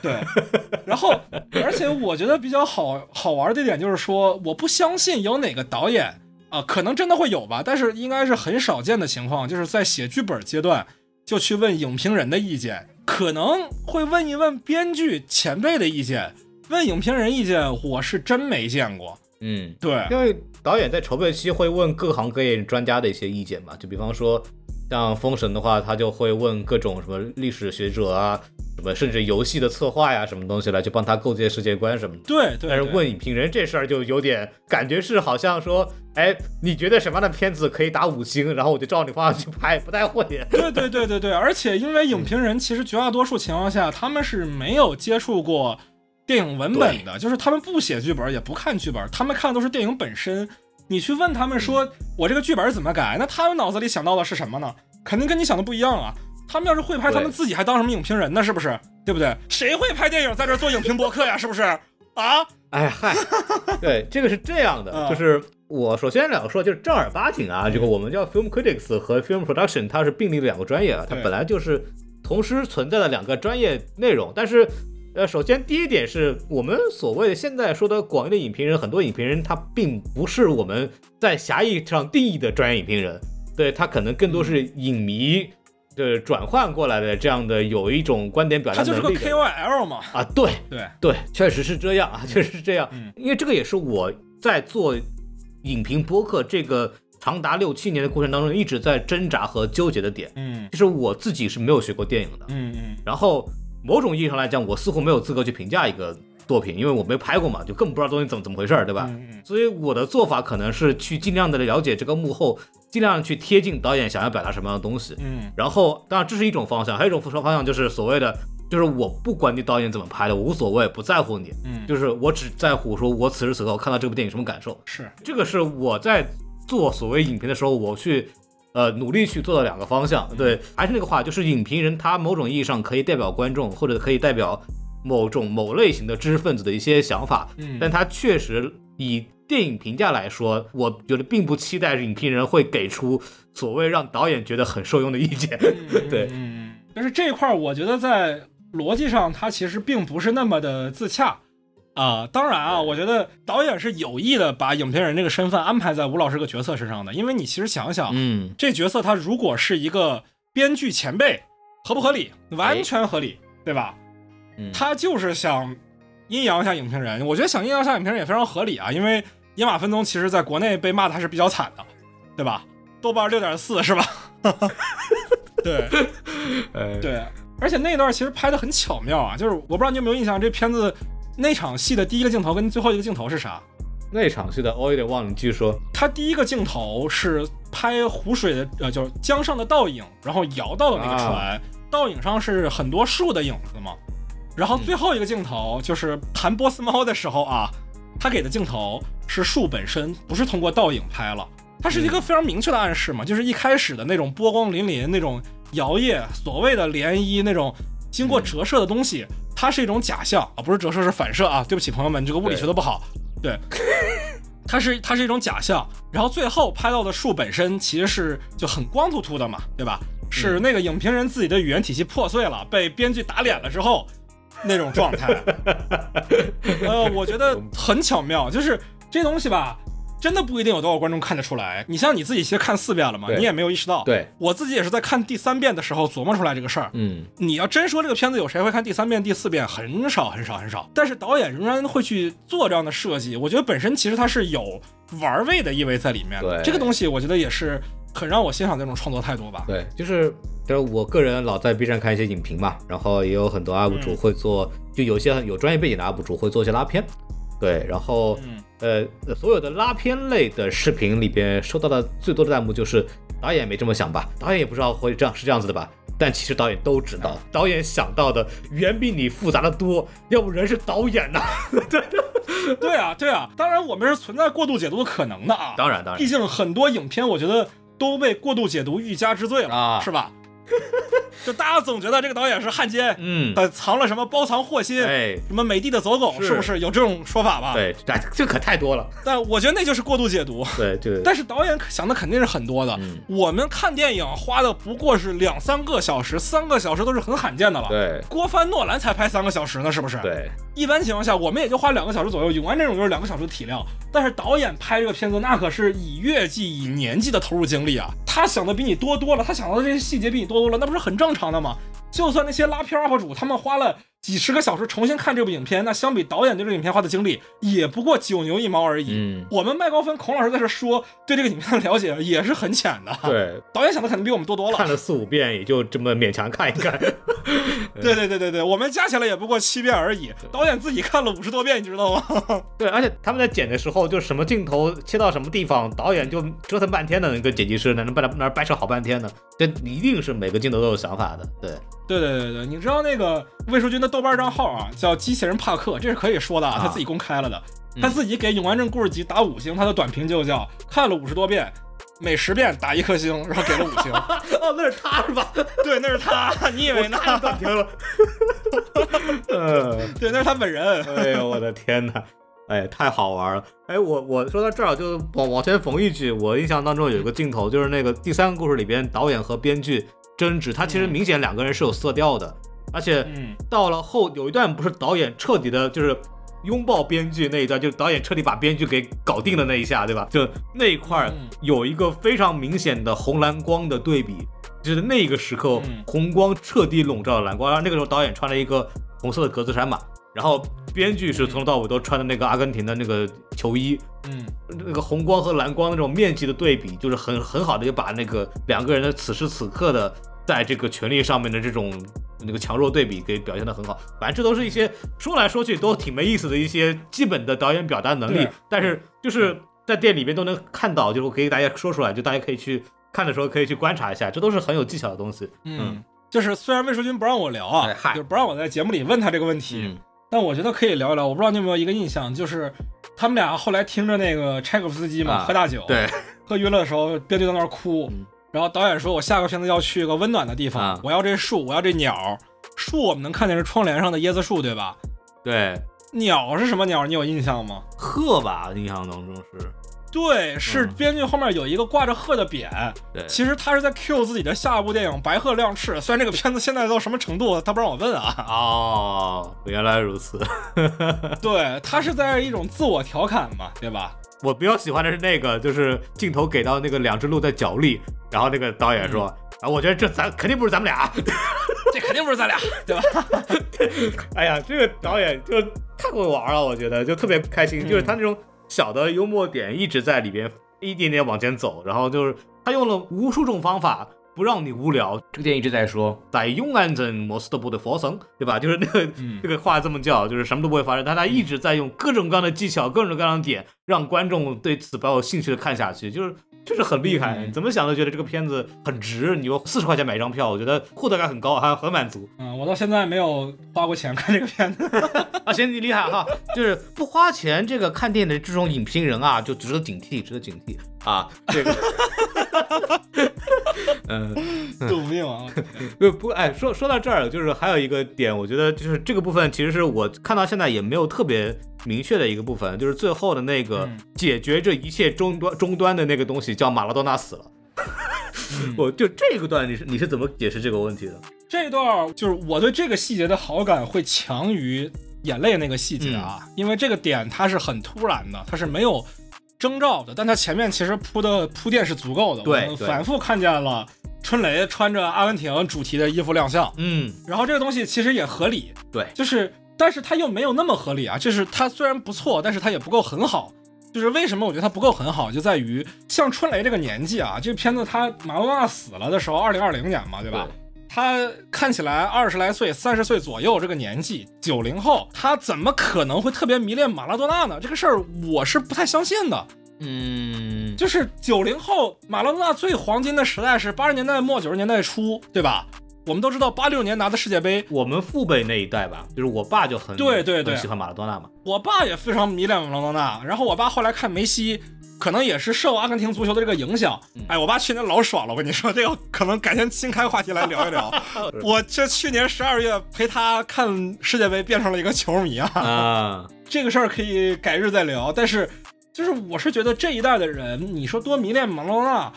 Speaker 1: 对。然后，而且我觉得比较好好玩的一点就是说，我不相信有哪个导演啊、可能真的会有吧，但是应该是很少见的情况，就是在写剧本阶段就去问影评人的意见，可能会问一问编剧前辈的意见，问影评人意见，我是真没见过。
Speaker 2: 嗯。
Speaker 1: 对，
Speaker 2: 因为导演在筹备期会问各行各业专家的一些意见嘛，就比方说像《封神》的话，他就会问各种什么历史学者啊，什么甚至游戏的策划呀，什么东西来去帮他构建世界观什么的。
Speaker 1: 对对。
Speaker 2: 但是问影评人这事儿就有点感觉是好像说，哎，你觉得什么样的片子可以打五星，然后我就照你方向去拍，不太会。
Speaker 1: 对对对对对，而且因为影评人其实绝大多数情况下他们是没有接触过电影文本的，就是他们不写剧本也不看剧本，他们看的都是电影本身。你去问他们说我这个剧本怎么改，那他们脑子里想到的是什么呢？肯定跟你想的不一样啊。他们要是会拍，他们自己还当什么影评人呢？是不是？对不对？谁会拍电影在这做影评博客呀？是不是？啊？
Speaker 2: 哎嗨，对，这个是这样的，
Speaker 1: 嗯
Speaker 2: 就是我首先两个说，就是正儿八经啊，这个我们叫 film critics 和 film production，它是并立的两个专业啊，它本来就是同时存在的两个专业内容，但是。呃，首先第一点是我们所谓现在说的广义的影评人，很多影评人他并不是我们在狭义上定义的专业影评人，对他可能更多是影迷的转换过来的这样的有一种观点表达
Speaker 1: 他就是个 KOL 嘛。
Speaker 2: 啊，对，
Speaker 1: 对，
Speaker 2: 对，确实是这样啊，确实是这样。
Speaker 1: 嗯
Speaker 2: 因为这个也是我在做影评播客这个长达六七年的过程当中一直在挣扎和纠结的点。
Speaker 1: 嗯
Speaker 2: 就是我自己是没有学过电影的，
Speaker 1: 嗯嗯
Speaker 2: 然后某种意义上来讲，我似乎没有资格去评价一个作品，因为我没拍过嘛，就更不知道东西怎么怎么回事儿，对吧？所以我的做法可能是去尽量的了解这个幕后，尽量去贴近导演想要表达什么样的东西。
Speaker 1: 嗯
Speaker 2: 然后，当然这是一种方向，还有一种方向就是所谓的，就是我不管你导演怎么拍的，我无所谓，不在乎你，
Speaker 1: 嗯，
Speaker 2: 就是我只在乎说我此时此刻我看到这部电影什么感受。
Speaker 1: 是
Speaker 2: 这个是我在做所谓影评的时候，我去呃努力去做到两个方向。对，还是那个话，就是影评人他某种意义上可以代表观众，或者可以代表某种某类型的知识分子的一些想法，
Speaker 1: 嗯，
Speaker 2: 但他确实以电影评价来说，我觉得并不期待影评人会给出所谓让导演觉得很受用的意见。对
Speaker 1: 但是这一块儿我觉得在逻辑上它其实并不是那么的自洽。啊，当然啊，我觉得导演是有意的把影评人这个身份安排在吴老师这个角色身上的，因为你其实想想，
Speaker 2: 嗯，
Speaker 1: 这角色他如果是一个编剧前辈，合不合理？完全合理，对吧？
Speaker 2: 嗯
Speaker 1: 他就是想阴阳一下影评人，我觉得想阴阳一下影评人也非常合理啊，因为野马分鬃其实在国内被骂的还是比较惨的，对吧？豆瓣六点四是吧？对
Speaker 2: 呃，
Speaker 1: 对，而且那段其实拍的很巧妙啊，就是我不知道你有没有印象，这片子那场戏的第一个镜头跟最后一个镜头是啥？
Speaker 2: 那场戏的我有点忘了，你继续说。
Speaker 1: 他第一个镜头是拍湖水的，呃，就是江上的倒影，然后摇到了那个船，倒影上是很多树的影子嘛。然后最后一个镜头就是弹波斯猫的时候啊，他给的镜头是树本身，不是通过倒影拍了。它是一个非常明确的暗示嘛，就是一开始的那种波光粼粼、那种摇曳，所谓的涟漪那种经过折射的东西，它是一种假象啊，不是折射是反射啊。对不起，朋友们，这个物理学的不好。对，它是它是一种假象，然后最后拍到的树本身其实是就很光秃秃的嘛，对吧？是那个影评人自己的语言体系破碎了，被编剧打脸了之后那种状态。呃，我觉得很巧妙，就是这东西吧，真的不一定有多少观众看得出来。你像你自己其实看四遍了嘛，你也没有意识到。
Speaker 2: 对，
Speaker 1: 我自己也是在看第三遍的时候琢磨出来这个事儿。
Speaker 2: 嗯，
Speaker 1: 你要真说这个片子有谁会看第三遍、第四遍，很少很少很少。但是导演仍然会去做这样的设计，我觉得本身其实它是有玩味的意味在里面的。
Speaker 2: 对
Speaker 1: 这个东西我觉得也是很让我欣赏这种创作态度吧。
Speaker 2: 对，就是就是我个人老在 B 站看一些影评嘛，然后也有很多 UP 主
Speaker 1: 嗯
Speaker 2: 会做，就有些很有专业背景的 UP 主会做一些拉片。对，然后
Speaker 1: 嗯
Speaker 2: 呃，所有的拉片类的视频里边收到的最多的弹幕就是导演没这么想吧，导演也不知道会这样是这样子的吧。但其实导演都知道，导演想到的远比你复杂的多，要不人是导演呐、
Speaker 1: 对 对啊，对啊，当然我们是存在过度解读的可能的啊。
Speaker 2: 当然，当然
Speaker 1: 毕竟很多影片我觉得都被过度解读欲加之罪了，
Speaker 2: 啊
Speaker 1: 是吧？就大家总觉得这个导演是汉奸，
Speaker 2: 嗯，
Speaker 1: 他藏了什么包藏祸心，
Speaker 2: 哎，
Speaker 1: 什么美帝的走狗，
Speaker 2: 是
Speaker 1: 是不是有这种说法吧？。
Speaker 2: 对，这这可太多了。
Speaker 1: 但我觉得那就是过度解读。
Speaker 2: 对，对
Speaker 1: 但是导演想的肯定是很多的。
Speaker 2: 嗯
Speaker 1: 我们看电影花的不过是两三个小时，三个小时都是很罕见的了。
Speaker 2: 对
Speaker 1: 郭帆、诺兰才拍三个小时呢，是不是？。
Speaker 2: 对，
Speaker 1: 一般情况下，我们也就花两个小时左右。永安这种就是两个小时的体量，但是导演拍这个片子，那可是以月计、以年计的投入精力啊。他想的比你多多了，他想到的这些细节比你多那不是很正常的吗？就算那些拉片 UP 主，他们花了几十个小时重新看这部影片，那相比导演对这个影片花的精力，也不过九牛一毛而已。
Speaker 2: 嗯，
Speaker 1: 我们麦高芬孔老师在这说，对这个影片的了解也是很浅的。，
Speaker 2: 对，
Speaker 1: 导演想的肯定比我们多多了。
Speaker 2: 看了四五遍，也就这么勉强看一看。
Speaker 1: 对对对对对，我们加起来也不过七遍而已，导演自己看了五十多遍，你知道吗？
Speaker 2: 对，而且他们在剪的时候，就什么镜头切到什么地方，导演就折腾半天的，那个剪辑师能把那儿掰扯好半天的，这一定是每个镜头都有想法的。对，
Speaker 1: 对对对对，你知道那个魏淑君的豆瓣账号啊，叫机器人帕克，这是可以说的啊，
Speaker 2: 啊
Speaker 1: 他自己公开了的。
Speaker 2: 嗯
Speaker 1: 他自己给《永安镇故事集》打五星，他的短评就叫看了五十多遍，每十遍打一颗星，然后给了五星。
Speaker 2: 哦，那是他是吧？
Speaker 1: 对，那是他，你以为呢？
Speaker 2: 太短评了。呃，
Speaker 1: 对，那是他本人。
Speaker 2: 哎呦我的天哪！哎，太好玩了！哎，我我说到这儿就往往前缝一句，我印象当中有一个镜头，就是那个第三个故事里边，导演和编剧争执，他其实
Speaker 1: 嗯
Speaker 2: 明显两个人是有色调的，而且
Speaker 1: 嗯，
Speaker 2: 到了后有一段不是导演彻底的，就是拥抱编剧那一段，就是导演彻底把编剧给搞定的那一下，对吧？就那一块有一个非常明显的红蓝光的对比，就是那个时刻
Speaker 1: 嗯。
Speaker 2: 红光彻底笼罩了蓝光，然后那个时候导演穿了一个红色的格子衫嘛，然后编剧是从头到尾都穿的那个阿根廷的那个球衣，
Speaker 1: 嗯，
Speaker 2: 那个红光和蓝光那种面积的对比，就是很很好的就把那个两个人的此时此刻的在这个权力上面的这种那个强弱对比给表现的很好。反正这都是一些说来说去都挺没意思的一些基本的导演表达能力，但是就是在店里面都能看到，就是我给大家说出来，就大家可以去看的时候可以去观察一下，这都是很有技巧的东西。
Speaker 1: 嗯，就是虽然魏淑君不让我聊啊
Speaker 2: 哎，
Speaker 1: 就是不让我在节目里问他这个问题，
Speaker 2: 嗯。
Speaker 1: 但我觉得可以聊一聊。我不知道你有没有一个印象，就是他们俩后来听着那个柴可夫斯基嘛，
Speaker 2: 啊
Speaker 1: 喝大酒，
Speaker 2: 对，
Speaker 1: 喝晕了的时候，编剧在那儿哭，
Speaker 2: 嗯
Speaker 1: 然后导演说：“我下个片子要去一个温暖的地方，
Speaker 2: 啊
Speaker 1: 我要这树，我要这鸟。树我们能看见是窗帘上的椰子树，对吧？
Speaker 2: 对，
Speaker 1: 鸟是什么鸟？你有印象吗？
Speaker 2: 鹤吧，印象当中是
Speaker 1: 对，是
Speaker 2: 嗯
Speaker 1: 编剧后面有一个挂着鹤的匾，
Speaker 2: 对
Speaker 1: 其实他是在 cue 自己的下一部电影《白鹤亮翅》。虽然这个片子现在到什么程度，他不让我问啊。
Speaker 2: 哦，原来如此。
Speaker 1: 对他是在一种自我调侃嘛，对吧？
Speaker 2: 我比较喜欢的是那个，就是镜头给到那个两只鹿在角力，然后那个导演说。啊，我觉得这咱肯定不是咱们俩。
Speaker 1: 这肯定不是咱俩，对吧？
Speaker 2: 哎呀，这个导演就太会玩了，我觉得就特别开心，
Speaker 1: 嗯
Speaker 2: 就是他那种小的幽默点一直在里边一点点往前走，然后就是他用了无数种方法不让你无聊。这个电影一直在说在永安镇莫斯特部的佛生，对吧？就是那个、
Speaker 1: 嗯
Speaker 2: 这个话这么叫，就是什么都不会发生，但他一直在用各种各样的技巧、各种各样的点，让观众对此保有兴趣的看下去，就是。就是很厉害，
Speaker 1: 嗯
Speaker 2: 怎么想都觉得这个片子很值。你用四十块钱买一张票，我觉得获得感很高，还很满足。
Speaker 1: 嗯，我到现在没有花过钱看这个片子。
Speaker 2: 啊，行，你厉害哈，就是不花钱这个看电影的这种影评人啊，就值得警惕，值得警惕啊。这个，嗯，
Speaker 1: 救命啊！
Speaker 2: 不不，哎，说说到这儿，就是还有一个点，我觉得就是这个部分，其实是我看到现在也没有特别明确的一个部分，就是最后的那个
Speaker 1: 嗯
Speaker 2: 解决这一切终端终端的那个东西，叫马拉多纳死了。
Speaker 1: 嗯
Speaker 2: 我就这个段，你是你是怎么解释这个问题的？
Speaker 1: 这段就是我对这个细节的好感会强于眼泪那个细节啊，因为这个点它是很突然的，它是没有征兆的，但它前面其实铺的铺垫是足够的，
Speaker 2: 对
Speaker 1: 我们反复看见了春雷穿着阿根廷主题的衣服亮相，
Speaker 2: 嗯，
Speaker 1: 然后这个东西其实也合理，
Speaker 2: 对，
Speaker 1: 就是但是它又没有那么合理啊，就是它虽然不错，但是它也不够很好。就是为什么我觉得它不够很好，就在于像春雷这个年纪啊，这片子他马拉多纳死了的时候，二零二零年嘛，对吧？他看起来二十来岁、三十岁左右这个年纪，九零后，他怎么可能会特别迷恋马拉多纳呢？这个事儿我是不太相信的。
Speaker 2: 嗯，
Speaker 1: 就是九零后马拉多纳最黄金的时代是八十年代末九十年代初，对吧？我们都知道八六年拿的世界杯，
Speaker 2: 我们父辈那一代吧，就是我爸就很
Speaker 1: 对对对
Speaker 2: 很喜欢马拉多纳嘛。
Speaker 1: 我爸也非常迷恋马拉多纳。然后我爸后来看梅西，可能也是受阿根廷足球的这个影响。哎，我爸去年老爽了，我跟你说，这个可能改天新开话题来聊一聊。我这去年十二月陪他看世界杯，变成了一个球迷啊。
Speaker 2: 啊，
Speaker 1: 这个事儿可以改日再聊。但是，就是我是觉得这一代的人，你说多迷恋马拉多纳，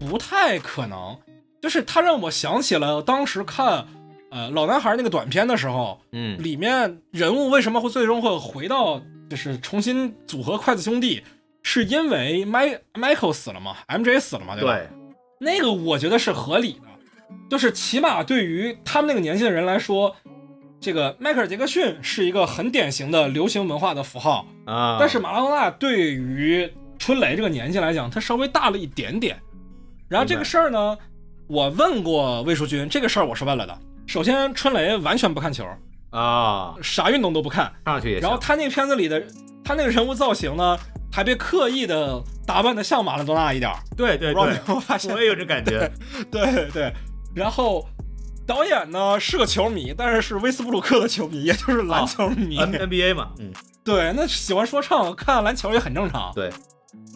Speaker 1: 不太可能。就是他让我想起了当时看，呃，老男孩那个短片的时候，
Speaker 2: 嗯
Speaker 1: 里面人物为什么会最终会回到，就是重新组合筷子兄弟，是因为迈 Michael 死了嘛，MJ 死了嘛，对吧？
Speaker 2: 对，
Speaker 1: 那个我觉得是合理的，就是起码对于他们那个年纪的人来说，这个迈克尔·杰克逊是一个很典型的流行文化的符号，
Speaker 2: 啊，
Speaker 1: 但是马拉多纳对于春雷这个年纪来讲，他稍微大了一点点。然后这个事儿呢，我问过魏淑君，这个事儿我是问了的。首先，春雷完全不看球，
Speaker 2: 啊，
Speaker 1: 啥运动都不看。
Speaker 2: 看上去也
Speaker 1: 然后他那个片子里的他那个人物造型呢，还被刻意的打扮的像马拉多纳一点儿，
Speaker 2: 对对对
Speaker 1: 我，发现？
Speaker 2: 我也有这感觉。
Speaker 1: 对对，然后导演呢是个球迷，但是是威斯布鲁克的球迷，也就是篮球迷。
Speaker 2: NBA 嘛，嗯，
Speaker 1: 对，那喜欢说唱、看篮球也很正常。
Speaker 2: 对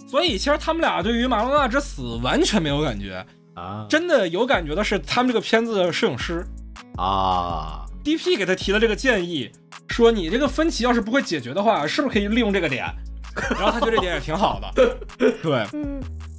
Speaker 1: 所以其实他们俩对于马拉多纳之死完全没有感觉，
Speaker 2: 啊，
Speaker 1: 真的有感觉的是他们这个片子的摄影师。
Speaker 2: 啊
Speaker 1: ，DP 给他提的这个建议，说你这个分歧要是不会解决的话，是不是可以利用这个点？然后他觉得这点也挺好的，对。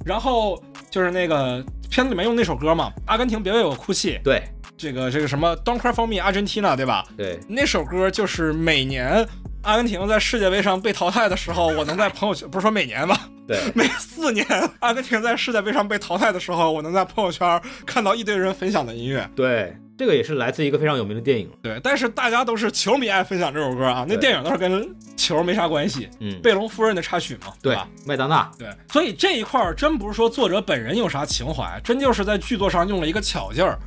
Speaker 1: 然后就是那个片子里面用那首歌嘛，《阿根廷别为我哭泣》，
Speaker 2: 对。
Speaker 1: 这个这个什么 Don't Cry for Me Argentina，对吧？
Speaker 2: 对，
Speaker 1: 那首歌就是每年阿根廷在世界杯上被淘汰的时候，我能在朋友圈不是说每年吧，
Speaker 2: 对
Speaker 1: 每四年阿根廷在世界杯上被淘汰的时候，我能在朋友圈看到一堆人分享的音乐。
Speaker 2: 对，这个也是来自一个非常有名的电影，
Speaker 1: 对，但是大家都是球迷爱分享这首歌啊，那电影倒是跟球没啥关系。
Speaker 2: 嗯，
Speaker 1: 贝隆夫人的插曲嘛，
Speaker 2: 对
Speaker 1: 吧？，
Speaker 2: 麦当娜，
Speaker 1: 对，所以这一块儿真不是说作者本人有啥情怀，真就是在剧作上用了一个巧劲儿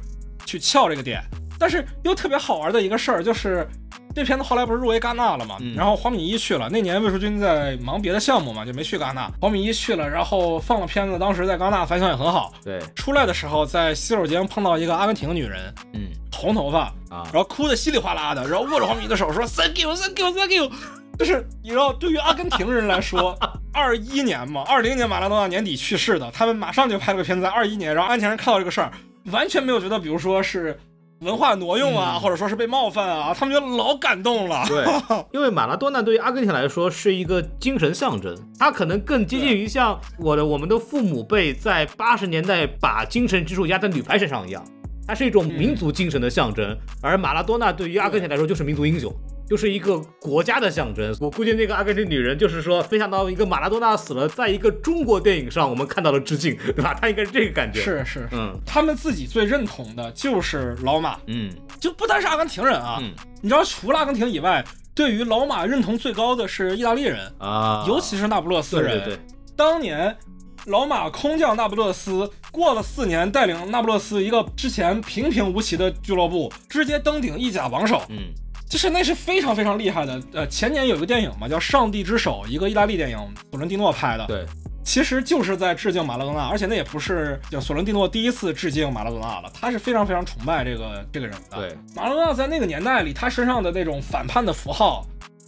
Speaker 1: 去撬这个点。但是又特别好玩的一个事儿就是，这片子后来不是入围戛纳了嘛？
Speaker 2: 嗯
Speaker 1: 然后黄敏一去了，那年魏淑君在忙别的项目嘛，就没去戛纳。黄敏一去了，然后放了片子，当时在戛纳反响也很好。
Speaker 2: 对，
Speaker 1: 出来的时候，在洗手间碰到一个阿根廷女人，
Speaker 2: 嗯
Speaker 1: 红头发，
Speaker 2: 啊
Speaker 1: 然，后哭得稀里哗啦的，然后握着黄敏一的手说 “thank you，thank you，thank you”，就是你知道，对于阿根廷人来说，二一年嘛，二零年马拉多纳年底去世的，他们马上就拍了个片子，在二一年，然后阿根廷人看到这个事儿，完全没有觉得，比如说是文化挪用啊，
Speaker 2: 嗯
Speaker 1: 或者说是被冒犯啊，他们就老感动了。
Speaker 2: 对，因为马拉多纳对于阿根廷来说是一个精神象征，他可能更接近于像我的我们的父母辈在八十年代把精神支柱压在女排身上一样，它是一种民族精神的象征。而马拉多纳对于阿根廷来说就是民族英雄。就是一个国家的象征，我估计那个阿根廷女人就是说，没想到一个马拉多纳死了，在一个中国电影上我们看到了致敬，对吧？她应该是这个感觉。，
Speaker 1: 是是，
Speaker 2: 嗯。
Speaker 1: 他们自己最认同的就是老马，
Speaker 2: 嗯。
Speaker 1: 就不单是阿根廷人啊，
Speaker 2: 嗯。
Speaker 1: 你知道除了阿根廷以外，对于老马认同最高的是意大利人，
Speaker 2: 啊，
Speaker 1: 尤其是那不勒斯人。
Speaker 2: 对对对，
Speaker 1: 当年老马空降那不勒斯，过了四年，带领那不勒斯一个之前平平无奇的俱乐部，直接登顶意甲榜首，
Speaker 2: 嗯
Speaker 1: 就是那是非常非常厉害的。呃，前年有一个电影嘛，叫《上帝之手》，一个意大利电影，索伦蒂诺拍的，
Speaker 2: 对，
Speaker 1: 其实就是在致敬马拉多纳，而且那也不是就索伦蒂诺第一次致敬马拉多纳了，他是非常非常崇拜这个这个人的。
Speaker 2: 对，
Speaker 1: 马拉多纳在那个年代里，他身上的那种反叛的符号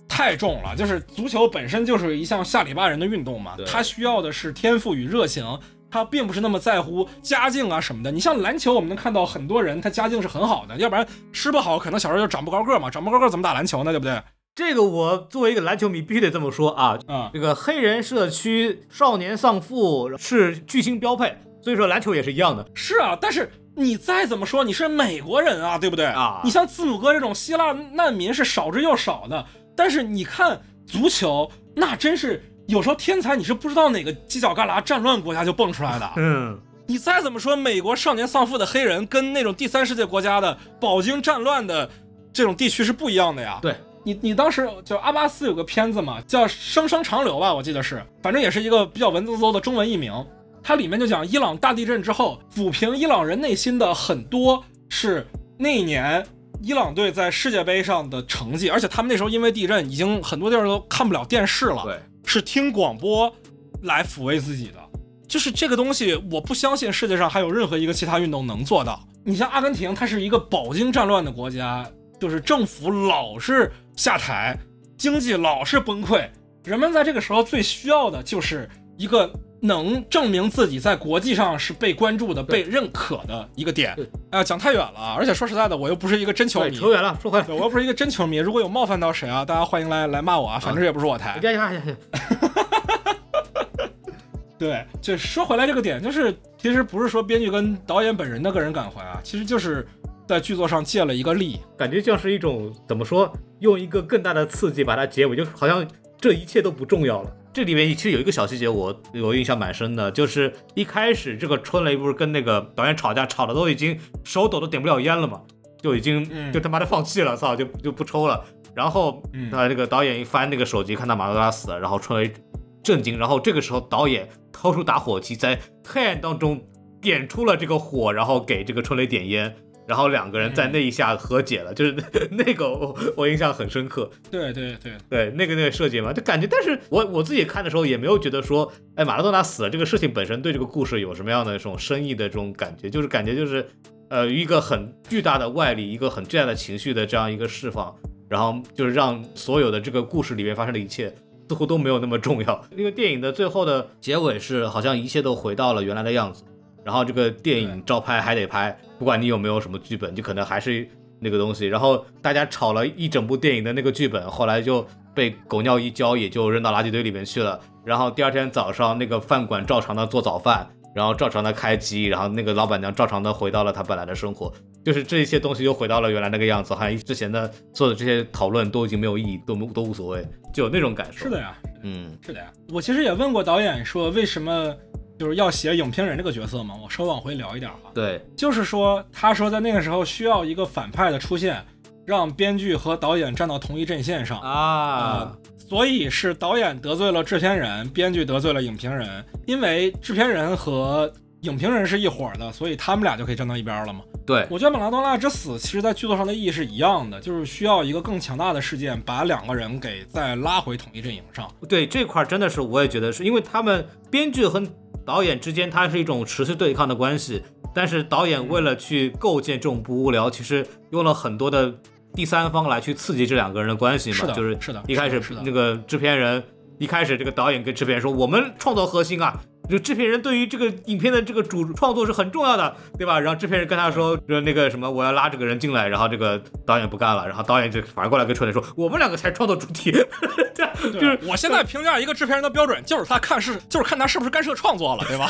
Speaker 1: 太重了。就是足球本身就是一项下里巴人的运动嘛
Speaker 2: 对，
Speaker 1: 他需要的是天赋与热情，他并不是那么在乎家境啊什么的。你像篮球，我们能看到很多人他家境是很好的，要不然吃不好，可能小时候就长不高个儿嘛，长不高个儿怎么打篮球呢？对不对？
Speaker 2: 这个我作为一个篮球迷 必须得这么说啊，
Speaker 1: 啊、
Speaker 2: 这个黑人社区少年丧父是巨星标配，所以说篮球也是一样的。
Speaker 1: 是啊，但是你再怎么说，你是美国人啊，对不对
Speaker 2: 啊
Speaker 1: 你像字母哥这种希腊难民是少之又少的，但是你看足球，那真是有时候天才你是不知道哪个犄角旮旯战乱国家就蹦出来的。
Speaker 2: 嗯，
Speaker 1: 你再怎么说，美国少年丧父的黑人跟那种第三世界国家的饱经战乱的这种地区是不一样的呀。
Speaker 2: 对，
Speaker 1: 你你当时就阿巴斯有个片子嘛，叫《生生长流》吧，我记得是，反正也是一个比较文绉绉的中文译名。它里面就讲伊朗大地震之后，抚平伊朗人内心的很多是那一年伊朗队在世界杯上的成绩，而且他们那时候因为地震，已经很多地儿都看不了电视了，
Speaker 2: 对，
Speaker 1: 是听广播来抚慰自己的。就是这个东西，我不相信世界上还有任何一个其他运动能做到。你像阿根廷，它是一个饱经战乱的国家，就是政府老是下台，经济老是崩溃，人们在这个时候最需要的就是一个能证明自己在国际上是被关注的、被认可的一个点
Speaker 2: 对。
Speaker 1: 哎呀，讲太远了啊！而且说实在的，我又不是一个真球，迷，
Speaker 2: 扯远了，说回来。
Speaker 1: 我又不是一个真球迷。如果有冒犯到谁啊，大家欢迎来来骂我啊，反正也不是我台。
Speaker 2: 呀呀呀呀！
Speaker 1: 对，就说回来这个点，就是其实不是说编剧跟导演本人的个人感怀啊，其实就是在剧作上借了一个力。
Speaker 2: 感觉像是一种怎么说，用一个更大的刺激把它结尾，就好像这一切都不重要了。这里面其实有一个小细节我我印象蛮深的，就是一开始这个春雷不是跟那个导演吵架，吵的都已经手抖都点不了烟了嘛，就已经、
Speaker 1: 嗯
Speaker 2: 就他妈的放弃了，操，就就不抽了。然后
Speaker 1: 嗯
Speaker 2: 呃那个导演一翻那个手机，看到马德拉死了，然后春雷震惊，然后这个时候导演掏出打火机，在黑暗当中点出了这个火，然后给这个春雷点烟。然后两个人在那一下和解了，就是 那个我我印象很深刻。
Speaker 1: 对对对，
Speaker 2: 对，那个那个设计嘛，就感觉，但是我我自己看的时候也没有觉得说，哎，马拉多纳死了这个事情本身对这个故事有什么样的这种深意的这种感觉，就是感觉就是，呃，一个很巨大的外力，一个很巨大的情绪的这样一个释放，然后就是让所有的这个故事里面发生的一切似乎都没有那么重要。因为电影的最后的结尾是好像一切都回到了原来的样子，然后这个电影照拍还得拍，不管你有没有什么剧本，就可能还是那个东西。然后大家吵了一整部电影的那个剧本，后来就被狗尿一浇，也就扔到垃圾堆里面去了。然后第二天早上，那个饭馆照常的做早饭，然后照常的开机，然后那个老板娘照常的回到了她本来的生活，就是这些东西又回到了原来那个样子，好像之前的做的这些讨论都已经没有意义，都都无所谓，就有那种感受。
Speaker 1: 是的，呀，
Speaker 2: 嗯，
Speaker 1: 是的呀。我其实也问过导演说，为什么就是要写影评人这个角色嘛？我稍微往回聊一点哈，
Speaker 2: 对，
Speaker 1: 就是说，他说在那个时候需要一个反派的出现，让编剧和导演站到同一阵线上。
Speaker 2: 啊，
Speaker 1: 所以是导演得罪了制片人，编剧得罪了影评人，因为制片人和影评人是一伙儿的，所以他们俩就可以站到一边儿了嘛。
Speaker 2: 对，
Speaker 1: 我觉得马拉多纳之死，其实在剧作上的意义是一样的，就是需要一个更强大的事件把两个人给再拉回统一阵营上。
Speaker 2: 对这块儿真的是，我也觉得是因为他们编剧和导演之间，它是一种持续对抗的关系。但是导演为了去构建这种不无聊，其实用了很多的第三方来去刺激这两个人的关系嘛。
Speaker 1: 是的
Speaker 2: 就是
Speaker 1: 是的
Speaker 2: 一开始那个制片人，一开始这个导演跟制片人说，我们创作核心啊，就制片人对于这个影片的这个主创作是很重要的，对吧？然后制片人跟他说，说那个什么，我要拉这个人进来，然后这个导演不干了，然后导演就反过来跟春雷说，我们两个才创作主题，就是
Speaker 1: 我现在评价一个制片人的标准，就是他看是，就是看他是不是干涉创作了，对吧？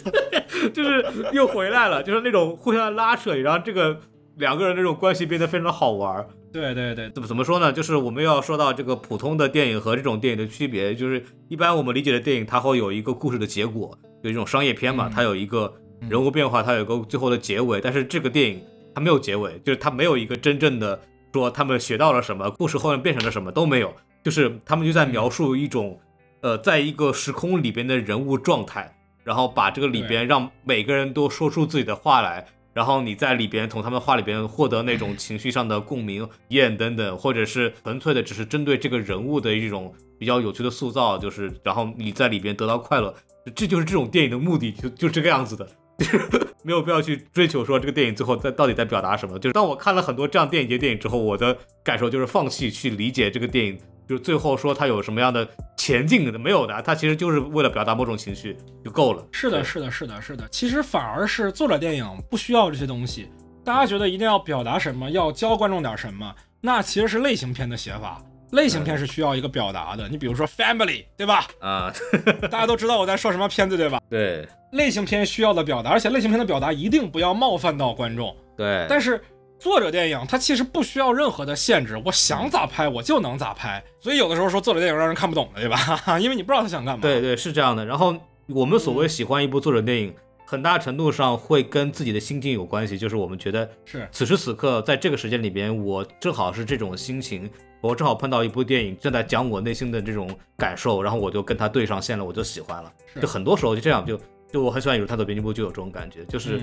Speaker 2: 就是又回来了，就是那种互相拉扯，然后这个两个人这种关系变得非常的好玩。
Speaker 1: 对对对，
Speaker 2: 怎么怎么说呢？就是我们要说到这个普通的电影和这种电影的区别，就是一般我们理解的电影，它会有一个故事的结果，有一种商业片嘛，它有一个人物变化，它有个最后的结尾。但是这个电影它没有结尾，就是它没有一个真正的说他们学到了什么，故事后面变成了什么都没有，就是他们就在描述一种，呃，在一个时空里边的人物状态，然后把这个里边让每个人都说出自己的话来。然后你在里边从他们话里边获得那种情绪上的共鸣、厌等等，或者是纯粹的只是针对这个人物的一种比较有趣的塑造，就是然后你在里边得到快乐，这就是这种电影的目的，就就这个样子的，没有必要去追求说这个电影最后在到底在表达什么。就是当我看了很多这样电影节电影之后，我的感受就是放弃去理解这个电影。就是最后说它有什么样的前进的没有的，它其实就是为了表达某种情绪就够了。
Speaker 1: 是的，是的，是的，是的。其实反而是作者电影不需要这些东西。大家觉得一定要表达什么，要教观众点什么，那其实是类型片的写法。类型片是需要一个表达的。你比如说 Family，对吧？
Speaker 2: 啊，
Speaker 1: 大家都知道我在说什么片子，对吧？
Speaker 2: 对，
Speaker 1: 类型片需要的表达，而且类型片的表达一定不要冒犯到观众。
Speaker 2: 对，
Speaker 1: 但是。作者电影它其实不需要任何的限制，我想咋拍我就能咋拍，所以有的时候说作者电影让人看不懂的，对吧？因为你不知道他想干嘛。
Speaker 2: 对对，是这样的。然后我们所谓喜欢一部作者电影，很大程度上会跟自己的心境有关系，就是我们觉得
Speaker 1: 是
Speaker 2: 此时此刻在这个时间里边，我正好是这种心情，我正好碰到一部电影正在讲我内心的这种感受，然后我就跟他对上线了，我就喜欢了。就很多时候就这样，就就我很喜欢《宇宙探索编辑部》，就有这种感觉，就是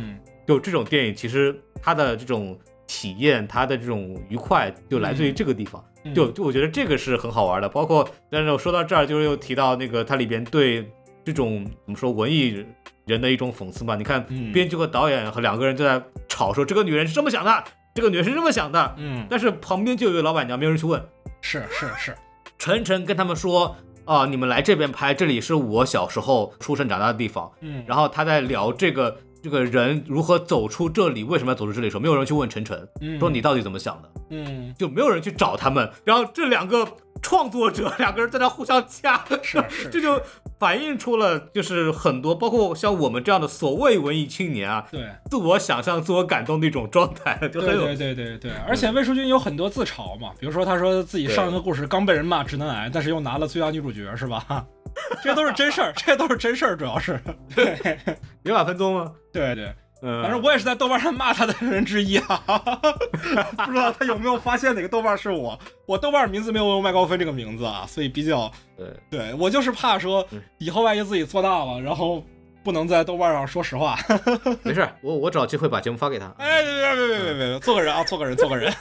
Speaker 2: 就这种电影其实它的这种。体验它的这种愉快，就来自于这个地方，就就我觉得这个是很好玩的。包括，但是我说到这儿，就是又提到那个它里边对这种怎么说文艺人的一种讽刺嘛。你看，编剧和导演和两个人就在吵，说这个女人是这么想的，这个女人是这么想的。
Speaker 1: 嗯，
Speaker 2: 但是旁边就有一个老板娘，没有人去问。
Speaker 1: 是是是，
Speaker 2: 晨晨跟他们说啊，你们来这边拍，这里是我小时候出生长大的地方。
Speaker 1: 嗯，
Speaker 2: 然后他在聊这个。这个人如何走出这里？为什么要走出这里的？时候没有人去问晨晨，说你到底怎么想的？
Speaker 1: 嗯，
Speaker 2: 就没有人去找他们。然后这两个创作者两个人在那互相掐，
Speaker 1: 是是，
Speaker 2: 这就反映出了就是很多，包括像我们这样的所谓文艺青年啊，
Speaker 1: 对，
Speaker 2: 自我想象、自我感动的一种状态，就很
Speaker 1: 有对对对对。而且魏淑君有很多自嘲嘛，比如说他说自己上一个故事刚被人骂直男癌，但是又拿了最佳女主角，是吧？这都是真事儿，这都是真事儿，主要是对，
Speaker 2: 有法分宗吗？
Speaker 1: 对对。反正我也是在豆瓣上骂他的人之一啊，不知道他有没有发现哪个豆瓣是我？我豆瓣名字没有用麦高芬这个名字啊，所以比较
Speaker 2: 对
Speaker 1: 对，我就是怕说以后万一自己做大了，然后不能在豆瓣上说实话。
Speaker 2: 没事，我我找机会把节目发给他。
Speaker 1: 哎，别别别别别别，做个人啊，做个人，做个人。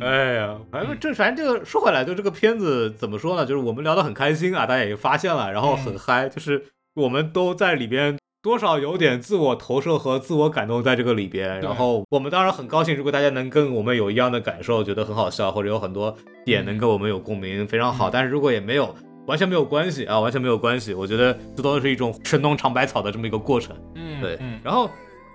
Speaker 2: 哎呀，反正这反正这个说回来，就这个片子怎么说呢？就是我们聊得很开心啊，大家也发现了，然后很嗨，就是我们都在里边。多少有点自我投射和自我感动在这个里边，然后我们当然很高兴，如果大家能跟我们有一样的感受，觉得很好笑，或者有很多点能跟我们有共鸣，非常好。但是如果也没有，完全没有关系啊，完全没有关系。我觉得这都是一种神农尝百草的这么一个过程。
Speaker 1: 嗯，
Speaker 2: 对。然后，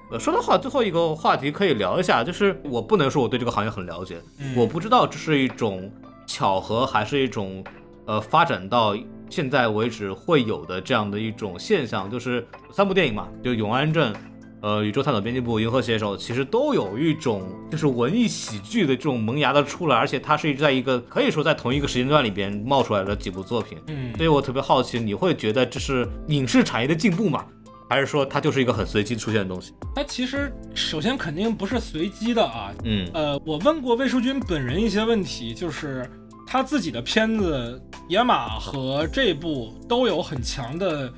Speaker 2: 呃，说的话，最后一个话题可以聊一下，就是我不能说我对这个行业很了解，我不知道这是一种巧合还是一种呃发展到。现在为止会有的这样的一种现象，就是三部电影嘛，就《永安镇》、呃，《宇宙探索编辑部》、《银河携手》，其实都有一种就是文艺喜剧的这种萌芽的出来，而且它是一直在一个可以说在同一个时间段里边冒出来的几部作品。
Speaker 1: 嗯，
Speaker 2: 所以我特别好奇，你会觉得这是影视产业的进步吗？还是说它就是一个很随机出现的东西？
Speaker 1: 它其实首先肯定不是随机的啊。
Speaker 2: 嗯，
Speaker 1: 呃，我问过魏淑君本人一些问题，就是。他自己的片子《野马》和这部都有很强的，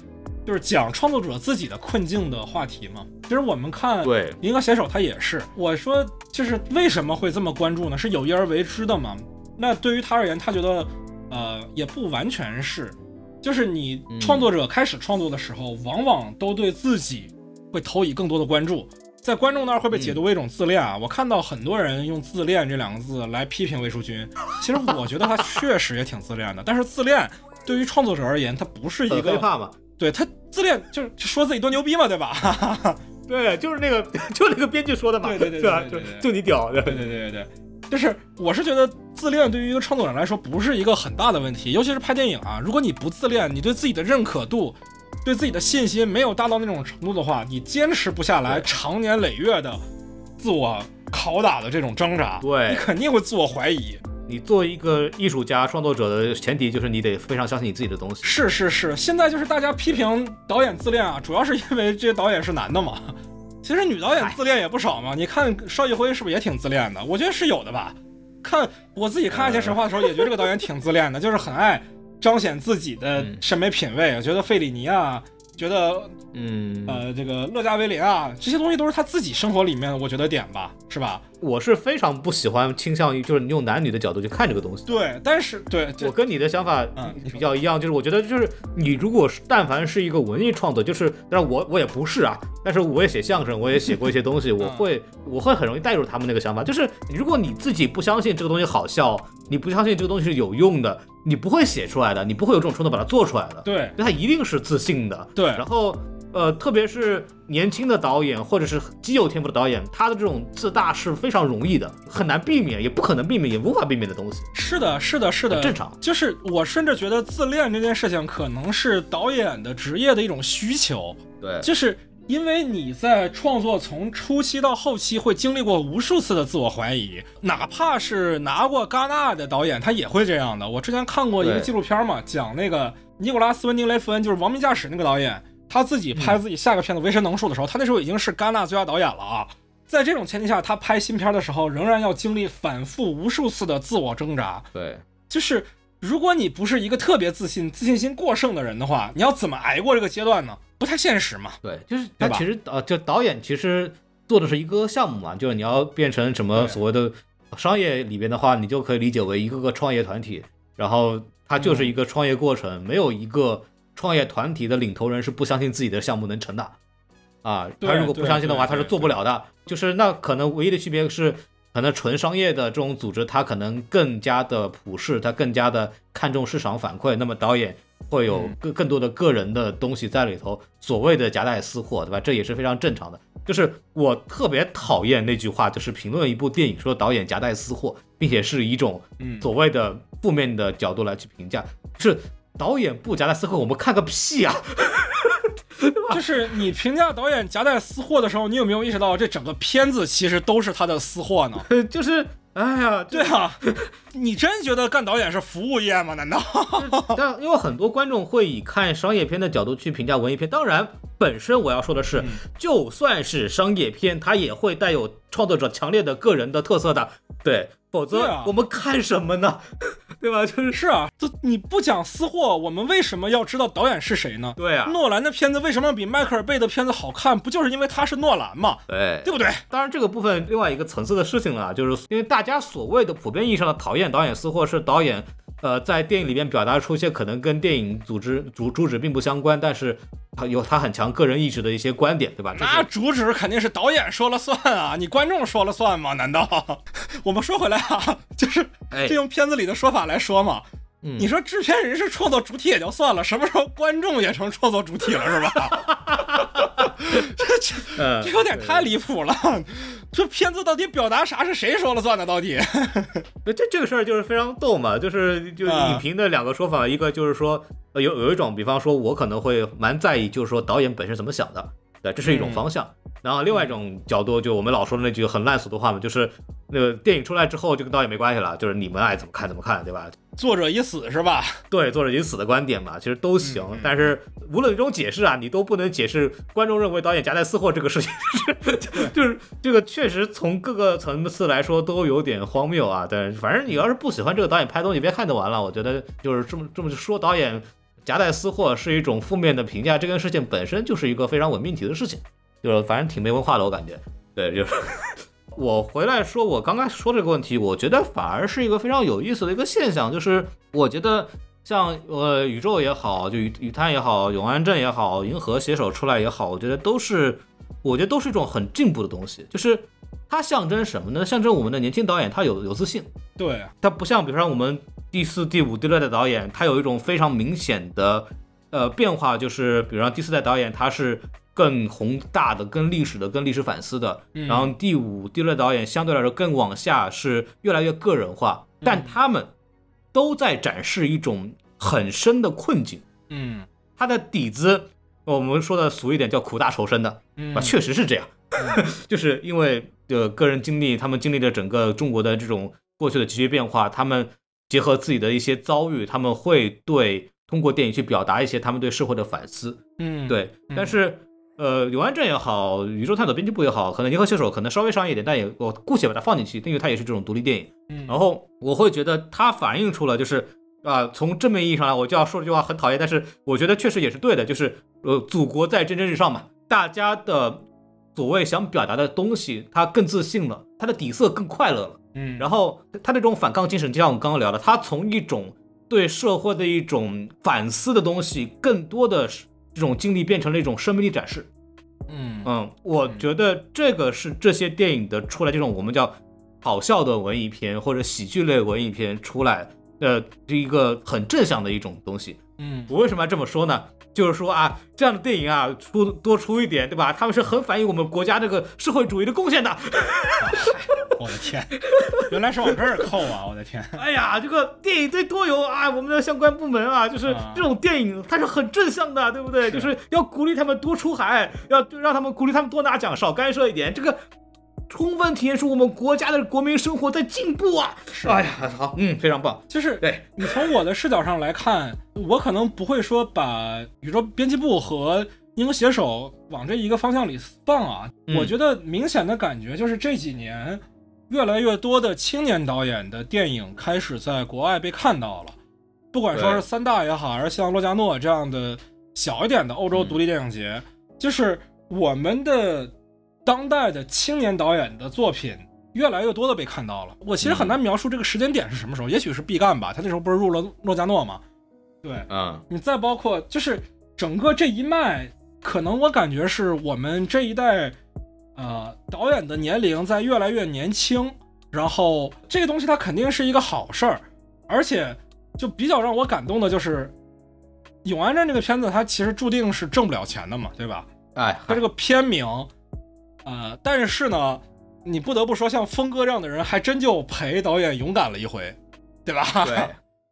Speaker 1: 就是讲创作者自己的困境的话题嘛。其实我们看
Speaker 2: 对《
Speaker 1: 银河写手》，他也是我说，就是为什么会这么关注呢？是有意而为之的嘛？那对于他而言，他觉得，呃，也不完全是，就是你创作者开始创作的时候，往往都对自己会投以更多的关注。在观众那儿会被解读为一种自恋啊！我看到很多人用“自恋”这两个字来批评魏淑君，其实我觉得他确实也挺自恋的。但是自恋对于创作者而言，他不是一个，
Speaker 2: 怕嘛。
Speaker 1: 对他自恋就是说自己多牛逼嘛，对吧？
Speaker 2: 对，就是那个，就那个编剧说的嘛，
Speaker 1: 对对对
Speaker 2: 对对？就
Speaker 1: 对对对
Speaker 2: 就你屌，对
Speaker 1: 对对对对对，就是我是觉得自恋对于一个创作者来说不是一个很大的问题，尤其是拍电影啊，如果你不自恋，你对自己的认可度、对自己的信心没有大到那种程度的话，你坚持不下来
Speaker 2: 对
Speaker 1: 长年累月的自我拷打的这种挣扎，
Speaker 2: 对
Speaker 1: 你肯定会自我怀疑。
Speaker 2: 你作为一个艺术家、创作者的前提就是你得非常相信你自己的东西。
Speaker 1: 是是是，现在就是大家批评导演自恋啊，主要是因为这些导演是男的嘛。其实女导演自恋也不少嘛，你看邵艺辉是不是也挺自恋的？我觉得是有的吧。看我自己看《爱情神话》的时候，也觉得这个导演挺自恋的，就是很爱彰显自己的
Speaker 2: 嗯
Speaker 1: 审美品味。我觉得费里尼啊，觉得
Speaker 2: 嗯，
Speaker 1: 呃这个勒加维林啊，这些东西都是他自己生活里面我觉得点吧，是吧？
Speaker 2: 我是非常不喜欢倾向于就是你用男女的角度去看这个东西。
Speaker 1: 对，但是对，
Speaker 2: 我跟你的想法比较一样，就是我觉得就是你如果是但凡是一个文艺创作，就是但是我我也不是啊，但是我也写相声，我也写过一些东西，我会我会很容易带入他们那个想法，就是如果你自己不相信这个东西好笑，你不相信这个东西是有用的，你不会写出来的，你不会有这种冲动把它做出来的，
Speaker 1: 对
Speaker 2: 那他一定是自信的，
Speaker 1: 对
Speaker 2: 然后。呃，特别是年轻的导演或者是极有天赋的导演，他的这种自大是非常容易的，很难避免，也不可能避免，也无法避免的东西，
Speaker 1: 是的，是的，是的，
Speaker 2: 正常。
Speaker 1: 就是我甚至觉得自恋这件事情可能是导演的职业的一种需求，
Speaker 2: 对
Speaker 1: 就是因为你在创作从初期到后期会经历过无数次的自我怀疑，哪怕是拿过戛纳的导演，他也会这样的。我之前看过一个纪录片嘛，讲那个尼古拉斯·温丁雷弗恩，就是《亡命驾驶》那个导演，他自己拍自己下个片子《为神能术》的时候，他那时候已经是戛纳最佳导演了啊。在这种前提下，他拍新片的时候，仍然要经历反复无数次的自我挣扎。
Speaker 2: 对。
Speaker 1: 就是如果你不是一个特别自信、自信心过剩的人的话，你要怎么挨过这个阶段呢？不太现实嘛。
Speaker 2: 对，就是他其实呃，就导演其实做的是一个项目嘛，就是你要变成什么所谓的商业里边的话，你就可以理解为一个个创业团体，然后它就是一个创业过程，没有一个创业团体的领头人是不相信自己的项目能成的啊，他如果不相信的话，他是做不了的。就是那可能唯一的区别是。可能纯商业的这种组织，它可能更加的普世，它更加的看重市场反馈。那么导演会有
Speaker 1: 嗯
Speaker 2: 更更多的个人的东西在里头，所谓的夹带私货，对吧？这也是非常正常的。就是我特别讨厌那句话，就是评论一部电影说导演夹带私货，并且是以一种
Speaker 1: 嗯，
Speaker 2: 所谓的负面的角度来去评价，是导演不夹带私货，我们看个屁啊！
Speaker 1: 就是你评价导演夹带私货的时候，你有没有意识到这整个片子其实都是他的私货呢？
Speaker 2: 就是，哎呀，
Speaker 1: 对啊，你真觉得干导演是服务业吗？难道？
Speaker 2: 但因为很多观众会以看商业片的角度去评价文艺片，当然，本身我要说的是，
Speaker 1: 嗯
Speaker 2: 就算是商业片，它也会带有创作者强烈的个人的特色的，对，否则我们看什么呢？对吧？就是
Speaker 1: 是啊，这你不讲私货，我们为什么要知道导演是谁呢？
Speaker 2: 对啊，
Speaker 1: 诺兰的片子为什么比迈克尔贝的片子好看？不就是因为他是诺兰吗？
Speaker 2: 对
Speaker 1: 对不对？
Speaker 2: 当然，这个部分另外一个层次的事情了，就是因为大家所谓的普遍意义上的讨厌导演私货，是导演呃在电影里面表达出一些可能跟电影组织主主旨并不相关，但是他有他很强个人意志的一些观点，对吧？这
Speaker 1: 那主旨肯定是导演说了算啊，你观众说了算吗？难道？我们说回来啊，就是
Speaker 2: 哎
Speaker 1: 这，用片子里的说法来说嘛，
Speaker 2: 嗯
Speaker 1: 你说制片人是创作主体也就算了，什么时候观众也成创作主体了是吧？这这
Speaker 2: 呃
Speaker 1: 这有点太离谱了。这片子到底表达啥是谁说了算的？到底？
Speaker 2: 对这这个事儿就是非常逗嘛，就是就
Speaker 1: 啊
Speaker 2: 影评的两个说法，一个就是说，呃有有一种，比方说我可能会蛮在意，就是说导演本身怎么想的，对，这是一种
Speaker 1: 嗯
Speaker 2: 方向。然后另外一种角度，就我们老说的那句很烂俗的话嘛，就是那个电影出来之后就跟导演没关系了，就是你们爱怎么看怎么看，对吧？
Speaker 1: 作者已死是吧？
Speaker 2: 对，作者已死的观点嘛，其实都行。但是无论这种解释啊，你都不能解释观众认为导演夹带私货这个事情，就是 就是这个确实从各个层次来说都有点荒谬啊。但反正你要是不喜欢这个导演拍东西，别看就完了。我觉得就是这么这么说，导演夹带私货是一种负面的评价，这件事情本身就是一个非常伪命题的事情，就是反正挺没文化的，我感觉。对，就是。我回来说，我刚刚说这个问题，我觉得反而是一个非常有意思的一个现象，就是我觉得像呃宇宙也好，就宇宇探也好，永安镇也好，银河携手出来也好，我觉得都是，我觉得都是一种很进步的东西。就是它象征什么呢？象征我们的年轻导演他有有自信，
Speaker 1: 对，
Speaker 2: 他不像比如说我们第四、第五、第六代导演，他有一种非常明显的呃变化，就是比如说第四代导演他是更宏大的、更历史的、更历史反思的，
Speaker 1: 嗯
Speaker 2: 然后第五、第六代导演相对来说更往下是越来越个人化，但他们都在展示一种很深的困境。
Speaker 1: 嗯
Speaker 2: 他的底子，我们说的俗一点叫苦大仇深的，
Speaker 1: 嗯
Speaker 2: 啊，确实是这样，就是因为呃个人经历，他们经历了整个中国的这种过去的急剧变化，他们结合自己的一些遭遇，他们会对通过电影去表达一些他们对社会的反思，
Speaker 1: 嗯，
Speaker 2: 对，
Speaker 1: 嗯
Speaker 2: 但是。呃，永安镇也好，宇宙探索编辑部也好，可能银河携手可能稍微商业一点，但也我姑且把它放进去，因为它也是这种独立电影。
Speaker 1: 嗯，
Speaker 2: 然后我会觉得它反映出了，就是啊、从正面意义上来，我就要说这句话很讨厌，但是我觉得确实也是对的，就是呃，祖国在蒸蒸日上嘛，大家的所谓想表达的东西，他更自信了，他的底色更快乐了。
Speaker 1: 嗯，
Speaker 2: 然后他这种反抗精神，就像我们刚刚聊的，他从一种对社会的一种反思的东西，更多的是这种经历变成了一种生命力展示。
Speaker 1: 嗯
Speaker 2: 嗯，我觉得这个是这些电影的出来这种我们叫好笑的文艺片或者喜剧类文艺片出来的这一个很正向的一种东西。
Speaker 1: 嗯
Speaker 2: 我为什么要这么说呢？就是说啊，这样的电影啊，出多出一点，对吧？他们是很反映我们国家这个社会主义的贡献的。
Speaker 1: 我的天，原来是往这儿扣啊！我的天，
Speaker 2: 哎呀，这个电影得多有啊，我们的相关部门啊，就是
Speaker 1: 啊
Speaker 2: 这种电影它是很正向的，对不对？
Speaker 1: 是
Speaker 2: 就是要鼓励他们多出海，要让他们鼓励他们多拿奖，少干涉一点，这个充分体现出我们国家的国民生活在进步啊！
Speaker 1: 是
Speaker 2: 哎呀，好，嗯，非常棒，
Speaker 1: 就是
Speaker 2: 对，
Speaker 1: 你从我的视角上来看，我可能不会说把宇宙编辑部和银河携手往这一个方向里放啊。
Speaker 2: 嗯。
Speaker 1: 我觉得明显的感觉就是这几年，越来越多的青年导演的电影开始在国外被看到了，不管说是三大也好，还是像洛迦诺这样的小一点的欧洲独立电影节，就是我们的当代的青年导演的作品。越来越多的被看到了，我其实很难描述这个时间点是什么时候，也许是毕赣吧，他那时候不是入了诺加诺吗？对
Speaker 2: 嗯
Speaker 1: 你再包括就是整个这一脉，可能我感觉是我们这一代，呃，导演的年龄在越来越年轻，然后这个东西它肯定是一个好事儿，而且就比较让我感动的就是《永安镇》这个片子，它其实注定是挣不了钱的嘛，对吧？
Speaker 2: 哎，
Speaker 1: 它这个片名，呃，但是呢，你不得不说，像峰哥这样的人，还真就陪导演勇敢了一回，对吧？
Speaker 2: 对，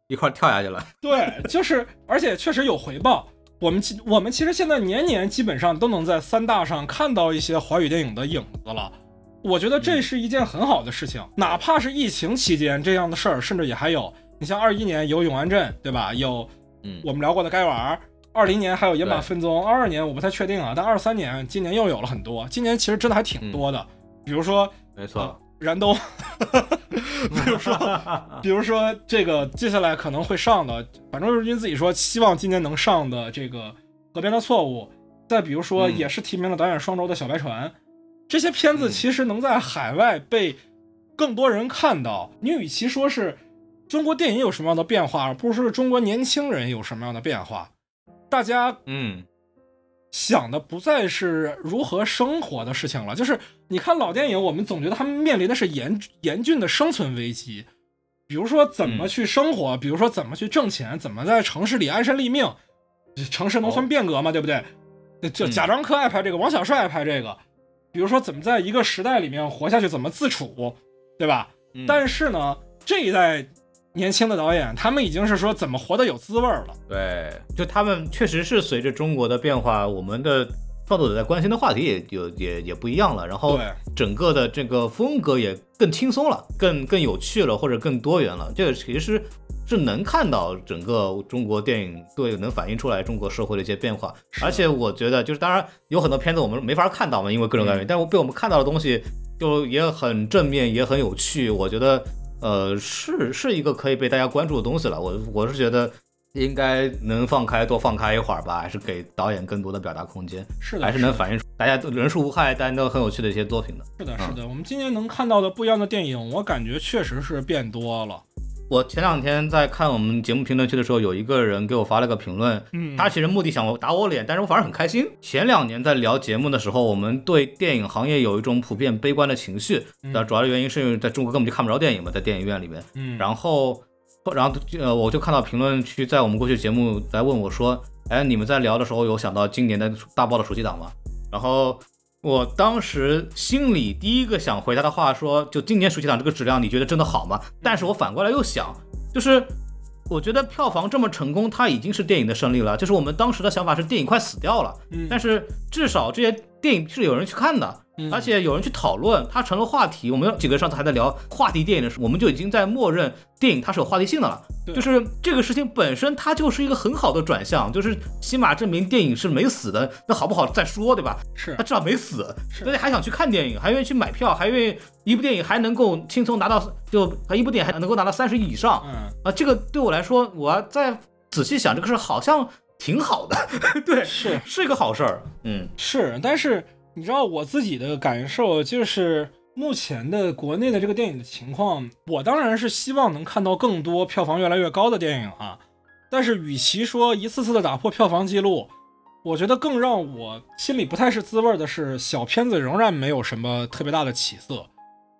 Speaker 2: 一块儿跳下去了，
Speaker 1: 对，就是，而且确实有回报。我们其我们其实现在年年基本上都能在三大上看到一些华语电影的影子了。我觉得这是一件很好的事情，哪怕是疫情期间这样的事儿，甚至也还有。你像二一年有永安镇，对吧？有
Speaker 2: 嗯，
Speaker 1: 我们聊过的该玩儿。二零年还有野马分鬃，二二年我不太确定啊，但二三年今年又有了很多。今年其实真的还挺多的，比如说
Speaker 2: 没错，
Speaker 1: 啊燃冬，比如说，比如说这个接下来可能会上的，反正日军自己说希望今年能上的这个《河边的错误》，再比如说
Speaker 2: 嗯。
Speaker 1: 也是提名了导演双周的《小白船》，这些片子
Speaker 2: 嗯。
Speaker 1: 其实能在海外被更多人看到。你与其说是中国电影有什么样的变化，而不是中国年轻人有什么样的变化，大家
Speaker 2: 嗯，
Speaker 1: 想的不再是如何生活的事情了，就是你看老电影，我们总觉得他们面临的是严严峻的生存危机，比如说怎么去生活，比如说怎么去挣钱，怎么在城市里安身立命，城市农村变革嘛，对不对？就
Speaker 2: 嗯。
Speaker 1: 贾樟柯爱拍这个，王小帅爱拍这个，比如说怎么在一个时代里面活下去，怎么自处，对吧？
Speaker 2: 嗯。
Speaker 1: 但是呢，这一代年轻的导演，他们已经是说怎么活得有滋味儿了。
Speaker 2: 对，就他们确实是随着中国的变化，我们的创作者在关心的话题也有也也不一样了，然后
Speaker 1: 对
Speaker 2: 整个的这个风格也更轻松了，更更有趣了，或者更多元了。这个其实是能看到整个中国电影对能反映出来中国社会的一些变化，而且我觉得就是当然有很多片子我们没法看到嘛，因为各种各样的原因，但是被我们看到的东西就也很正面，也很有趣，我觉得。呃，是是一个可以被大家关注的东西了。我我是觉得应该能放开多放开一会儿吧，还是给导演更多的表达空间，
Speaker 1: 是的，
Speaker 2: 还是能反映出大家都人畜无害，但都很有趣的一些作品的。
Speaker 1: 是的，
Speaker 2: 嗯
Speaker 1: 是的，我们今年能看到的不一样的电影，我感觉确实是变多了。
Speaker 2: 我前两天在看我们节目评论区的时候，有一个人给我发了个评论，
Speaker 1: 嗯
Speaker 2: 他其实目的想打我脸，但是我反而很开心。前两年在聊节目的时候，我们对电影行业有一种普遍悲观的情绪，那、主要的原因是因为在中国根本就看不着电影嘛，在电影院里面。
Speaker 1: 嗯，
Speaker 2: 然后，然后呃，我就看到评论区在我们过去节目来问我说，哎，你们在聊的时候有想到今年的大爆的暑期档吗？然后我当时心里第一个想回答的话说，就今年暑期档这个质量，你觉得真的好吗？但是我反过来又想，就是。我觉得票房这么成功，它已经是电影的胜利了。就是我们当时的想法是电影快死掉了，
Speaker 1: 嗯
Speaker 2: 但是至少这些电影是有人去看的，
Speaker 1: 嗯
Speaker 2: 而且有人去讨论，它成了话题。我们有几个上次还在聊话题电影的时候，我们就已经在默认电影它是有话题性的了。
Speaker 1: 对
Speaker 2: 就是这个事情本身，它就是一个很好的转向，就是起码证明电影是没死的。那好不好再说，对吧？
Speaker 1: 是
Speaker 2: 他至少没死，
Speaker 1: 是
Speaker 2: 大家还想去看电影，还愿意去买票，还愿意一部电影还能够轻松拿到，就一部电影还能够拿到三十亿以上
Speaker 1: 嗯，
Speaker 2: 啊！这个对我来说，我要再仔细想这个事，好像挺好的，对，
Speaker 1: 是
Speaker 2: 是一个好事儿，嗯
Speaker 1: 是，但是你知道我自己的感受就是。目前的国内的这个电影的情况，我当然是希望能看到更多票房越来越高的电影啊。但是，与其说一次次的打破票房记录，我觉得更让我心里不太是滋味儿的是，小片子仍然没有什么特别大的起色。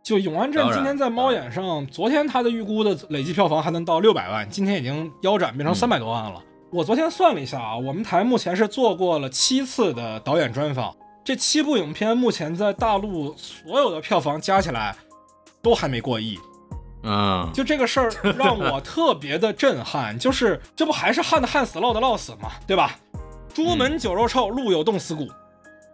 Speaker 1: 就《永安镇今天在猫眼上，昨天它的预估的累计票房还能到六百万，今天已经腰斩变成
Speaker 2: 嗯
Speaker 1: 三百多万了。我昨天算了一下啊，我们台目前是做过了七次的导演专访，这七部影片目前在大陆所有的票房加起来都还没过亿。
Speaker 2: 嗯，
Speaker 1: 就这个事儿 让我特别的震撼，就是这不还是旱的旱死，涝的涝死嘛，对吧？朱门酒肉臭，路有冻死骨。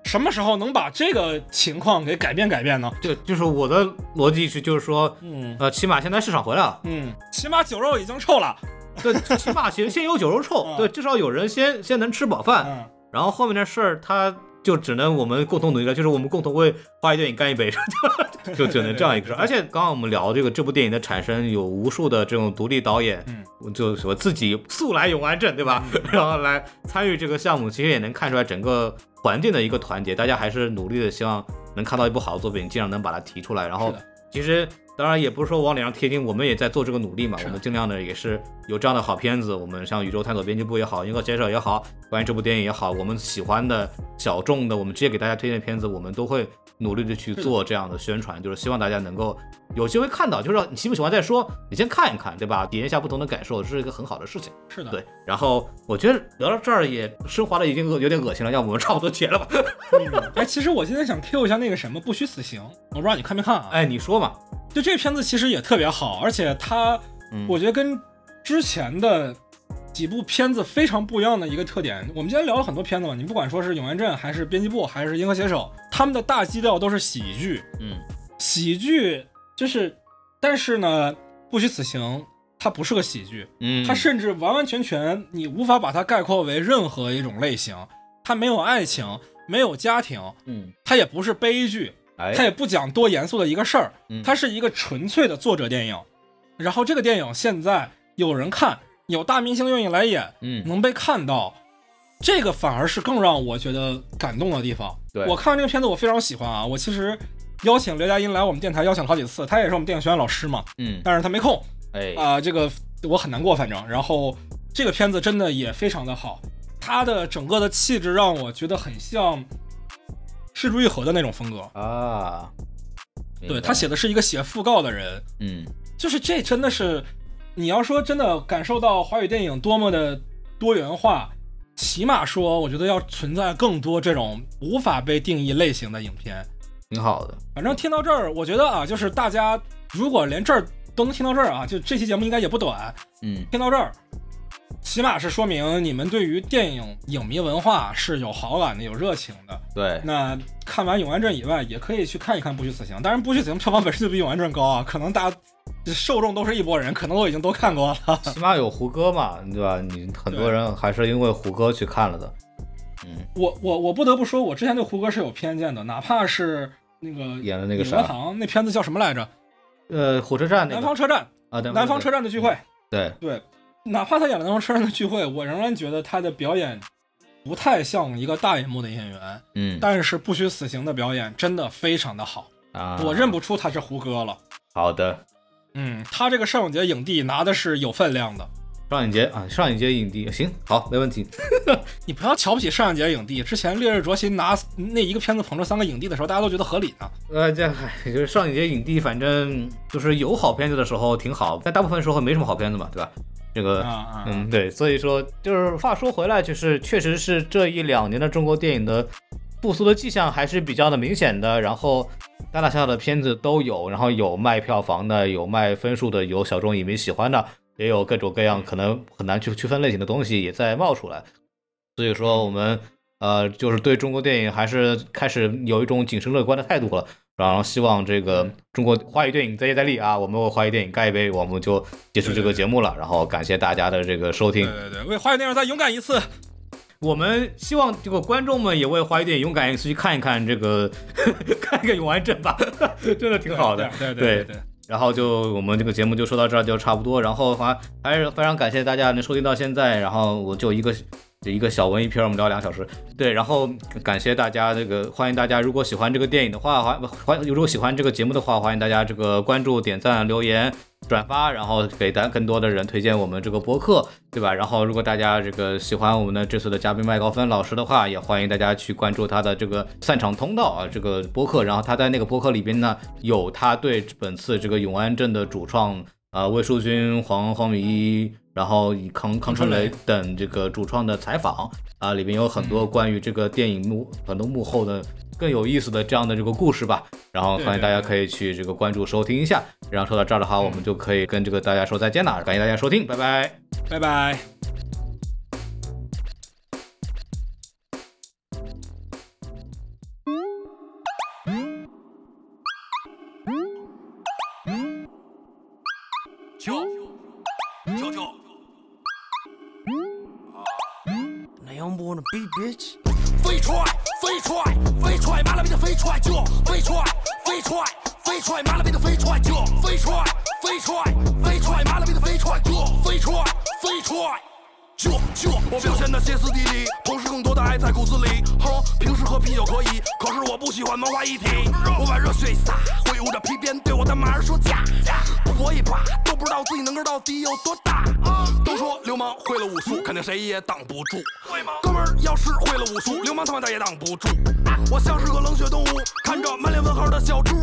Speaker 1: 什么时候能把这个情况给改变改变呢？
Speaker 2: 就就是我的逻辑是，就是说，
Speaker 1: 嗯
Speaker 2: 呃，起码现在市场回来了，
Speaker 1: 嗯，起码酒肉已经臭了。
Speaker 2: 对，起码先先有酒肉臭，
Speaker 1: 嗯
Speaker 2: 对，至少有人先先能吃饱饭，
Speaker 1: 嗯，
Speaker 2: 然后后面的事儿，他就只能我们共同努力了，就是我们共同为华语电影干一杯，就只能这样一个事儿。而且刚刚我们聊这个这部电影的产生，有无数的这种独立导演，
Speaker 1: 嗯，
Speaker 2: 就我自己素来永安镇，对吧？然后来参与这个项目，其实也能看出来整个环境的一个团结，大家还是努力的，希望能看到一部好的作品，尽量能把它提出来。然后其实当然也不是说往脸上贴金，我们也在做这个努力嘛，我们尽量的也是有这样的好片子，我们像宇宙探索编辑部也好，银河写手也好，关于这部电影也好，我们喜欢的小众的，我们直接给大家推荐的片子，我们都会努力的去做这样的宣传，就是希望大家能够有机会看到，就是说你喜不喜欢再说，你先看一看，对吧？体验一下不同的感受，这是一个很好的事情。
Speaker 1: 是的，
Speaker 2: 对，然后我觉得聊到这儿也升华的已经恶有点恶心了，要不我们差不多结了吧？
Speaker 1: 嗯哎，其实我今天想 Q 一下那个什么《不虚此行》，我不知道你看没看啊？
Speaker 2: 哎，你说嘛？
Speaker 1: 就这片子其实也特别好，而且它，
Speaker 2: 嗯
Speaker 1: 我觉得跟之前的几部片子非常不一样的一个特点。我们今天聊了很多片子嘛，你不管说是《永安镇》还是《编辑部》还是《银河写手》，他们的大基调都是喜剧。
Speaker 2: 嗯
Speaker 1: 喜剧就是，但是呢，《不虚此行》它不是个喜剧，
Speaker 2: 嗯，
Speaker 1: 它甚至完完全全你无法把它概括为任何一种类型。它没有爱情，没有家庭，
Speaker 2: 嗯，
Speaker 1: 它也不是悲剧，
Speaker 2: 哎，
Speaker 1: 它也不讲多严肃的一个事儿
Speaker 2: 嗯，
Speaker 1: 它是一个纯粹的作者电影。然后这个电影现在有人看，有大明星愿意来演，
Speaker 2: 嗯
Speaker 1: 能被看到，这个反而是更让我觉得感动的地方。
Speaker 2: 对
Speaker 1: 我看完这个片子，我非常喜欢啊。我其实邀请刘佳音来我们电台，邀请了好几次，他也是我们电影学院老师嘛，
Speaker 2: 嗯，
Speaker 1: 但是他没空
Speaker 2: 哎，
Speaker 1: 啊、这个我很难过，反正。然后这个片子真的也非常的好，它的整个的气质让我觉得很像失之愈合的那种风格。
Speaker 2: 啊，
Speaker 1: 对他写的是一个写讣告的人，
Speaker 2: 嗯
Speaker 1: 就是这真的是，你要说真的感受到华语电影多么的多元化，起码说我觉得要存在更多这种无法被定义类型的影片。
Speaker 2: 挺好的，
Speaker 1: 反正听到这儿，我觉得啊，就是大家如果连这儿都能听到这儿啊，就这期节目应该也不短，
Speaker 2: 嗯
Speaker 1: 听到这儿。起码是说明你们对于电影影迷文化是有好感的、有热情的。
Speaker 2: 对，
Speaker 1: 那看完《永安镇》以外，也可以去看一看《不虚此行》。当然，《不虚此行》票房本身就比《永安镇》高啊，可能大家受众都是一拨人，可能都已经都看过了。
Speaker 2: 起码有胡歌嘛，对吧？你很多人还是因为胡歌去看了的，嗯，
Speaker 1: 我我我不得不说，我之前对胡歌是有偏见的，哪怕是那个
Speaker 2: 演的那个
Speaker 1: 李
Speaker 2: 啥
Speaker 1: 文航那片子叫什么来着？
Speaker 2: 呃，火车站那个
Speaker 1: 南方车站，
Speaker 2: 啊，南
Speaker 1: 南方车站的聚会。
Speaker 2: 对，
Speaker 1: 对，哪怕他演了南方车站的聚会，我仍然觉得他的表演不太像一个大荧幕的演员。
Speaker 2: 嗯，
Speaker 1: 但是不虚此行的表演真的非常的好，
Speaker 2: 啊，
Speaker 1: 我认不出他是胡歌了。
Speaker 2: 好的，
Speaker 1: 嗯，他这个上影节影帝拿的是有分量的。
Speaker 2: 上影节啊，上影节影帝行，好，没问题。
Speaker 1: 你不要瞧不起上影节影帝，之前《烈日灼心》拿那一个片子捧出三个影帝的时候，大家都觉得合理呢。
Speaker 2: 呃，这嗨，就是上影节影帝，反正就是有好片子的时候挺好，但大部分时候没什么好片子嘛，对吧？这个，
Speaker 1: 啊
Speaker 2: 嗯，对，所以说就是话说回来，就是确实是这一两年的中国电影的复苏的迹象还是比较的明显的，然后大大小小的片子都有，然后有卖票房的，有卖分数的，有小众影迷喜欢的，也有各种各样可能很难去区分类型的东西也在冒出来，所以说我们呃就是对中国电影还是开始有一种谨慎乐观的态度了。然后希望这个中国华语电影再接再厉啊！我们为华语电影干一杯，我们就结束这个节目了。然后感谢大家的这个收听
Speaker 1: 对，对对，为华语电影再勇敢一次。
Speaker 2: 我们希望这个观众们也为华语电影勇敢一次，去看一看这个 看一个《永安镇》吧，真的挺好的。
Speaker 1: 对对
Speaker 2: 对
Speaker 1: 对对，
Speaker 2: 然后就我们这个节目就说到这儿就差不多，然后还还是非常感谢大家能收听到现在，然后我就一个一个小文艺片，我们聊两小时，对，然后感谢大家这个欢迎大家如果喜欢这个电影的话，欢欢如果喜欢这个节目的话，欢迎大家这个关注、点赞、留言、转发，然后给咱更多的人推荐我们这个播客，对吧？然后如果大家这个喜欢我们的这次的嘉宾麦高芬老师的话，也欢迎大家去关注他的这个散场通道啊这个播客，然后他在那个播客里边呢有他对本次这个永安镇的主创啊魏淑君、黄黄米一，然后以康康春雷等这个主创的采访啊，里面有很多关于这个电影幕很多幕后的更有意思的这样的这个故事吧。然后欢迎大家可以去这个关注收听一下。然后说到这儿的话，我们就可以跟这个大家说再见了，感谢大家收听，拜拜。
Speaker 1: 拜拜。
Speaker 3: Now I'm on a beat, bitch. 飞踹，飞踹，飞踹，妈了逼的飞踹就飞踹，飞踹，飞踹，妈了逼的飞踹就飞踹，飞踹，飞踹，妈了逼的飞踹就飞踹，飞踹。就就我表现的歇斯底里，同时更多的爱在骨子里。哼，平时喝啤酒可以，可是我不喜欢文化一体。我把热血一洒，挥舞着皮鞭对我的马儿说驾。搏一把，都不知道自己能个到底有多大。都说流氓会了武术，肯定谁也挡不住。哥们儿要是会了武术，流氓他妈的也挡不住。我像是个冷血动物，看着满脸问号的小猪，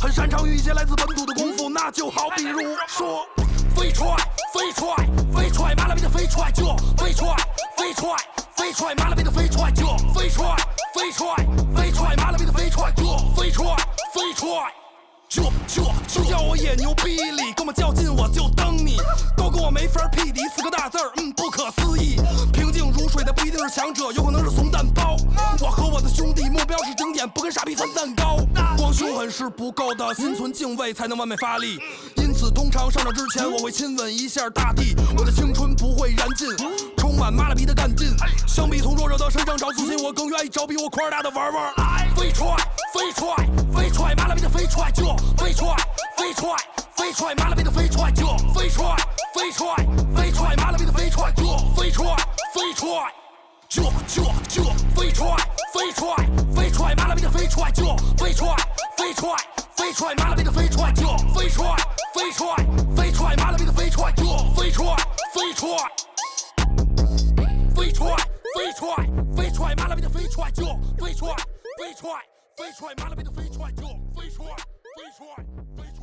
Speaker 3: 很擅长于一些来自本土的功夫，那就好比如说。飞踹，飞踹，飞踹，妈了逼的飞踹就飞踹，飞踹，飞踹，妈了逼的飞踹就飞踹，飞踹，飞踹，妈了逼的飞踹就飞踹，飞踹。就就就叫我野牛逼哩，跟我较劲我就蹬你，都跟我没法匹敌，四个大字儿，嗯，不可思议。平静如水的不一定是强者，有可能是怂蛋包。我和我的兄弟目标是经典，不跟傻逼分蛋糕。光凶狠是不够的，心存敬畏才能完美发力。因此，通常上场之前我会亲吻一下大地，我的青春不会燃尽，充满妈了逼的干劲。相比从弱者的身上找自信，我更愿意找比我块儿大的玩玩。飞踹，飞踹，飞踹，妈了逼的飞踹就飞踹，飞踹，飞踹，妈了逼的飞踹就飞踹，飞踹，飞踹，妈了逼的飞踹就飞踹，飞踹。就就就飞踹，飞踹，飞踹，妈了逼的飞踹就飞踹，飞踹，飞踹，妈了逼的飞踹就飞踹，飞踹，飞踹，妈了逼的飞踹就飞踹，飞踹，飞踹，飞踹，飞踹，妈了逼的飞踹就飞踹，飞踹，飞踹，妈了逼的飞踹就飞踹，飞踹，飞。